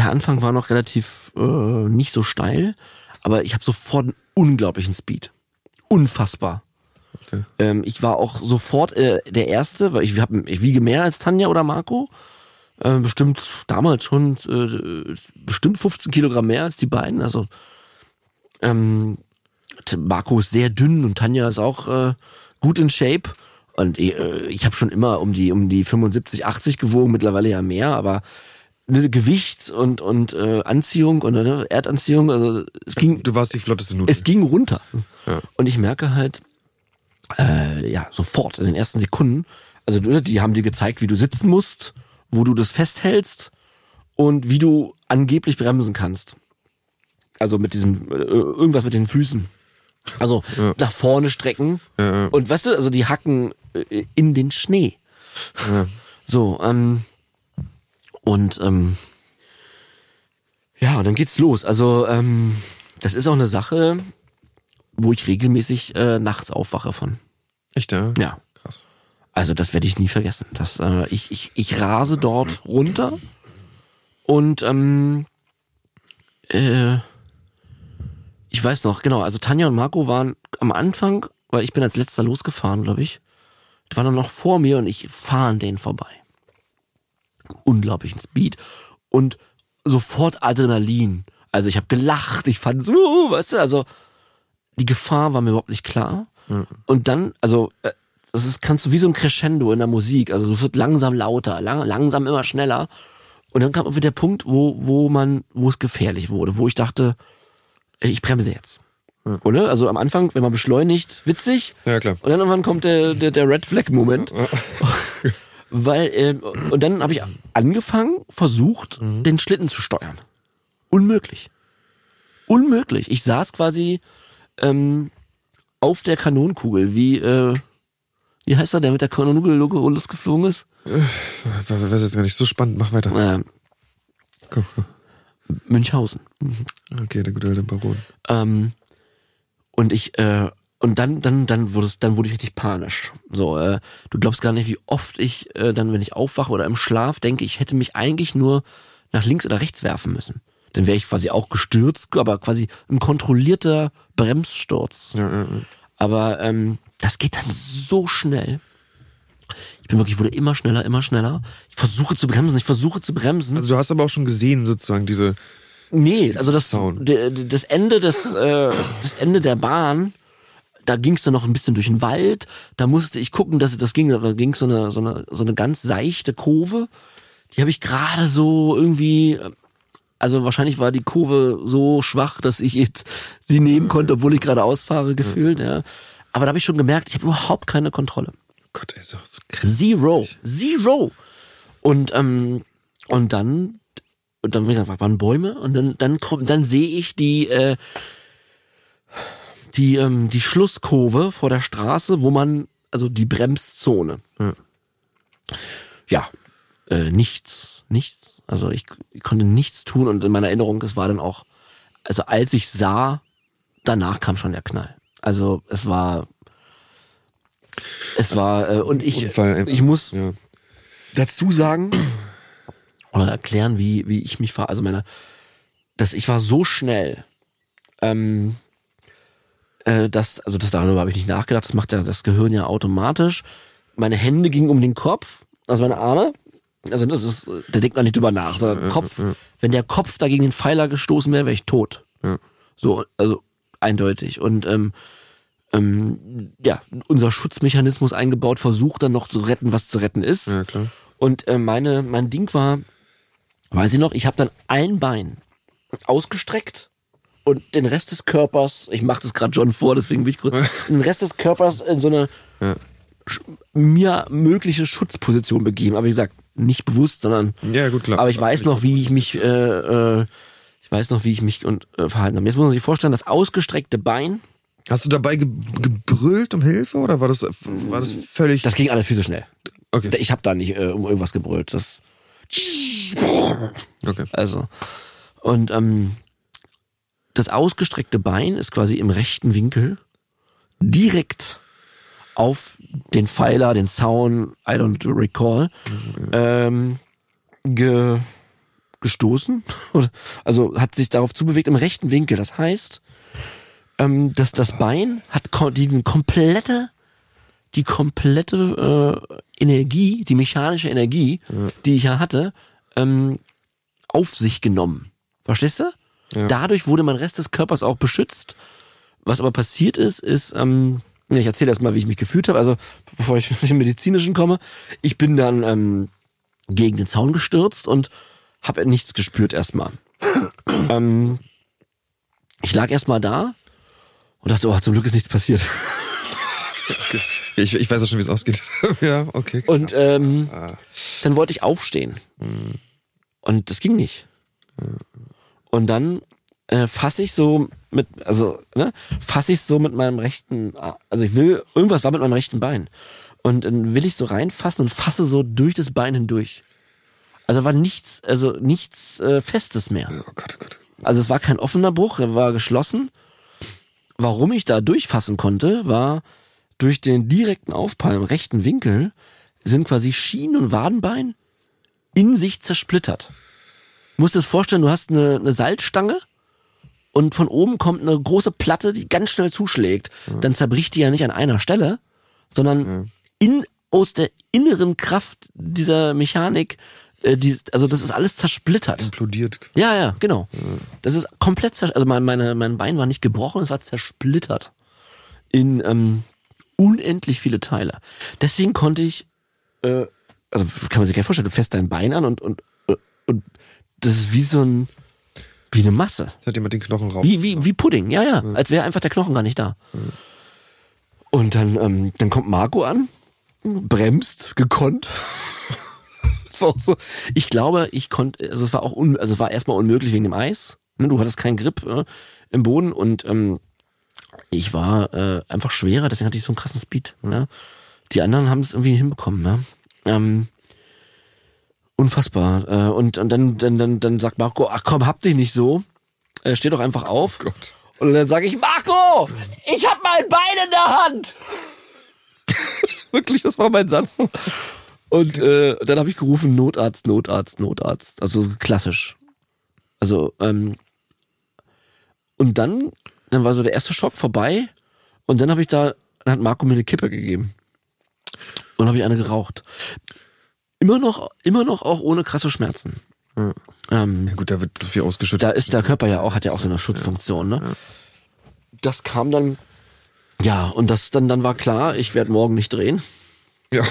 der Anfang war noch relativ äh, nicht so steil, aber ich habe sofort einen unglaublichen Speed. Unfassbar. Okay. Ähm, ich war auch sofort äh, der Erste, weil ich, hab, ich wiege mehr als Tanja oder Marco. Äh, bestimmt damals schon äh, bestimmt 15 Kilogramm mehr als die beiden. Also ähm, Marco ist sehr dünn und Tanja ist auch äh, gut in Shape. Und äh, ich habe schon immer um die um die 75, 80 gewogen, mittlerweile ja mehr, aber Gewicht und und äh, Anziehung und ne, Erdanziehung, also es ging Du warst die flotteste Nudel. es ging runter. Ja. Und ich merke halt, äh, ja, sofort in den ersten Sekunden, also du- die haben dir gezeigt, wie du sitzen musst, wo du das festhältst und wie du angeblich bremsen kannst. Also mit diesem, äh, irgendwas mit den Füßen. Also nach vorne strecken. Ja, ja. Und weißt du, also die hacken äh, in den Schnee. Ja. So, ähm, und ähm, ja, und dann geht's los. Also, ähm, das ist auch eine Sache, wo ich regelmäßig äh, nachts aufwache von. Echt, ja? Ja. Krass. Also das werde ich nie vergessen. Das, äh, ich, ich, ich rase dort runter und ähm, äh, ich weiß noch, genau, also Tanja und Marco waren am Anfang, weil ich bin als letzter losgefahren, glaube ich. Die waren dann noch vor mir und ich fahre an denen vorbei. Unglaublichen Speed und sofort Adrenalin. Also ich habe gelacht, ich fand so, weißt du, also die Gefahr war mir überhaupt nicht klar. Und dann, also äh, das ist, kannst du wie so ein Crescendo in der Musik, also es wird langsam lauter, lang, langsam immer schneller. Und dann kam irgendwie der Punkt, wo, wo man, wo es gefährlich wurde, wo ich dachte, ich bremse jetzt. Oder? Also am Anfang, wenn man beschleunigt, witzig. Ja, klar. Und dann irgendwann kommt der, der, der Red Flag Moment. Weil, ähm, und dann habe ich angefangen, versucht, den Schlitten zu steuern. Unmöglich. Unmöglich. Ich saß quasi ähm, auf der Kanonenkugel, wie, äh, wie heißt er, der mit der Kanonenkugel losgeflogen ist? War, war jetzt gar nicht so spannend. Mach weiter. Äh, Komm, komm. Münchhausen. Okay, der gute alte Baron. Ähm, und ich, äh, und dann, dann, dann wurde es, dann wurde ich richtig panisch. So, äh, du glaubst gar nicht, wie oft ich äh, dann, wenn ich aufwache oder im Schlaf, denke, ich hätte mich eigentlich nur nach links oder rechts werfen müssen. Dann wäre ich quasi auch gestürzt, aber quasi ein kontrollierter Bremssturz. Ja, ja, ja. Aber ähm, das geht dann so schnell. Ich bin wirklich, ich wurde immer schneller, immer schneller. Ich versuche zu bremsen, ich versuche zu bremsen. Also du hast aber auch schon gesehen, sozusagen, diese. Nee, also das, de- das Ende des, äh, das Ende der Bahn, da ging es dann noch ein bisschen durch den Wald. Da musste ich gucken, dass das ging, da ging so eine, so eine, so eine ganz seichte Kurve. Die habe ich gerade so irgendwie, also wahrscheinlich war die Kurve so schwach, dass ich jetzt sie nehmen konnte, obwohl ich gerade ausfahre, gefühlt, ja. Aber da habe ich schon gemerkt, ich habe überhaupt keine Kontrolle. Gott, ey, so krass. Zero. Zero. Und, ähm, und dann, und dann waren Bäume und dann, dann kommt, dann sehe ich die, äh, die, ähm, die Schlusskurve vor der Straße, wo man, also die Bremszone. Ja. Ja, äh, nichts, nichts. Also ich, ich konnte nichts tun und in meiner Erinnerung, es war dann auch, also als ich sah, danach kam schon der Knall. Also es war, es war, äh, und ich, Unfall ich muss Ja. dazu sagen oder erklären, wie, wie ich mich war. Also meine, dass ich war so schnell, ähm, äh, dass, also das darüber habe ich nicht nachgedacht, das macht ja das Gehirn ja automatisch. Meine Hände gingen um den Kopf, also meine Arme. Also das ist, da denkt man nicht drüber nach. sondern Kopf, wenn der Kopf da gegen den Pfeiler gestoßen wäre, wäre ich tot. Ja. So, also eindeutig. Und ähm, ähm, ja, unser Schutzmechanismus eingebaut, versucht dann noch zu retten, was zu retten ist. Ja, klar. Und äh, meine, mein Ding war, weiß ich noch, ich habe dann ein Bein ausgestreckt und den Rest des Körpers, ich mache das gerade John vor, deswegen bin ich kurz, den Rest des Körpers in so eine Ja. mir mögliche Schutzposition begeben. Aber wie gesagt, nicht bewusst, sondern Ja, gut, klar. aber ich weiß noch, wie ich mich, äh, äh, ich weiß noch, wie ich mich und äh, verhalten habe. Jetzt muss man sich vorstellen, das ausgestreckte Bein, Hast du dabei ge gebrüllt um Hilfe oder war das, war das völlig. das ging alles viel zu schnell. okay. Ich habe da nicht äh, um irgendwas gebrüllt. Das okay. Also. Und ähm, das ausgestreckte Bein ist quasi im rechten Winkel direkt auf den Pfeiler, den Zaun, I don't recall, ähm, ge, gestoßen, also hat sich darauf zubewegt im rechten Winkel. Das heißt, ähm, dass das Bein hat die komplette, die komplette äh, Energie, die mechanische Energie, die ich ja hatte, ähm, auf sich genommen. Verstehst du? Ja. Dadurch wurde mein Rest des Körpers auch beschützt. Was aber passiert ist, ist, ähm, ich erzähle erst mal, wie ich mich gefühlt habe, also bevor ich mit dem medizinischen komme. Ich bin dann ähm, gegen den Zaun gestürzt und habe nichts gespürt erstmal. ähm, ich lag erstmal da und dachte, oh, zum Glück ist nichts passiert. Okay. Ich, ich weiß ja schon, wie es ausgeht. ja, okay. Und ähm, Ah. dann wollte ich aufstehen. Und das ging nicht. Und dann äh, fasse ich so mit, also, ne, fasse ich so mit meinem rechten, also ich will, irgendwas war mit meinem rechten Bein. Und dann will ich so reinfassen und fasse so durch das Bein hindurch. Also war nichts, also nichts äh, Festes mehr. oh Gott, oh Gott. Also es war kein offener Bruch, er war geschlossen. Warum ich da durchfassen konnte, war durch den direkten Aufprall im rechten Winkel sind quasi Schienen und Wadenbein in sich zersplittert. Du musst dir das vorstellen, du hast eine, eine Salzstange und von oben kommt eine große Platte, die ganz schnell zuschlägt. Dann zerbricht die ja nicht an einer Stelle, sondern in, aus der inneren Kraft dieser Mechanik, äh, die, also das ist alles zersplittert. Implodiert. Ja, ja, genau. Das ist komplett zersch also mein, meine, mein Bein war nicht gebrochen, es war zersplittert in ähm, unendlich viele Teile. Deswegen konnte ich, äh, also kann man sich gar nicht vorstellen, du fährst dein Bein an und, und, und, und das ist wie so ein, wie eine Masse. Jetzt hat jemand den Knochen raus. Wie, wie, wie Pudding, ja, ja. Als wäre einfach der Knochen gar nicht da. Und dann, ähm, dann kommt Marco an, bremst, gekonnt. Es war auch so. Ich glaube, ich konnte, also es war auch un, also es war erstmal unmöglich wegen dem Eis. Ne, Du hattest keinen Grip äh, im Boden und ähm, ich war äh, einfach schwerer, deswegen hatte ich so einen krassen Speed. Ne? Die anderen haben es irgendwie hinbekommen. Ne? Ähm, unfassbar. Äh, und und dann, dann, dann, dann sagt Marco, ach komm, hab dich nicht so. Äh, steh doch einfach auf. Gott. Und dann sage ich, Marco, ich hab mein Bein in der Hand. Wirklich, das war mein Satz. Und äh, dann habe ich gerufen, Notarzt, Notarzt, Notarzt. Also klassisch. Also, ähm, und dann, dann war so der erste Schock vorbei. Und dann habe ich da, dann hat Marco mir eine Kippe gegeben. Und habe ich eine geraucht. Immer noch, immer noch auch ohne krasse Schmerzen. Ähm, Ja gut, da wird so viel ausgeschüttet. da ist der Körper ja auch, hat ja auch so eine Schutzfunktion, ne? Das kam dann, ja, und das dann, dann war klar, ich werde morgen nicht drehen. ja.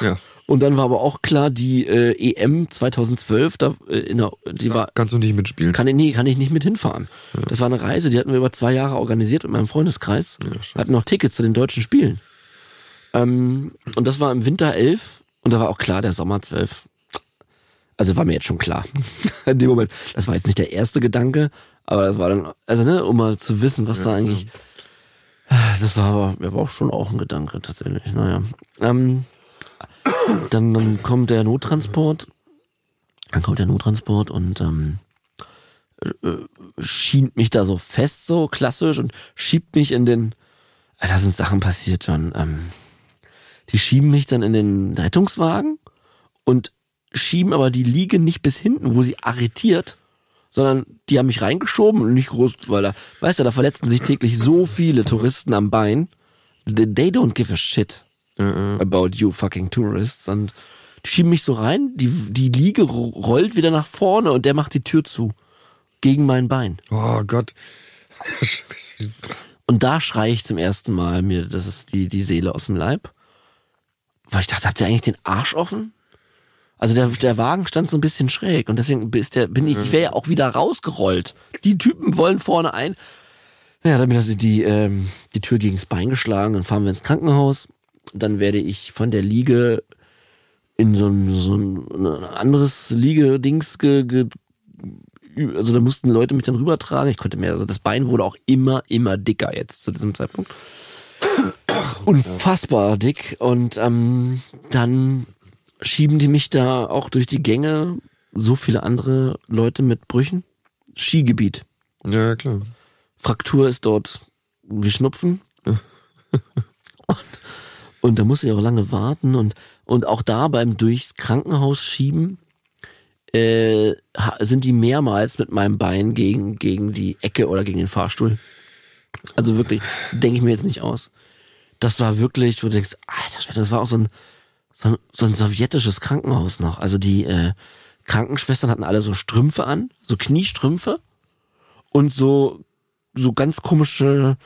Ja. Und dann war aber auch klar, die äh, EM 2012, da, äh, in der, die war, Kannst du nicht mitspielen. kann ich, nee, kann ich nicht mit hinfahren. Das war eine Reise, die hatten wir über zwei Jahre organisiert mit meinem Freundeskreis. hatten noch Tickets zu den deutschen Spielen. Ähm, und das war im Winter 11 und da war auch klar, der Sommer 12. Also war mir jetzt schon klar. In dem Moment, das war jetzt nicht der erste Gedanke, aber das war dann, also ne, um mal zu wissen, was da eigentlich. Das war aber, ja, war auch schon auch ein Gedanke tatsächlich. Naja. Ähm, dann, dann kommt der Nottransport. Dann kommt der Nottransport und ähm, äh, schient mich da so fest, so klassisch, und schiebt mich in den. Äh, Da sind Sachen passiert, John. Ähm, die schieben mich dann in den Rettungswagen und schieben aber die Liege nicht bis hinten, wo sie arretiert, sondern die haben mich reingeschoben und nicht groß, weil da, weißt du, da verletzen sich täglich so viele Touristen am Bein. They don't give a shit about you fucking tourists. Und die schieben mich so rein, die, die Liege ro- rollt wieder nach vorne und der macht die Tür zu. Gegen mein Bein. Oh Gott. Und da schreie ich zum ersten Mal mir, das ist die, die Seele aus dem Leib. Weil ich dachte, habt ihr eigentlich den Arsch offen? Also der, der Wagen stand so ein bisschen schräg und deswegen ist der, bin ich, ich wäre ja auch wieder rausgerollt. Die Typen wollen vorne ein. Ja, dann hat die, ähm, die Tür gegens Bein geschlagen, dann fahren wir ins Krankenhaus. Dann werde ich von der Liege in so ein, so ein anderes Liegedings ge, ge, also da mussten Leute mich dann rübertragen. Ich konnte mehr, also das Bein wurde auch immer, immer dicker jetzt zu diesem Zeitpunkt. Unfassbar dick. Und ähm, dann schieben die mich da auch durch die Gänge. So viele andere Leute mit Brüchen. Skigebiet. Ja, klar. Fraktur ist dort wie Schnupfen. und, und da musste ich auch lange warten und, und auch da beim durchs Krankenhaus schieben äh, sind die mehrmals mit meinem Bein gegen, gegen die Ecke oder gegen den Fahrstuhl. Also wirklich, das denke ich mir jetzt nicht aus. Das war wirklich, wo du denkst, alter Schwede, das war auch so ein, so ein, so ein sowjetisches Krankenhaus noch. Also die äh, Krankenschwestern hatten alle so Strümpfe an, so Kniestrümpfe und so, so ganz komische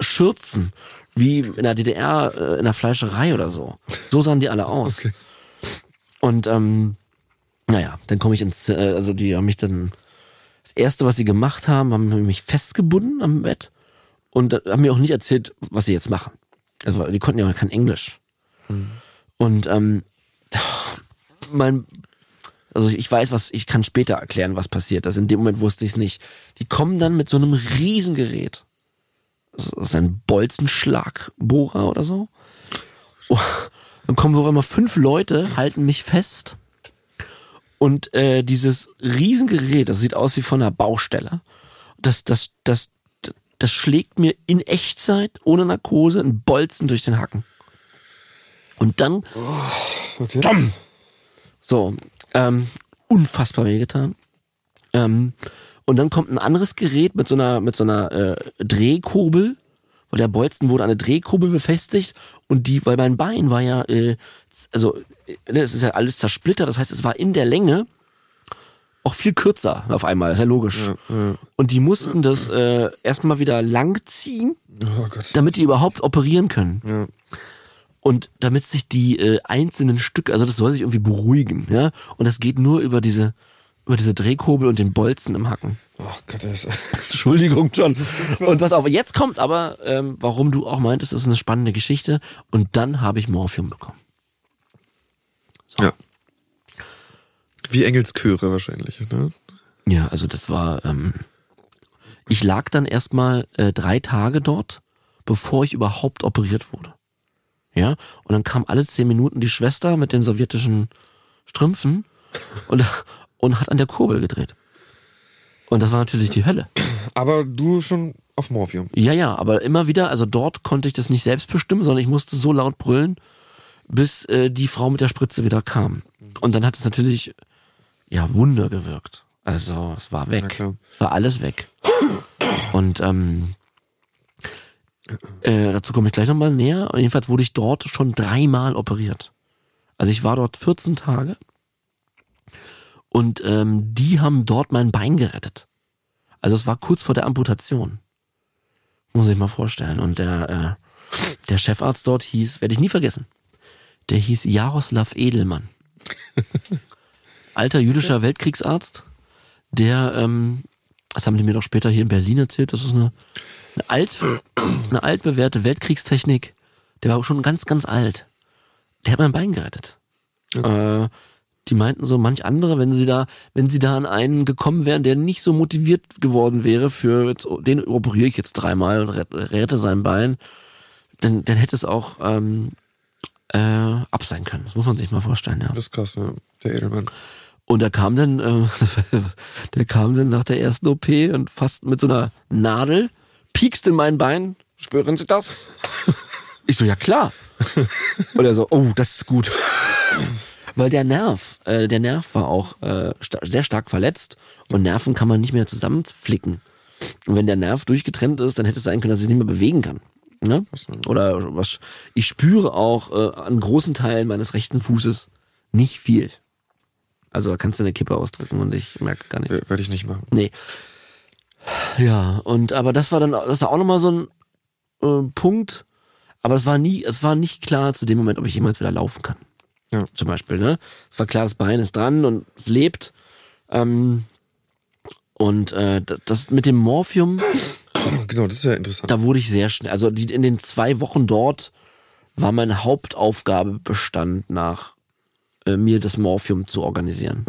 Schürzen, wie in der DDR äh, in der Fleischerei oder so. So sahen die alle aus. Und ähm, naja, dann komme ich ins, äh, also die haben mich dann, das erste, was sie gemacht haben, haben mich festgebunden am Bett und haben mir auch nicht erzählt, was sie jetzt machen. Also die konnten ja kein Englisch. Und ähm, mein, also ich weiß, was, ich kann später erklären, was passiert. Also in dem Moment wusste ich es nicht. Die kommen dann mit so einem Riesengerät. Das ist ein Bolzenschlagbohrer oder so. Oh, Dann kommen so immer fünf Leute, halten mich fest. Und äh, dieses Riesengerät, das sieht aus wie von einer Baustelle. Das, das, das, das schlägt mir in Echtzeit, ohne Narkose, einen Bolzen durch den Hacken. Und dann Okay. Tom! So, ähm, unfassbar wehgetan. Ähm, und dann kommt ein anderes Gerät mit so einer, mit so einer äh, Drehkurbel, weil der Bolzen wurde an eine Drehkurbel befestigt und die, weil mein Bein war ja, äh, also äh, ne, es ist ja alles zersplittert, das heißt, es war in der Länge auch viel kürzer auf einmal, ist ja logisch. Und die mussten das äh, erstmal wieder langziehen, Oh Gott. damit die überhaupt operieren können. Ja. Und damit sich die äh, einzelnen Stücke, also das soll sich irgendwie beruhigen, ja. Und das geht nur über diese, über diese Drehkurbel und den Bolzen im Hacken. Oh Gott, das ist. Entschuldigung, John. Und pass auf, jetzt kommt aber, ähm, warum du auch meintest, das ist eine spannende Geschichte. Und dann habe ich Morphium bekommen. Ja. Wie Engelschöre wahrscheinlich, ne? Ja, also das war, ähm, ich lag dann erstmal äh, drei Tage dort, bevor ich überhaupt operiert wurde. Ja, und dann kam alle zehn Minuten die Schwester mit den sowjetischen Strümpfen und, und hat an der Kurbel gedreht. Und das war natürlich die Hölle. Aber du schon auf Morphium. Ja, ja, aber immer wieder, also dort konnte ich das nicht selbst bestimmen, sondern ich musste so laut brüllen, bis äh, die Frau mit der Spritze wieder kam. Und dann hat es natürlich, ja, Wunder gewirkt. Also es war weg. Es war alles weg. Und ähm, äh, dazu komme ich gleich nochmal näher. Jedenfalls wurde ich dort schon dreimal operiert. Also ich war dort 14 Tage und ähm, die haben dort mein Bein gerettet. Also es war kurz vor der Amputation. Muss ich mal vorstellen. Und der, äh, der Chefarzt dort hieß, werde ich nie vergessen, der hieß Jaroslav Edelmann. Alter jüdischer Weltkriegsarzt, der, ähm, das haben die mir doch später hier in Berlin erzählt, das ist eine, eine alt, eine altbewährte Weltkriegstechnik. Der war schon ganz, ganz alt. Der hat mein Bein gerettet. Äh, die meinten so, manch andere, wenn sie da, wenn sie da an einen gekommen wären, der nicht so motiviert geworden wäre für, jetzt, den operiere ich jetzt dreimal und rette, rette sein Bein, dann, dann hätte es auch ähm, äh, ab sein können. Das muss man sich mal vorstellen, ja. Das ist krass, ja. Der Edelmann. Und er kam dann, äh, der kam dann nach der ersten OP und fast mit so einer Nadel, piekst in mein Bein. Spüren Sie das? Ich so, ja klar. Und er so, oh, das ist gut. Weil der Nerv, äh, der Nerv war auch äh, sta sehr stark verletzt und Nerven kann man nicht mehr zusammenflicken. Und wenn der Nerv durchgetrennt ist, dann hätte es sein können, dass ich nicht mehr bewegen kann. Ne? Oder was? Ich spüre auch äh, an großen Teilen meines rechten Fußes nicht viel. Also da kannst du eine Kippe ausdrücken und ich merke gar nichts. Äh, Werde ich nicht machen. Nee. Ja, und aber das war dann, das war auch nochmal so ein äh, Punkt. Aber es war nie, es war nicht klar zu dem Moment, ob ich jemals wieder laufen kann. Ja. Zum Beispiel, ne? Es war klar, das Bein ist dran und es lebt. Ähm, und äh, das- das mit dem Morphium, Genau, das ist ja interessant. da wurde ich sehr schnell. Also die, in den zwei Wochen dort war meine Hauptaufgabe bestand nach äh, mir das Morphium zu organisieren.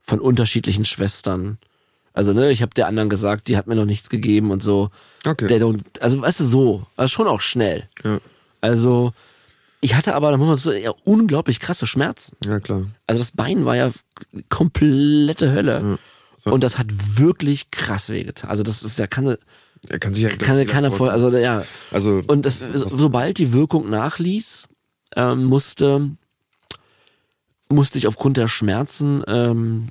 Von unterschiedlichen Schwestern. Also ne, ich habe der anderen gesagt, die hat mir noch nichts gegeben und so. Okay. Der, also weißt du so, war schon auch schnell. Ja. Also ich hatte aber, da muss man so, ja, unglaublich krasse Schmerzen. ja, klar. Also das Bein war ja komplette Hölle. So. Und das hat wirklich krass wehgetan. Also das ist ja keine, Er kann sich ja kann ja keiner voll, also ja. Also, Und das, sobald die Wirkung nachließ, ähm, musste musste ich aufgrund der Schmerzen, ähm,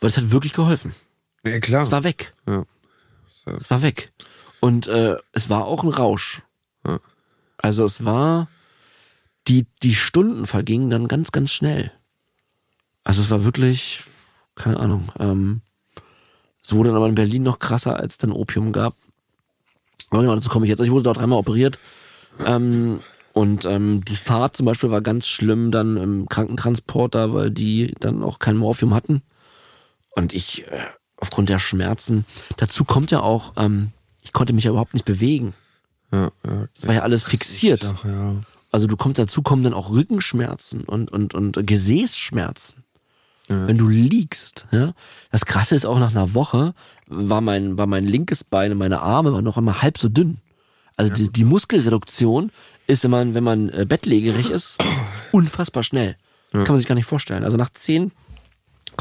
weil es hat wirklich geholfen. Ja, klar. Es war weg. ja. Es war weg. Und äh, es war auch ein Rausch. Ja. Also es war, die, die Stunden vergingen dann ganz, ganz schnell. Also es war wirklich, keine Ahnung, ähm, es wurde dann aber in Berlin noch krasser, als es dann Opium gab. Aber genau, dazu komme ich jetzt. Ich wurde dort dreimal operiert. Ähm, und ähm, die Fahrt zum Beispiel war ganz schlimm dann im Krankentransporter, weil die dann auch kein Morphium hatten. Und ich, äh, aufgrund der Schmerzen, dazu kommt ja auch, ähm, ich konnte mich ja überhaupt nicht bewegen. Ja, ja. Das war ja alles fixiert. Ach, ja. Also du kommst dazu kommen dann auch Rückenschmerzen und und und Gesäßschmerzen. Wenn du liegst, ja. Das krasse ist auch nach einer Woche war mein war mein linkes Bein und meine Arme waren noch einmal halb so dünn. Also die, die Muskelreduktion ist, wenn man wenn man äh, bettlägerig ist, unfassbar schnell. Kann man sich gar nicht vorstellen. Also nach zehn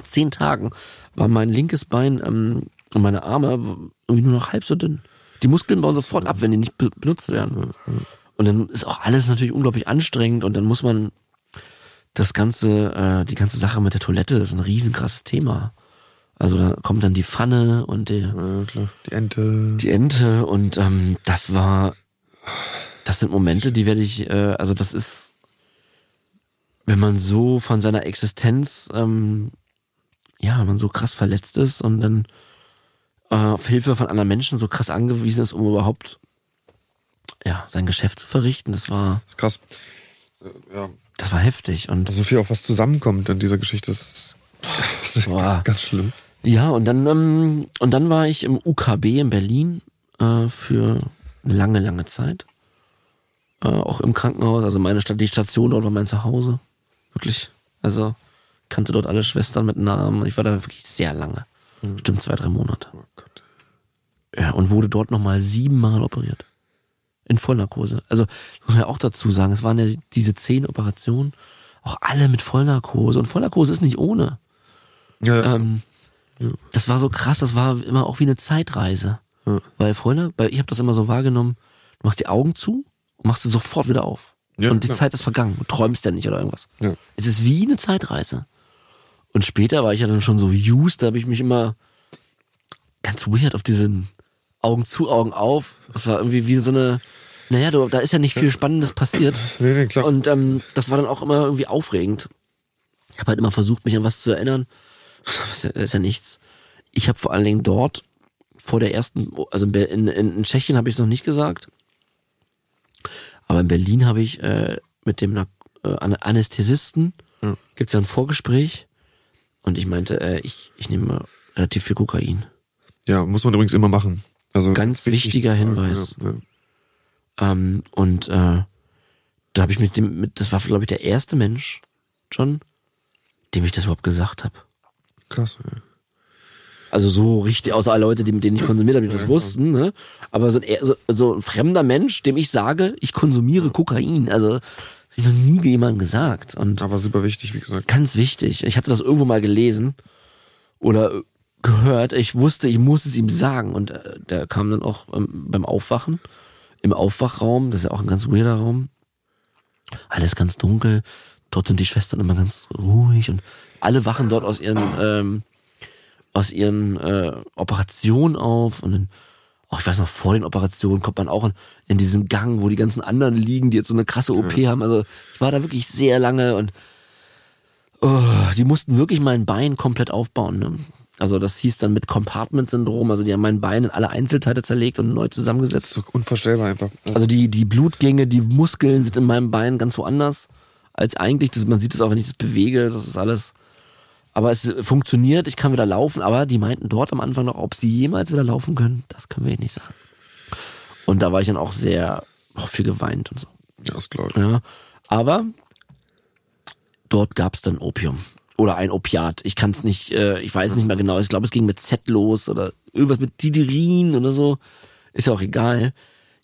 zehn Tagen war mein linkes Bein ähm, und meine Arme irgendwie nur noch halb so dünn. Die Muskeln bauen sofort ab, wenn die nicht be benutzt werden. Und dann ist auch alles natürlich unglaublich anstrengend und dann muss man das ganze, äh, die ganze Sache mit der Toilette, das ist ein riesenkrasses Thema. Also da kommt dann die Pfanne und der, ja. Die Ente. die Ente und ähm, das war, das sind Momente, die werde ich, äh, also das ist, wenn man so von seiner Existenz, ähm, ja, wenn man so krass verletzt ist und dann äh, auf Hilfe von anderen Menschen so krass angewiesen ist, um überhaupt ja sein Geschäft zu verrichten, das war, ist krass. Ja. das war heftig und So viel auch was zusammenkommt in dieser Geschichte. Das ist, das Boah. ganz schlimm. Ja, und dann, ähm, und dann war ich im UKB in Berlin äh, für eine lange, lange Zeit. Äh, auch im Krankenhaus, also meine Stadt, die Station dort war mein Zuhause. Wirklich. Also kannte dort alle Schwestern mit Namen. Ich war da wirklich sehr lange. Bestimmt zwei, drei Monate. Oh Gott. Ja, und wurde dort nochmal siebenmal operiert. In Vollnarkose. Also, muss man ja auch dazu sagen, es waren ja diese zehn Operationen, auch alle mit Vollnarkose. Und Vollnarkose ist nicht ohne. Ja, ja. Ähm, Das war so krass, das war immer auch wie eine Zeitreise. Ja. Weil weil ich habe das immer so wahrgenommen, du machst die Augen zu und machst sie sofort wieder auf. Ja, und die klar. Zeit ist vergangen, du träumst ja nicht oder irgendwas. Ja. Es ist wie eine Zeitreise. Und später war ich ja dann schon so used, da habe ich mich immer ganz weird auf diesen Augen zu, Augen auf. Das war irgendwie wie so eine, naja, du, da ist ja nicht viel Spannendes passiert. Nee, nee, klar. Und ähm, das war dann auch immer irgendwie aufregend. Ich habe halt immer versucht, mich an was zu erinnern. Das ist ja, nichts. Ich habe vor allen Dingen dort vor der ersten, also in, in, in Tschechien habe ich es noch nicht gesagt, aber in Berlin habe ich äh, mit dem äh, An- Anästhesisten Ja. gibt's ja ein Vorgespräch und ich meinte, äh, ich, ich nehme relativ viel Kokain. ja, muss man übrigens immer machen. Also Ganz wichtig wichtiger Hinweis. Ja, ja. Ähm, und äh, da habe ich mit dem, mit, das war glaube ich der erste Mensch, John, dem ich das überhaupt gesagt habe. Krass. Ja. Also so richtig, außer alle Leute, die mit denen ich konsumiert habe, die das wussten, ne? Aber so ein, so, so ein fremder Mensch, dem ich sage, ich konsumiere Kokain. Also ich noch nie jemandem gesagt. Und Aber super wichtig, wie gesagt. ganz wichtig, ich hatte das irgendwo mal gelesen oder äh, gehört, ich wusste, ich muss es ihm sagen. Und äh, der kam dann auch ähm, beim Aufwachen, im Aufwachraum, das ist ja auch ein ganz weirder Raum. Alles ganz dunkel, dort sind die Schwestern immer ganz ruhig und alle wachen dort aus ihren, ähm, aus ihren äh, Operationen auf und dann, oh, ich weiß noch, vor den Operationen kommt man auch in, in diesen Gang, wo die ganzen anderen liegen, die jetzt so eine krasse OP haben. Also ich war da wirklich sehr lange und oh, die mussten wirklich mein Bein komplett aufbauen. Ne? Also das hieß dann mit Compartment-Syndrom, also die haben mein Bein in alle Einzelteile zerlegt und neu Das zusammengesetzt. ist so unvorstellbar einfach. Also, Also die, die Blutgänge, die Muskeln sind in meinem Bein ganz woanders als eigentlich. Das, man sieht es auch, wenn ich das bewege, das ist alles. Aber es funktioniert, ich kann wieder laufen, aber die meinten dort am Anfang noch, ob sie jemals wieder laufen können, das können wir nicht sagen. Und da war ich dann auch sehr, auch viel geweint und so. ja, glaube ich. Ja. Aber dort gab es dann Opium. Oder ein Opiat. Ich kann es nicht, äh, ich weiß nicht mehr genau. Ich glaube, es ging mit Z los oder irgendwas mit Diderin oder so. Ist ja auch egal.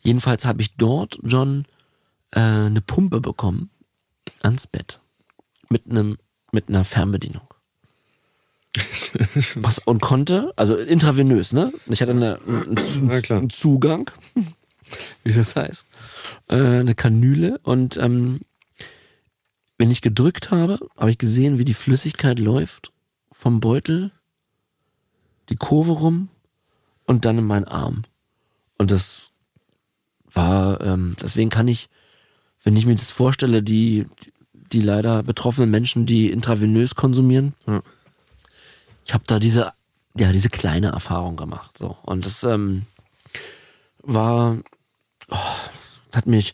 Jedenfalls habe ich dort, John, äh, eine Pumpe bekommen ans Bett. Mit einem, mit einer Fernbedienung. Was, und konnte, also intravenös, ne? Ich hatte eine, einen, Zugang, wie das heißt, äh, eine Kanüle und ähm, wenn ich gedrückt habe, habe ich gesehen, wie die Flüssigkeit läuft vom Beutel, die Kurve rum und dann in meinen Arm. Und das war, ähm, deswegen kann ich, wenn ich mir das vorstelle, die, die leider betroffenen Menschen, die intravenös konsumieren, Ja. Ich habe da diese, ja, diese kleine Erfahrung gemacht. So. Und das ähm, war, oh, das hat mich,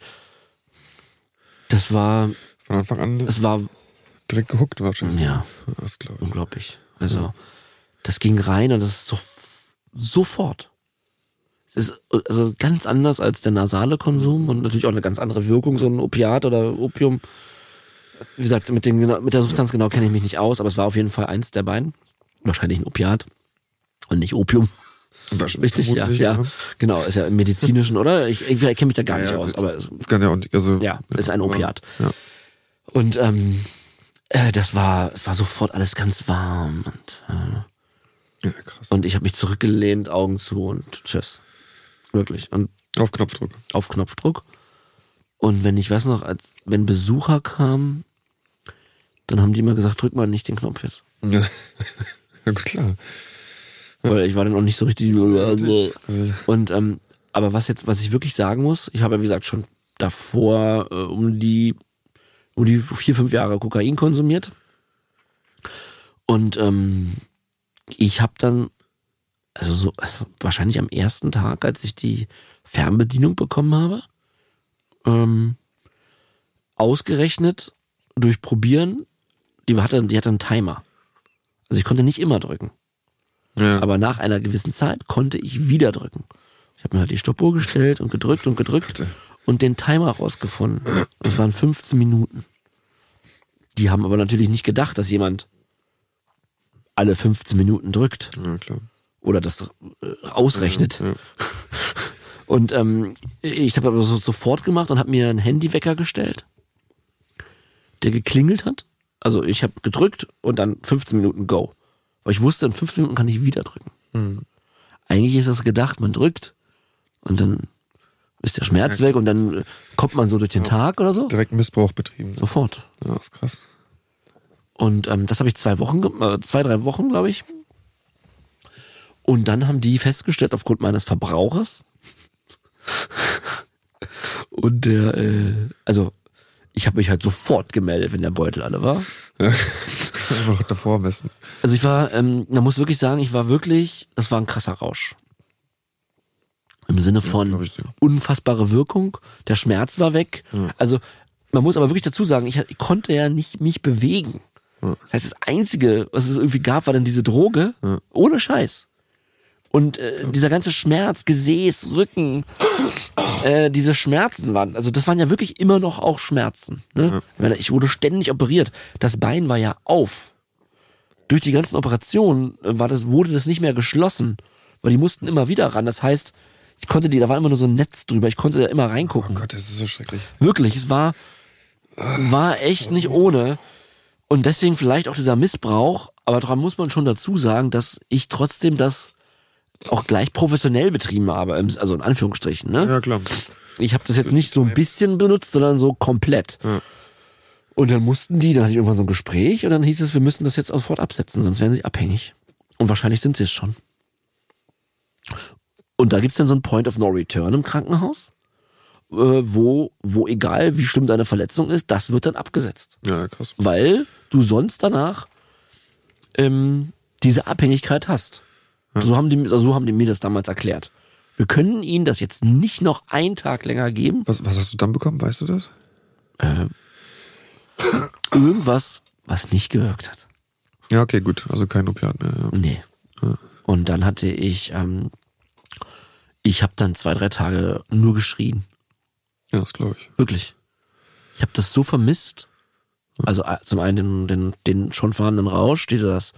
das war, Von Anfang an es war, direkt gehuckt wahrscheinlich. ja, Das glaube ich. unglaublich. Also, das ging rein und das ist so, sofort. Es ist also ganz anders als der nasale Konsum und natürlich auch eine ganz andere Wirkung, so ein Opiat oder Opium. Wie gesagt, mit, dem, mit der Substanz genau kenne ich mich nicht aus, aber es war auf jeden Fall eins der beiden. Wahrscheinlich ein Opiat und nicht Opium. Richtig, ja, Vermutlich, ja. Genau, ist ja im medizinischen, oder? Ich, ich, kenne mich da gar nicht Ja, aus, aber es, Kann ja auch nicht, also. ja, ist ein Opiat. Ja. Und ähm, äh, das war, es war sofort alles ganz warm und äh, ja, krass. und ich habe mich zurückgelehnt, Augen zu und tschüss. Wirklich. Und Auf Knopfdruck. auf Knopfdruck. Und wenn ich weiß noch, als wenn Besucher kamen, dann haben die immer gesagt, drück mal nicht den Knopf jetzt. Ja, ja klar. Weil ich war dann auch nicht so richtig. Weil- Und ähm, aber was jetzt, was ich wirklich sagen muss, ich habe ja wie gesagt schon davor äh, um die um die vier, fünf Jahre Kokain konsumiert. Und ähm, ich habe dann, also so, also wahrscheinlich am ersten Tag, als ich die Fernbedienung bekommen habe, ähm, ausgerechnet durch Probieren, die hatte, die hatte einen Timer. Also ich konnte nicht immer drücken. Ja. Aber nach einer gewissen Zeit konnte ich wieder drücken. Ich habe mir halt die Stoppuhr gestellt und gedrückt und gedrückt Gott, und den Timer rausgefunden. Das waren 15 Minuten. Die haben aber natürlich nicht gedacht, dass jemand alle 15 Minuten drückt ja, oder das äh, ausrechnet. Ja. Und ähm, ich habe aber so sofort gemacht und habe mir einen Handywecker gestellt, der geklingelt hat. Also ich habe gedrückt und dann 15 Minuten Go. Weil ich wusste, in 15 Minuten kann ich wieder drücken. Eigentlich ist das gedacht, man drückt und dann ist der Schmerz weg und dann kommt man so durch den Tag oder so. Direkt Missbrauch betrieben. Sofort. Ja, ist krass. Und ähm, das habe ich zwei Wochen, äh, zwei, drei Wochen, glaube ich. Und dann haben die festgestellt, aufgrund meines Verbrauchers. Und der, äh, also ich habe mich halt sofort gemeldet, wenn der Beutel alle war. Ja. Einfach davor messen. Also ich war, ähm, man muss wirklich sagen, ich war wirklich, das war ein krasser Rausch. Im Sinne von dir. unfassbare Wirkung, der Schmerz war weg. Also man muss aber wirklich dazu sagen, ich, ich konnte ja nicht mich bewegen. Das heißt, das Einzige, was es irgendwie gab, war dann diese Droge, ohne Scheiß. Und äh, dieser ganze Schmerz, Gesäß, Rücken, äh, diese Schmerzen waren, also das waren ja wirklich immer noch auch Schmerzen. Ne? Ich, wurde ständig operiert. Das Bein war ja auf. Durch die ganzen Operationen äh, war das, wurde das nicht mehr geschlossen, weil die mussten immer wieder ran. Das heißt, ich konnte die, da war immer nur so ein Netz drüber, ich konnte da immer Oh reingucken. Gott, das ist so schrecklich. Wirklich, es war, war echt nicht ohne. Und deswegen vielleicht auch dieser Missbrauch, aber daran muss man schon dazu sagen, dass ich trotzdem das auch gleich professionell betrieben habe, im- also in Anführungsstrichen. Ne? Ja, klar. Ich habe das jetzt nicht so ein bisschen benutzt, sondern so komplett. Ja. Und dann mussten die, dann hatte ich irgendwann so ein Gespräch und dann hieß es, wir müssen das jetzt sofort absetzen, sonst werden sie abhängig. Und wahrscheinlich sind sie es schon. Und da gibt's dann so ein Point of No Return im Krankenhaus, äh, wo, wo egal wie schlimm deine Verletzung ist, das wird dann abgesetzt. Ja, krass. Weil du sonst danach ähm, diese Abhängigkeit hast. So, haben die, also so haben die mir das damals erklärt. Wir können ihnen das jetzt nicht noch einen Tag länger geben. Was, was hast du dann bekommen? Weißt du das? Irgendwas, was nicht gewirkt hat. Ja, okay, gut. Also kein Opiat mehr. Ja. Nee. Und dann hatte ich, ähm, ich habe dann zwei, drei Tage nur geschrien. Ja, das glaube ich. Wirklich. Ich habe das so vermisst. Also äh, zum einen den, den, den schon vorhandenen Rausch, dieses,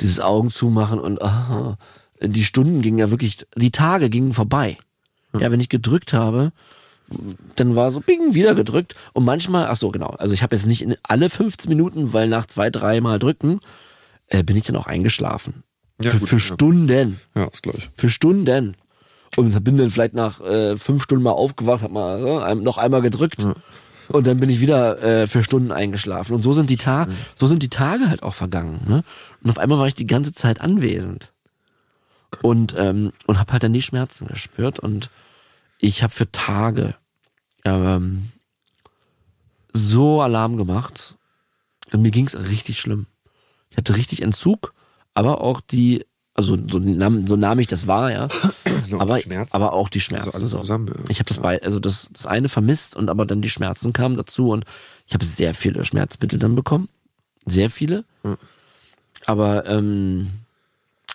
dieses Augen zumachen und ah, die Stunden gingen ja wirklich, die Tage gingen vorbei. Ja, wenn ich gedrückt habe, dann war so bing, wieder gedrückt. Und manchmal, ach so, genau, also ich habe jetzt nicht in alle 15 Minuten, weil nach zwei, dreimal drücken, äh, bin ich dann auch eingeschlafen. Ja, für gut, für ja. Stunden. Ja, das glaube ich. Für Stunden. Und bin dann vielleicht nach äh, fünf Stunden mal aufgewacht, hab mal äh, noch einmal gedrückt. Und dann bin ich wieder äh, für Stunden eingeschlafen. Und so sind die Tage, so sind die Tage halt auch vergangen. Ne? Und auf einmal war ich die ganze Zeit anwesend. Und, ähm, und habe halt dann die Schmerzen gespürt. Und ich habe für Tage ähm, so Alarm gemacht. Und mir ging's richtig schlimm. Ich hatte richtig Entzug, aber auch die, also so nahm, so nahm ich das wahr, ja. Noch aber, Schmerzen. aber auch die Schmerzen. Also alles so. zusammen, ja. Ich habe das bei, also das, das eine vermisst und aber dann die Schmerzen kamen dazu und ich habe sehr viele Schmerzmittel dann bekommen. Sehr viele. Aber ähm,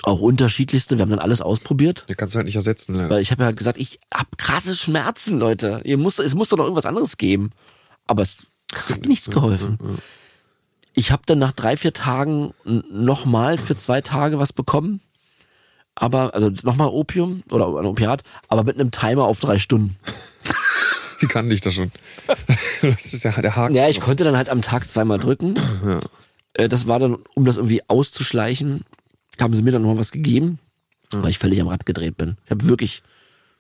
auch unterschiedlichste. Wir haben dann alles ausprobiert. Den kannst du halt nicht ersetzen. Leider. Weil ich habe ja halt gesagt, ich hab krasse Schmerzen, Leute. Ihr muss, es muss doch noch irgendwas anderes geben. Aber es hat nichts geholfen. Ich habe dann nach drei, vier Tagen nochmal für zwei Tage was bekommen. Aber, also nochmal Opium oder ein Opiat, aber mit einem Timer auf drei Stunden. Die kann ich da schon. Das ist ja der Haken. Ja, ich konnte dann halt am Tag zweimal drücken. Äh, Das war dann, um das irgendwie auszuschleichen, haben sie mir dann noch was gegeben, weil ich völlig am Rad gedreht bin. Ich habe wirklich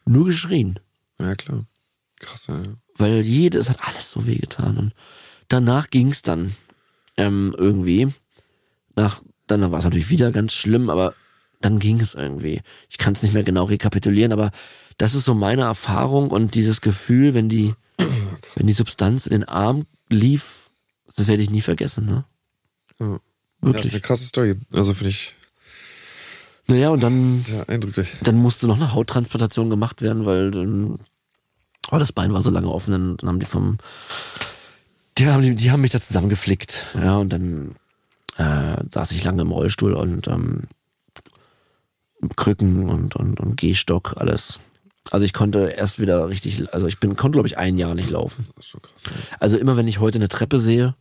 nur geschrien. Ja, klar. Krass, ja. weil jede, es hat alles so wehgetan. Und danach ging's dann ähm, irgendwie. Nach, dann war es natürlich wieder ganz schlimm, aber dann ging es irgendwie. Ich kann es nicht mehr genau rekapitulieren, aber das ist so meine Erfahrung und dieses Gefühl, wenn die, wenn die Substanz in den Arm lief, das werde ich nie vergessen, ne? Ja. Ja, das Wirklich. ist eine krasse Story. Also finde ich naja, und dann sehr eindrücklich. Dann musste noch eine Hauttransplantation gemacht werden, weil dann, oh, das Bein war so lange offen, dann, dann haben die vom, die haben, die, die haben mich da zusammengeflickt, ja, und dann äh, saß ich lange im Rollstuhl und ähm, Krücken und, und, und Gehstock, alles. Also ich konnte erst wieder richtig, also ich bin, konnte glaube ich ein Jahr nicht laufen. Krass. Also immer wenn ich heute eine Treppe sehe,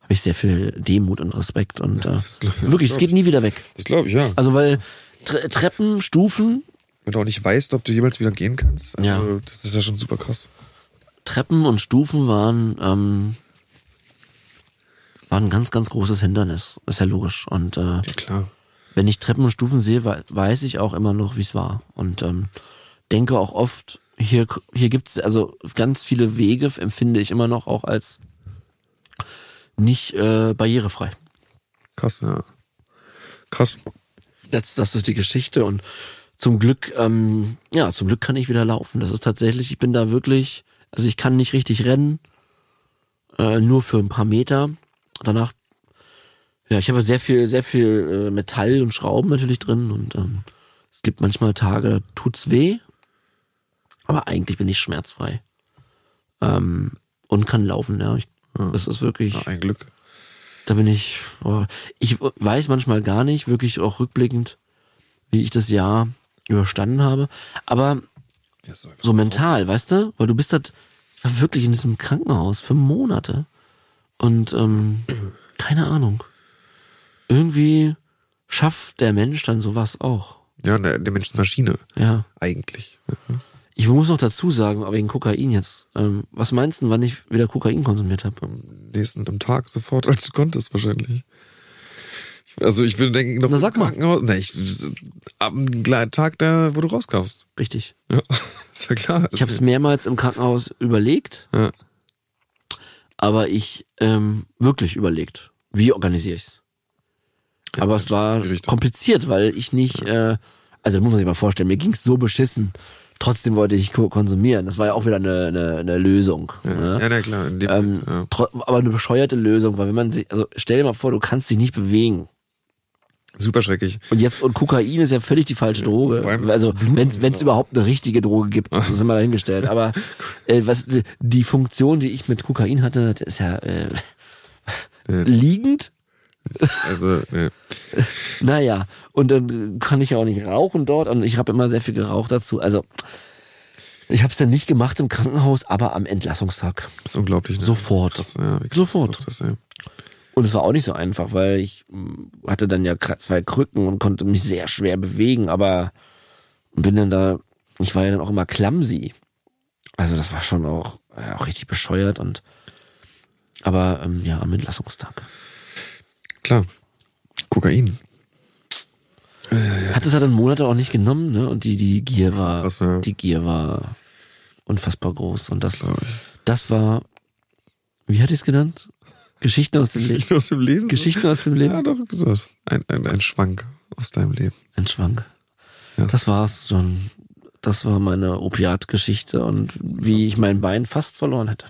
habe ich sehr viel Demut und Respekt und äh, ja, wirklich, das es geht nie wieder weg. Das glaube ich, ja. Also weil Tre Treppen, Stufen, Wenn du auch nicht weißt, ob du jemals wieder gehen kannst. Also, Ja. Das ist ja schon super krass. Treppen und Stufen waren, ähm, waren ein ganz, ganz großes Hindernis. Ist ja logisch. Und äh, Ja, klar. Wenn ich Treppen und Stufen sehe, wei- weiß ich auch immer noch, wie es war. Und ähm, denke auch oft, hier, hier gibt es also ganz viele Wege, empfinde ich immer noch auch als nicht äh, barrierefrei. Krass, ja. Krass. Das, das ist die Geschichte und zum Glück, ähm, ja, zum Glück kann ich wieder laufen. Das ist tatsächlich, ich bin da wirklich, also ich kann nicht richtig rennen, äh, nur für ein paar Meter. Danach, ja, ich habe sehr viel, sehr viel äh, Metall und Schrauben natürlich drin und ähm, es gibt manchmal Tage, da tut's weh, aber eigentlich bin ich schmerzfrei ähm, und kann laufen. Ja, ich, das ist wirklich. Ja, ein Glück. Da bin ich, oh, ich weiß manchmal gar nicht, wirklich auch rückblickend, wie ich das Jahr überstanden habe. Aber Ja, so mental, weißt du? Weil du bist halt, ich war wirklich in diesem Krankenhaus für Monate. Und ähm, keine Ahnung. Irgendwie schafft der Mensch dann sowas auch. Ja, der, der Mensch ist Maschine. Ja. Eigentlich. Ich muss noch dazu sagen, aber wegen Kokain jetzt. Ähm, was meinst du, wann ich wieder Kokain konsumiert habe? Am nächsten am Tag sofort, als du konntest, wahrscheinlich. Ich- Also ich würde denken, noch Na, im sag mal. Krankenhaus. Nee, ich, am gleichen Tag, da, wo du rauskamst. Richtig. Ja, ist ja klar. Ich habe es mehrmals im Krankenhaus überlegt, Ja. aber ich ähm, wirklich überlegt, wie organisiere ich's. Aber es war kompliziert, weil ich nicht, äh, also muss man sich mal vorstellen, mir ging's so beschissen. Trotzdem wollte ich ko- konsumieren. Das war ja auch wieder eine, eine, eine Lösung. ne? Ja, na klar. In dem, Ähm, ja. aber eine bescheuerte Lösung, weil wenn man sich, also stell dir mal vor, du kannst dich nicht bewegen. Super schrecklich. Und jetzt, und Kokain ist ja völlig die falsche Droge. Also, wenn es überhaupt eine richtige Droge gibt, das sind wir dahingestellt. Aber äh, was die Funktion, die ich mit Kokain hatte, ist ja äh, Ja. liegend. Also, ja. Naja, und dann kann ich ja auch nicht rauchen dort. Und ich habe immer sehr viel geraucht dazu. Also, ich habe es dann nicht gemacht im Krankenhaus, aber am Entlassungstag. ist unglaublich. Ne? Sofort. Krass, ja, Sofort. Das, ja. Und es war auch nicht so einfach, weil ich mh, hatte dann ja zwei Krücken und konnte mich sehr schwer bewegen, aber bin dann da, ich war ja dann auch immer clumsy. Also das war schon auch, ja, auch richtig bescheuert und aber ähm, ja, am Entlassungstag. Klar. Kokain. Hat es ja dann Monate auch nicht genommen, ne? Und die, die Gier war, Krass, ja. die Gier war unfassbar groß. Und das, das war Wie hatte ich es genannt? Geschichten aus dem Leben. Geschichten aus dem Leben? Geschichten aus dem Leben? Ja, doch, sowas. Ein, ein, ein Schwank aus deinem Leben. Ein Schwank. Ja. Das war's schon. Das war meine Opiatgeschichte und wie ich mein Bein fast verloren hätte.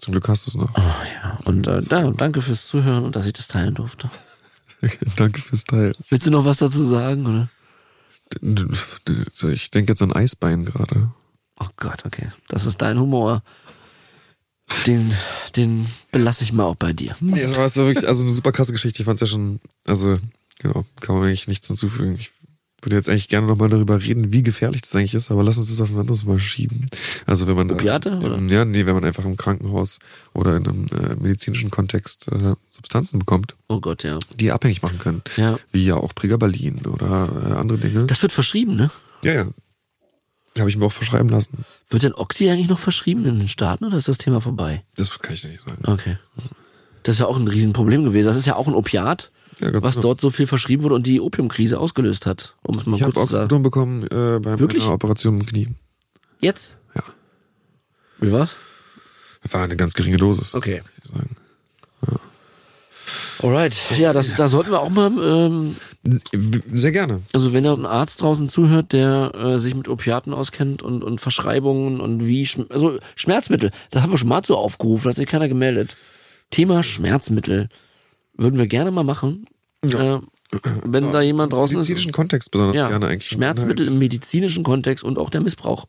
Zum Glück hast du es noch. Oh ja. Und äh, da, danke fürs Zuhören und dass ich das teilen durfte. Danke fürs Teil. Willst du noch was dazu sagen, oder? Ich denke jetzt an Eisbein gerade. Oh Gott, okay. Das ist dein Humor. Den, den belasse ich mal auch bei dir. Nee, das war so wirklich, also eine super krasse Geschichte. Ich fand's ja schon, also, genau, kann man eigentlich nichts hinzufügen. Ich würde jetzt eigentlich gerne nochmal darüber reden, wie gefährlich das eigentlich ist, aber lass uns das auf ein anderes Mal schieben. Also wenn man Opiate, oder? ja, nee, wenn man einfach im Krankenhaus oder in einem äh, medizinischen Kontext äh, Substanzen bekommt, Oh Gott, ja. die abhängig machen können, Ja. wie ja auch Pregabalin oder äh, andere Dinge. Das wird verschrieben, ne? ja, ja. Habe ich mir auch verschreiben lassen. Wird denn Oxy eigentlich noch verschrieben in den Staaten oder ist das Thema vorbei? Das kann ich nicht sagen. Okay. Das ist ja auch ein Riesenproblem gewesen. Das ist ja auch ein Opiat, Ja, was genau. dort so viel verschrieben wurde und die Opiumkrise ausgelöst hat. Um es mal Ich habe kurz zu sagen. Oxycodon bekommen äh, bei Wirklich? meiner Operation im Knie. Jetzt? Ja. Wie war's? War eine ganz geringe Dosis. Okay. sagen. Alright. Ja, das, da sollten wir auch mal, ähm, Sehr gerne. also wenn da ein Arzt draußen zuhört, der äh, sich mit Opiaten auskennt und, und Verschreibungen und wie, also Schmerzmittel, das haben wir schon mal so aufgerufen, hat sich keiner gemeldet. Thema Schmerzmittel würden wir gerne mal machen. Ja. Äh, wenn da jemand Im draußen ist. medizinischen Kontext besonders Ja, gerne eigentlich. Schmerzmittel im medizinischen Kontext und auch der Missbrauch.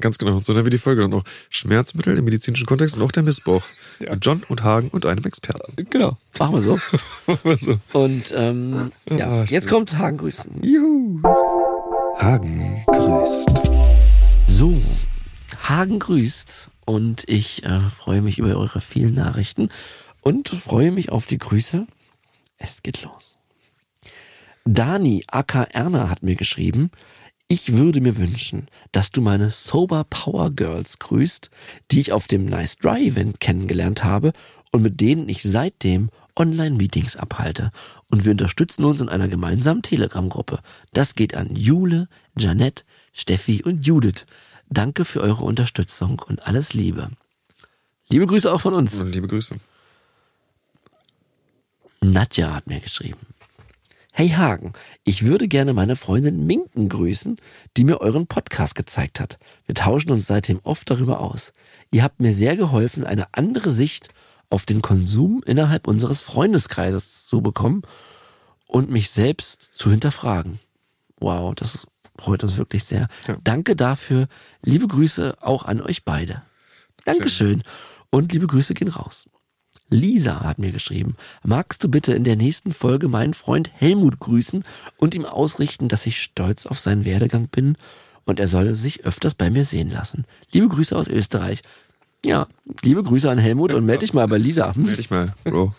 Ganz genau. So dann wird die Folge dann auch. Schmerzmittel im medizinischen Kontext und auch der Missbrauch. Mit John und Hagen und einem Experten. Genau. Machen wir so. also. Und ähm, ja, Ah, jetzt kommt Hagen grüßen. Juhu. Hagen grüßt. So, Hagen grüßt und ich äh, freue mich über eure vielen Nachrichten und freue mich auf die Grüße. Es geht los. Dani aka Erna hat mir geschrieben, ich würde mir wünschen, dass du meine Sober Power Girls grüßt, die ich auf dem Nice Dry Event kennengelernt habe und mit denen ich seitdem Online-Meetings abhalte. Und wir unterstützen uns in einer gemeinsamen Telegram-Gruppe. Das geht an Jule, Janette, Steffi und Judith. Danke für eure Unterstützung und alles Liebe. Liebe Grüße auch von uns. Liebe Grüße. Nadja hat mir geschrieben. Hey Hagen, ich würde gerne meine Freundin Minken grüßen, die mir euren Podcast gezeigt hat. Wir tauschen uns seitdem oft darüber aus. Ihr habt mir sehr geholfen, eine andere Sicht auf den Konsum innerhalb unseres Freundeskreises zu bekommen und mich selbst zu hinterfragen. Wow, das freut uns wirklich sehr. Ja. Danke dafür. Liebe Grüße auch an euch beide. Dankeschön. Und liebe Grüße gehen raus. Lisa hat mir geschrieben, magst du bitte in der nächsten Folge meinen Freund Helmut grüßen und ihm ausrichten, dass ich stolz auf seinen Werdegang bin und er soll sich öfters bei mir sehen lassen. Liebe Grüße aus Österreich. Ja, liebe Grüße an Helmut und melde dich mal bei Lisa. Hm? Meld dich mal, Bro.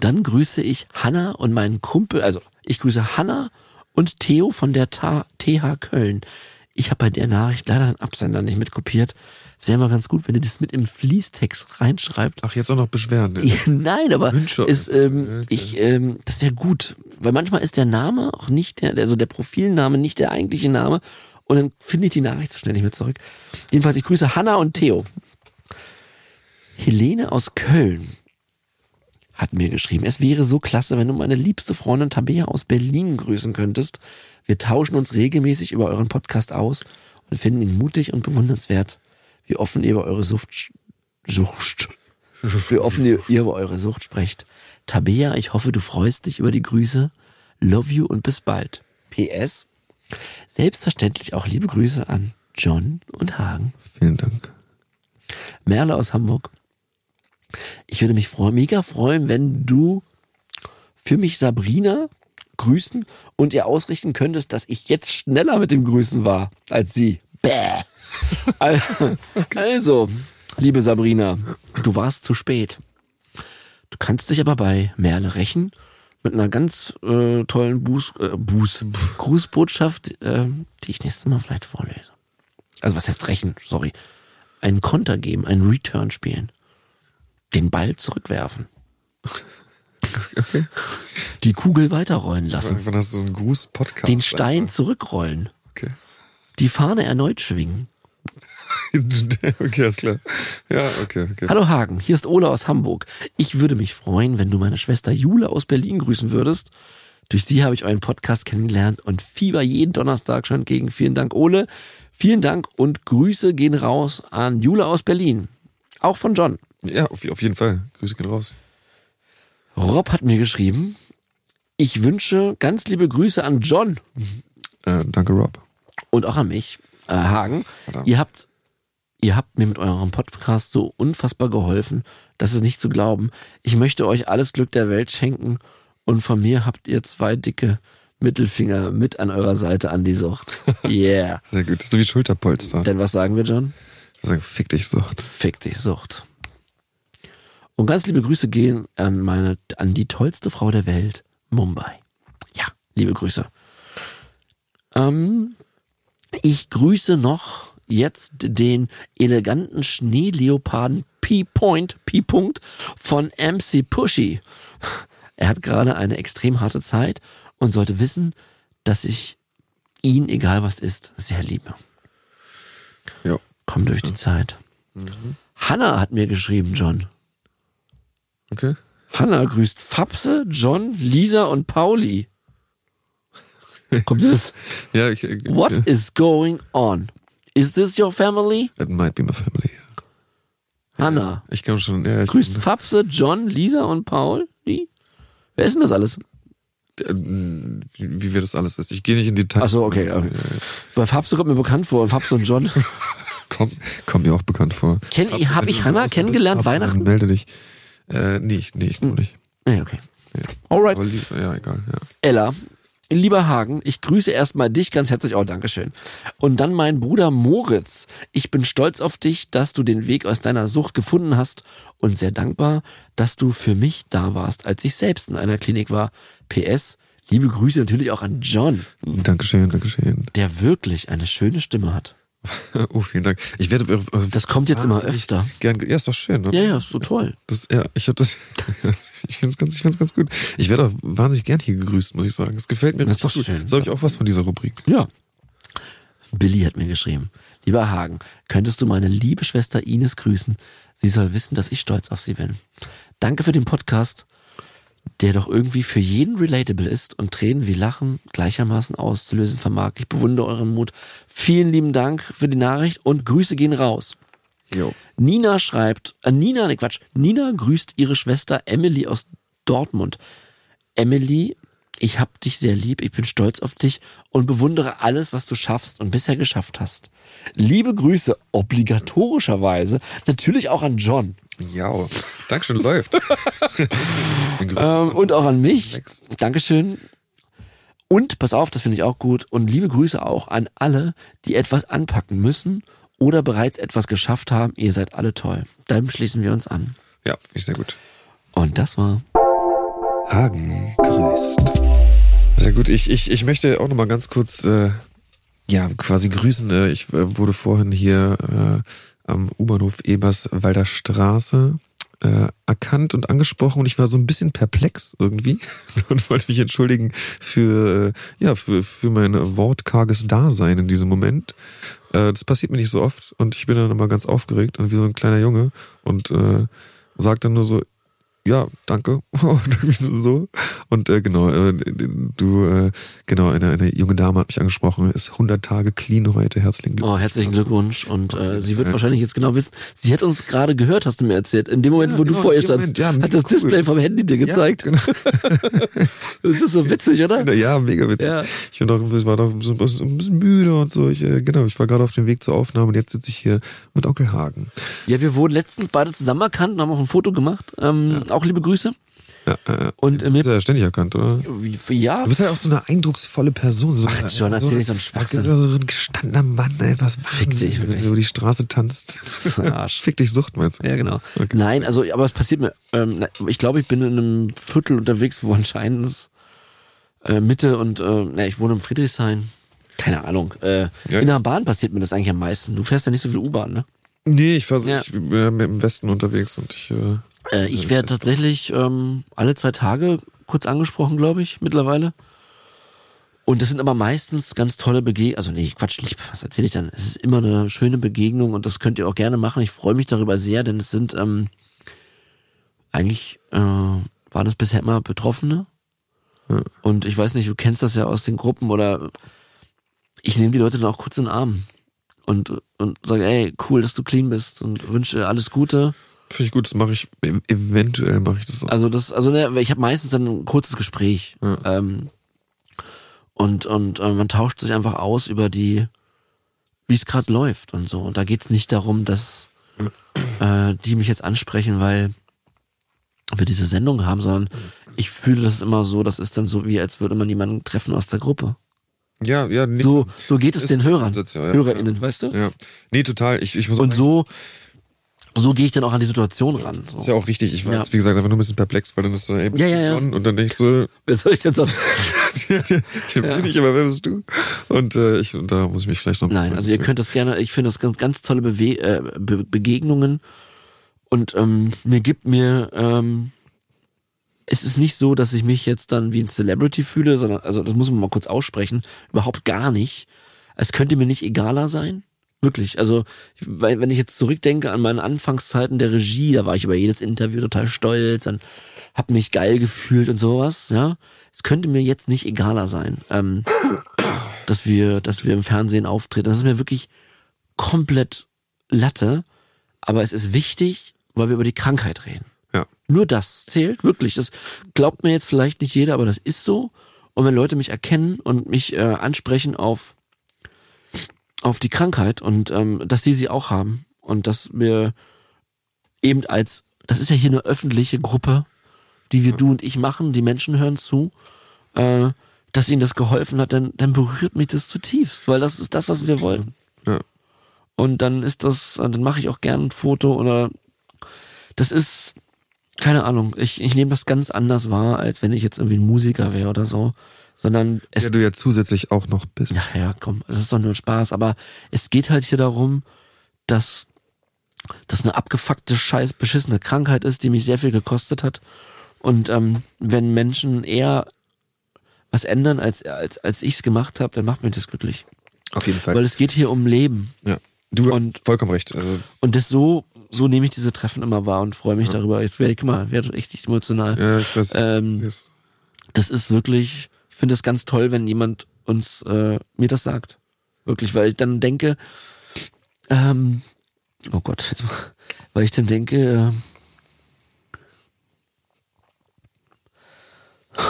Dann grüße ich Hanna und meinen Kumpel, also ich grüße Hanna und Theo von der TH Köln. Ich habe bei der Nachricht leider den Absender nicht mitkopiert. Es wäre mal ganz gut, wenn ihr das mit im Fließtext reinschreibt. Ach, jetzt auch noch Beschweren. Ne? Ja, Nein, aber ist, ähm, Okay. ich, ähm, das wäre gut, weil manchmal ist der Name auch nicht der, also der Profilname nicht der eigentliche Name und dann finde ich die Nachricht so schnell nicht mehr zurück. Jedenfalls, ich grüße Hanna und Theo. Helene aus Köln hat mir geschrieben, es wäre so klasse, wenn du meine liebste Freundin Tabea aus Berlin grüßen könntest. Wir tauschen uns regelmäßig über euren Podcast aus und finden ihn mutig und bewundernswert, wie offen ihr über eure Sucht, Sucht, wie offen ihr, ihr über eure Sucht sprecht. Tabea, ich hoffe, du freust dich über die Grüße. Love you und bis bald. PS. Selbstverständlich auch liebe Grüße an John und Hagen. Vielen Dank. Merle aus Hamburg. Ich würde mich freuen, mega freuen, wenn du für mich Sabrina grüßen und ihr ausrichten könntest, dass ich jetzt schneller mit dem Grüßen war als sie. Bäh. Al- Also, liebe Sabrina, du warst zu spät. Du kannst dich aber bei Merle rächen mit einer ganz äh, tollen Buß, äh, Buß, Grußbotschaft, äh, die ich nächstes Mal vielleicht vorlese. Also was heißt rächen? Sorry. Einen Konter geben, einen Return spielen. Den Ball zurückwerfen. Okay. Die Kugel weiterrollen lassen. Wann hast du so einen Gruß-Podcast? Den Stein zurückrollen. Okay. Die Fahne erneut schwingen. okay, alles klar. Ja, okay, okay. Hallo Hagen, hier ist Ola aus Hamburg. Ich würde mich freuen, wenn du meine Schwester Jule aus Berlin grüßen würdest. Durch sie habe ich euren Podcast kennengelernt und fieber jeden Donnerstag schon entgegen. Vielen Dank, Ole. Vielen Dank und Grüße gehen raus an Jule aus Berlin. Auch von John. Ja, auf, auf jeden Fall. Grüße gehen raus. Rob hat mir geschrieben, ich wünsche ganz liebe Grüße an John Äh, danke, Rob. und auch an mich, äh, Hagen. Verdammt. Ihr habt, ihr habt mir mit eurem Podcast so unfassbar geholfen, das ist nicht zu glauben. Ich möchte euch alles Glück der Welt schenken und von mir habt ihr zwei dicke Mittelfinger mit an eurer Seite an die Sucht. Yeah. Sehr gut. So wie Schulterpolster. Denn was sagen wir, John? Wir sagen, fick dich, Sucht. Fick dich, Sucht. Und ganz liebe Grüße gehen an meine, an die tollste Frau der Welt, Mumbai. Ja, liebe Grüße. Ähm, ich grüße noch jetzt den eleganten Schneeleoparden P-Point, P-Punkt von MC Pushy. Er hat gerade eine extrem harte Zeit und sollte wissen, dass ich ihn, egal was ist, sehr liebe. Ja. Komm durch die Zeit. Hanna hat mir geschrieben, John. Okay. Hanna grüßt Fapse, John, Lisa und Pauli. Kommt das? Ja, ich. äh, What ja. is going on? Is this your family? It might be my family. Hanna. Ich kann schon. Ja, ich, Grüßt Fapse, John, Lisa und Paul? Wie? Wer ist denn das alles? äh, wie, wir das alles ist. Ich gehe nicht in Details. Achso, okay. okay. Weil Fapse kommt mir bekannt vor und Fapse und John. Kommt, kommt mir auch bekannt vor. Kenn ich- hab ich Hannah kennengelernt Weihnachten? Melde dich. Äh, nee, ich- nee, ich noch nicht. Nee, okay. Ja. Alright. Aber ja, egal, ja. Ella, lieber Hagen, ich grüße erstmal dich ganz herzlich. Oh, Dankeschön. Und dann meinen Bruder Moritz. Ich bin stolz auf dich, dass du den Weg aus deiner Sucht gefunden hast und sehr dankbar, dass du für mich da warst, als ich selbst in einer Klinik war. PS, liebe Grüße natürlich auch an John, Dankeschön, Dankeschön. der wirklich eine schöne Stimme hat. Oh, vielen Dank. Ich werde. äh, Das kommt jetzt immer öfter. Gern, ja, ist doch schön, ne? Ja, ja, ist so toll. Das, ja, ich habe das, ich finde es ganz, ich find's ganz gut. Ich werde auch wahnsinnig gern hier gegrüßt, muss ich sagen. Es gefällt mir Das ist doch gut. schön. So habe ich auch was von dieser Rubrik. Ja. Billy hat mir geschrieben. Lieber Hagen, könntest du meine liebe Schwester Ines grüßen? Sie soll wissen, dass ich stolz auf sie bin. Danke für den Podcast, der doch irgendwie für jeden relatable ist und Tränen wie Lachen gleichermaßen auszulösen vermag. Ich bewundere euren Mut. Vielen lieben Dank für die Nachricht und Grüße gehen raus. Jo. Nina schreibt, äh, Nina, ne Quatsch, Nina grüßt ihre Schwester Emily aus Dortmund. Emily, ich hab dich sehr lieb, ich bin stolz auf dich und bewundere alles, was du schaffst und bisher geschafft hast. Liebe Grüße, obligatorischerweise, natürlich auch an John Ja, Dankeschön, läuft. Ähm, und auch an mich. Next. Dankeschön. Und, pass auf, das finde ich auch gut. Und liebe Grüße auch an alle, die etwas anpacken müssen oder bereits etwas geschafft haben. Ihr seid alle toll. Dem schließen wir uns an. Ja, finde ich sehr gut. Und das war Hagen grüßt. Sehr gut, ich, ich, ich möchte auch nochmal ganz kurz, äh, ja, quasi grüßen. Äh, ich äh, wurde vorhin hier äh, am U-Bahnhof Eberswalder Straße äh, erkannt und angesprochen. Und ich war so ein bisschen perplex irgendwie. Und wollte mich entschuldigen für, äh, ja, für, für mein wortkarges Dasein in diesem Moment. Äh, das passiert mir nicht so oft. Und ich bin dann immer ganz aufgeregt und wie so ein kleiner Junge und äh, sag dann nur so, ja, danke. So-. Und äh, genau, äh, du, äh, genau, eine, eine junge Dame hat mich angesprochen, ist 100 Tage clean heute. Herzlichen Glückwunsch. Oh, herzlichen Glückwunsch. Und äh, sie wird wahrscheinlich jetzt genau wissen, sie hat uns gerade gehört, hast du mir erzählt. In dem Moment, Ja, wo du genau, vor ihr standst, Moment, ja, hat das cool. Display vom Handy dir gezeigt. Ja, genau. Das ist so witzig, oder? Ja, mega witzig. Ja. Ich bin doch, ich war doch ein bisschen, ein bisschen müde und so. Ich, äh, genau, ich war gerade auf dem Weg zur Aufnahme und jetzt sitze ich hier mit Onkel Hagen. Ja, wir wurden letztens beide zusammen erkannt und haben auch ein Foto gemacht. Ähm, Auch liebe Grüße. Ja, äh, Und du bist ja ständig erkannt, oder? ja, Du bist ja auch so eine eindrucksvolle Person. So, Ach, John, erzähl nicht so einen Ja, Schwachsinn. so ein gestandener Mann, ey, was Fick dich, wenn du über die Straße tanzt. Arsch. Fick dich Sucht, meinst du? Ja, genau. Okay. Nein, also, aber es passiert mir. Ähm, ich glaube, ich bin in einem Viertel unterwegs, wo anscheinend ist, äh, Mitte und äh, na, ich wohne im Friedrichshain. Keine Ahnung. Äh, Ja. In der Bahn passiert mir das eigentlich am meisten. Du fährst ja nicht so viel U-Bahn, ne? Nee, ich, war, Ja. ich bin ja im Westen unterwegs und ich, äh, Äh, ich werde tatsächlich ähm, alle zwei Tage kurz angesprochen, glaube ich, mittlerweile. Und das sind aber meistens ganz tolle Begegnungen. Also nee, Quatsch, nicht, was erzähle ich dann? Es ist immer eine schöne Begegnung und das könnt ihr auch gerne machen. Ich freue mich darüber sehr, denn es sind ähm, eigentlich äh, waren es bisher immer Betroffene. Ja. Und ich weiß nicht, du kennst das ja aus den Gruppen oder ich nehme die Leute dann auch kurz in den Arm und, und sage, ey, cool, dass du clean bist und wünsche alles Gute. Finde ich gut, das mache ich, e- eventuell mache ich das auch. Also das, also ne, ich habe meistens dann ein kurzes Gespräch. Ja. Ähm, und und äh, man tauscht sich einfach aus über die, wie es gerade läuft und so. Und da geht's nicht darum, dass äh, die mich jetzt ansprechen, weil wir diese Sendung haben, sondern ich fühle das immer so, das ist dann so, wie als würde man jemanden treffen aus der Gruppe. Ja, ja, nee, So, so geht es den Hörern, ja, ja, HörerInnen, weißt du? Ja. Nee, total. Ich, ich muss Und so, so gehe ich dann auch an die Situation ran. Das ist So. ja auch richtig. Ich war Ja. jetzt, wie gesagt, einfach nur ein bisschen perplex, weil dann ist so, ey, bist Ja, du ja. John? Und dann denk ich so, Was soll ich denn sagen? den bin ich, aber wer bist du? Und äh, ich, und da muss ich mich vielleicht noch. Nein, also ihr könnt das gerne, ich finde das ganz, ganz tolle Bewe äh, Be Begegnungen und ähm, mir gibt mir, ähm, es ist nicht so, dass ich mich jetzt dann wie ein Celebrity fühle, sondern, also das muss man mal kurz aussprechen, überhaupt gar nicht. Es könnte mir nicht egaler sein. Wirklich. Also, wenn ich jetzt zurückdenke an meine Anfangszeiten der Regie, da war ich über jedes Interview total stolz, dann hab mich geil gefühlt und sowas, ja. Es könnte mir jetzt nicht egaler sein, ähm, dass wir, dass wir im Fernsehen auftreten. Das ist mir wirklich komplett Latte. Aber es ist wichtig, weil wir über die Krankheit reden. Ja. Nur das zählt, wirklich. Das glaubt mir jetzt vielleicht nicht jeder, aber das ist so. Und wenn Leute mich erkennen und mich äh, ansprechen auf, auf die Krankheit und ähm, dass sie sie auch haben und dass wir eben als, das ist ja hier eine öffentliche Gruppe, die wir du und ich machen, die Menschen hören zu, äh, dass ihnen das geholfen hat, dann, dann berührt mich das zutiefst, weil das ist das, was wir wollten. Ja. Und dann ist das, dann mache ich auch gern ein Foto oder das ist, keine Ahnung, ich, ich nehme das ganz anders wahr, als wenn ich jetzt irgendwie ein Musiker wäre oder so. Sondern es Der du ja zusätzlich auch noch bist. ja, ja, komm, das ist doch nur Spaß. Aber es geht halt hier darum, dass das eine abgefuckte, scheiß beschissene Krankheit ist, die mich sehr viel gekostet hat. Und ähm, wenn Menschen eher was ändern, als, als, als ich es gemacht habe, dann macht mich das glücklich. Auf jeden Fall. Weil es geht hier um Leben. ja. Du Und- vollkommen recht. Also Und das so, so nehme ich diese Treffen immer wahr und freue mich darüber. Jetzt werde ich, guck mal, werde echt emotional. ja, ich weiß. Ähm, Yes. das ist wirklich, ich finde es ganz toll, wenn jemand uns äh, mir das sagt. Wirklich, weil ich dann denke, ähm, oh Gott, weil ich dann denke, äh,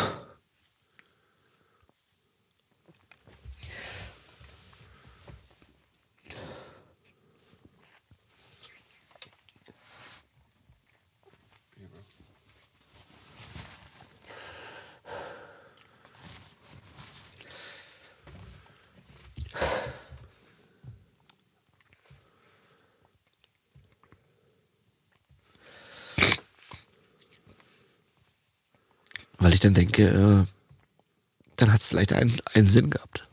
weil ich dann denke, äh, dann hat es vielleicht einen, einen Sinn gehabt.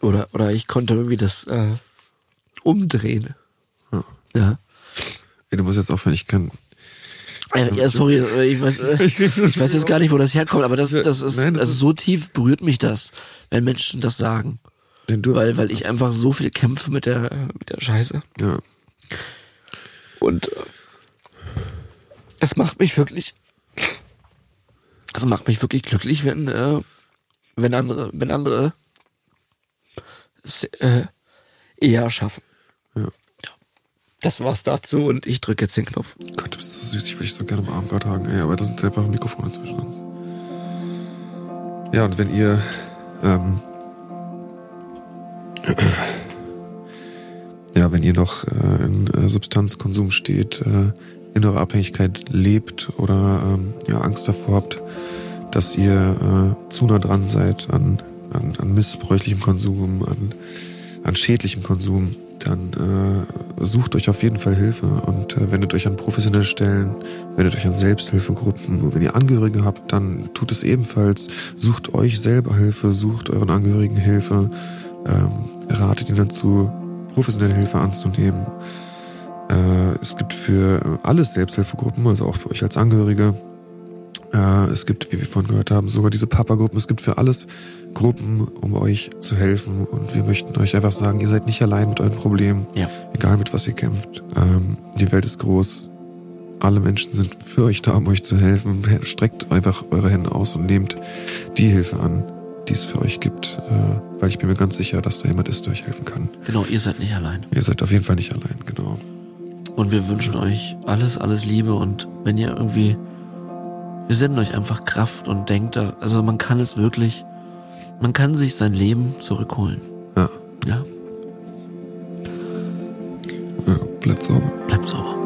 Oder, oder ich konnte irgendwie das äh, umdrehen. Ja. Ja. Ey, du musst jetzt aufhören, ich kann. Äh, ja, sorry, äh, ich weiß, äh, ich weiß jetzt gar nicht, wo das herkommt, aber das, das ist, also so tief berührt mich das, wenn Menschen das sagen. Denn du, Weil, weil ich einfach so viel kämpfe mit der, mit der Scheiße. ja. Und äh, es macht mich wirklich, es macht mich wirklich glücklich, wenn, äh, wenn andere, wenn andere es äh, eher schaffen. Ja. Das war's dazu und ich drücke jetzt den Knopf. Gott, du bist so süß, ich würde dich so gerne am Arm gerade hagen, ey, aber da sind einfach Mikrofone zwischen uns. Ja, und wenn ihr, ähm, ja, wenn ihr noch äh, in äh, Substanzkonsum steht, äh, innere Abhängigkeit lebt oder ähm, ja, Angst davor habt, dass ihr äh, zu nah dran seid an, an, an missbräuchlichem Konsum, an, an schädlichem Konsum, dann äh, sucht euch auf jeden Fall Hilfe und äh, wendet euch an professionelle Stellen, wendet euch an Selbsthilfegruppen. Und wenn ihr Angehörige habt, dann tut es ebenfalls. Sucht euch selber Hilfe, sucht euren Angehörigen Hilfe, ähm, ratet ihnen dazu, professionelle Hilfe anzunehmen. Äh, es gibt für alles Selbsthilfegruppen, also auch für euch als Angehörige. Äh, es gibt, wie wir vorhin gehört haben, sogar diese Papa-Gruppen. Es gibt für alles Gruppen, um euch zu helfen. Und wir möchten euch einfach sagen, ihr seid nicht allein mit euren Problemen. Ja. Egal mit was ihr kämpft. Ähm, die Welt ist groß. Alle Menschen sind für euch da, um euch zu helfen. Streckt einfach eure Hände aus und nehmt die Hilfe an, die es für euch gibt. Äh, weil ich bin mir ganz sicher, dass da jemand ist, der euch helfen kann. Genau, ihr seid nicht allein. Ihr seid auf jeden Fall nicht allein, genau. Und wir wünschen euch alles, alles Liebe und wenn ihr irgendwie, wir senden euch einfach Kraft und denkt da, also man kann es wirklich, man kann sich sein Leben zurückholen. Ja. Ja, ja bleibt sauber. bleibt sauber.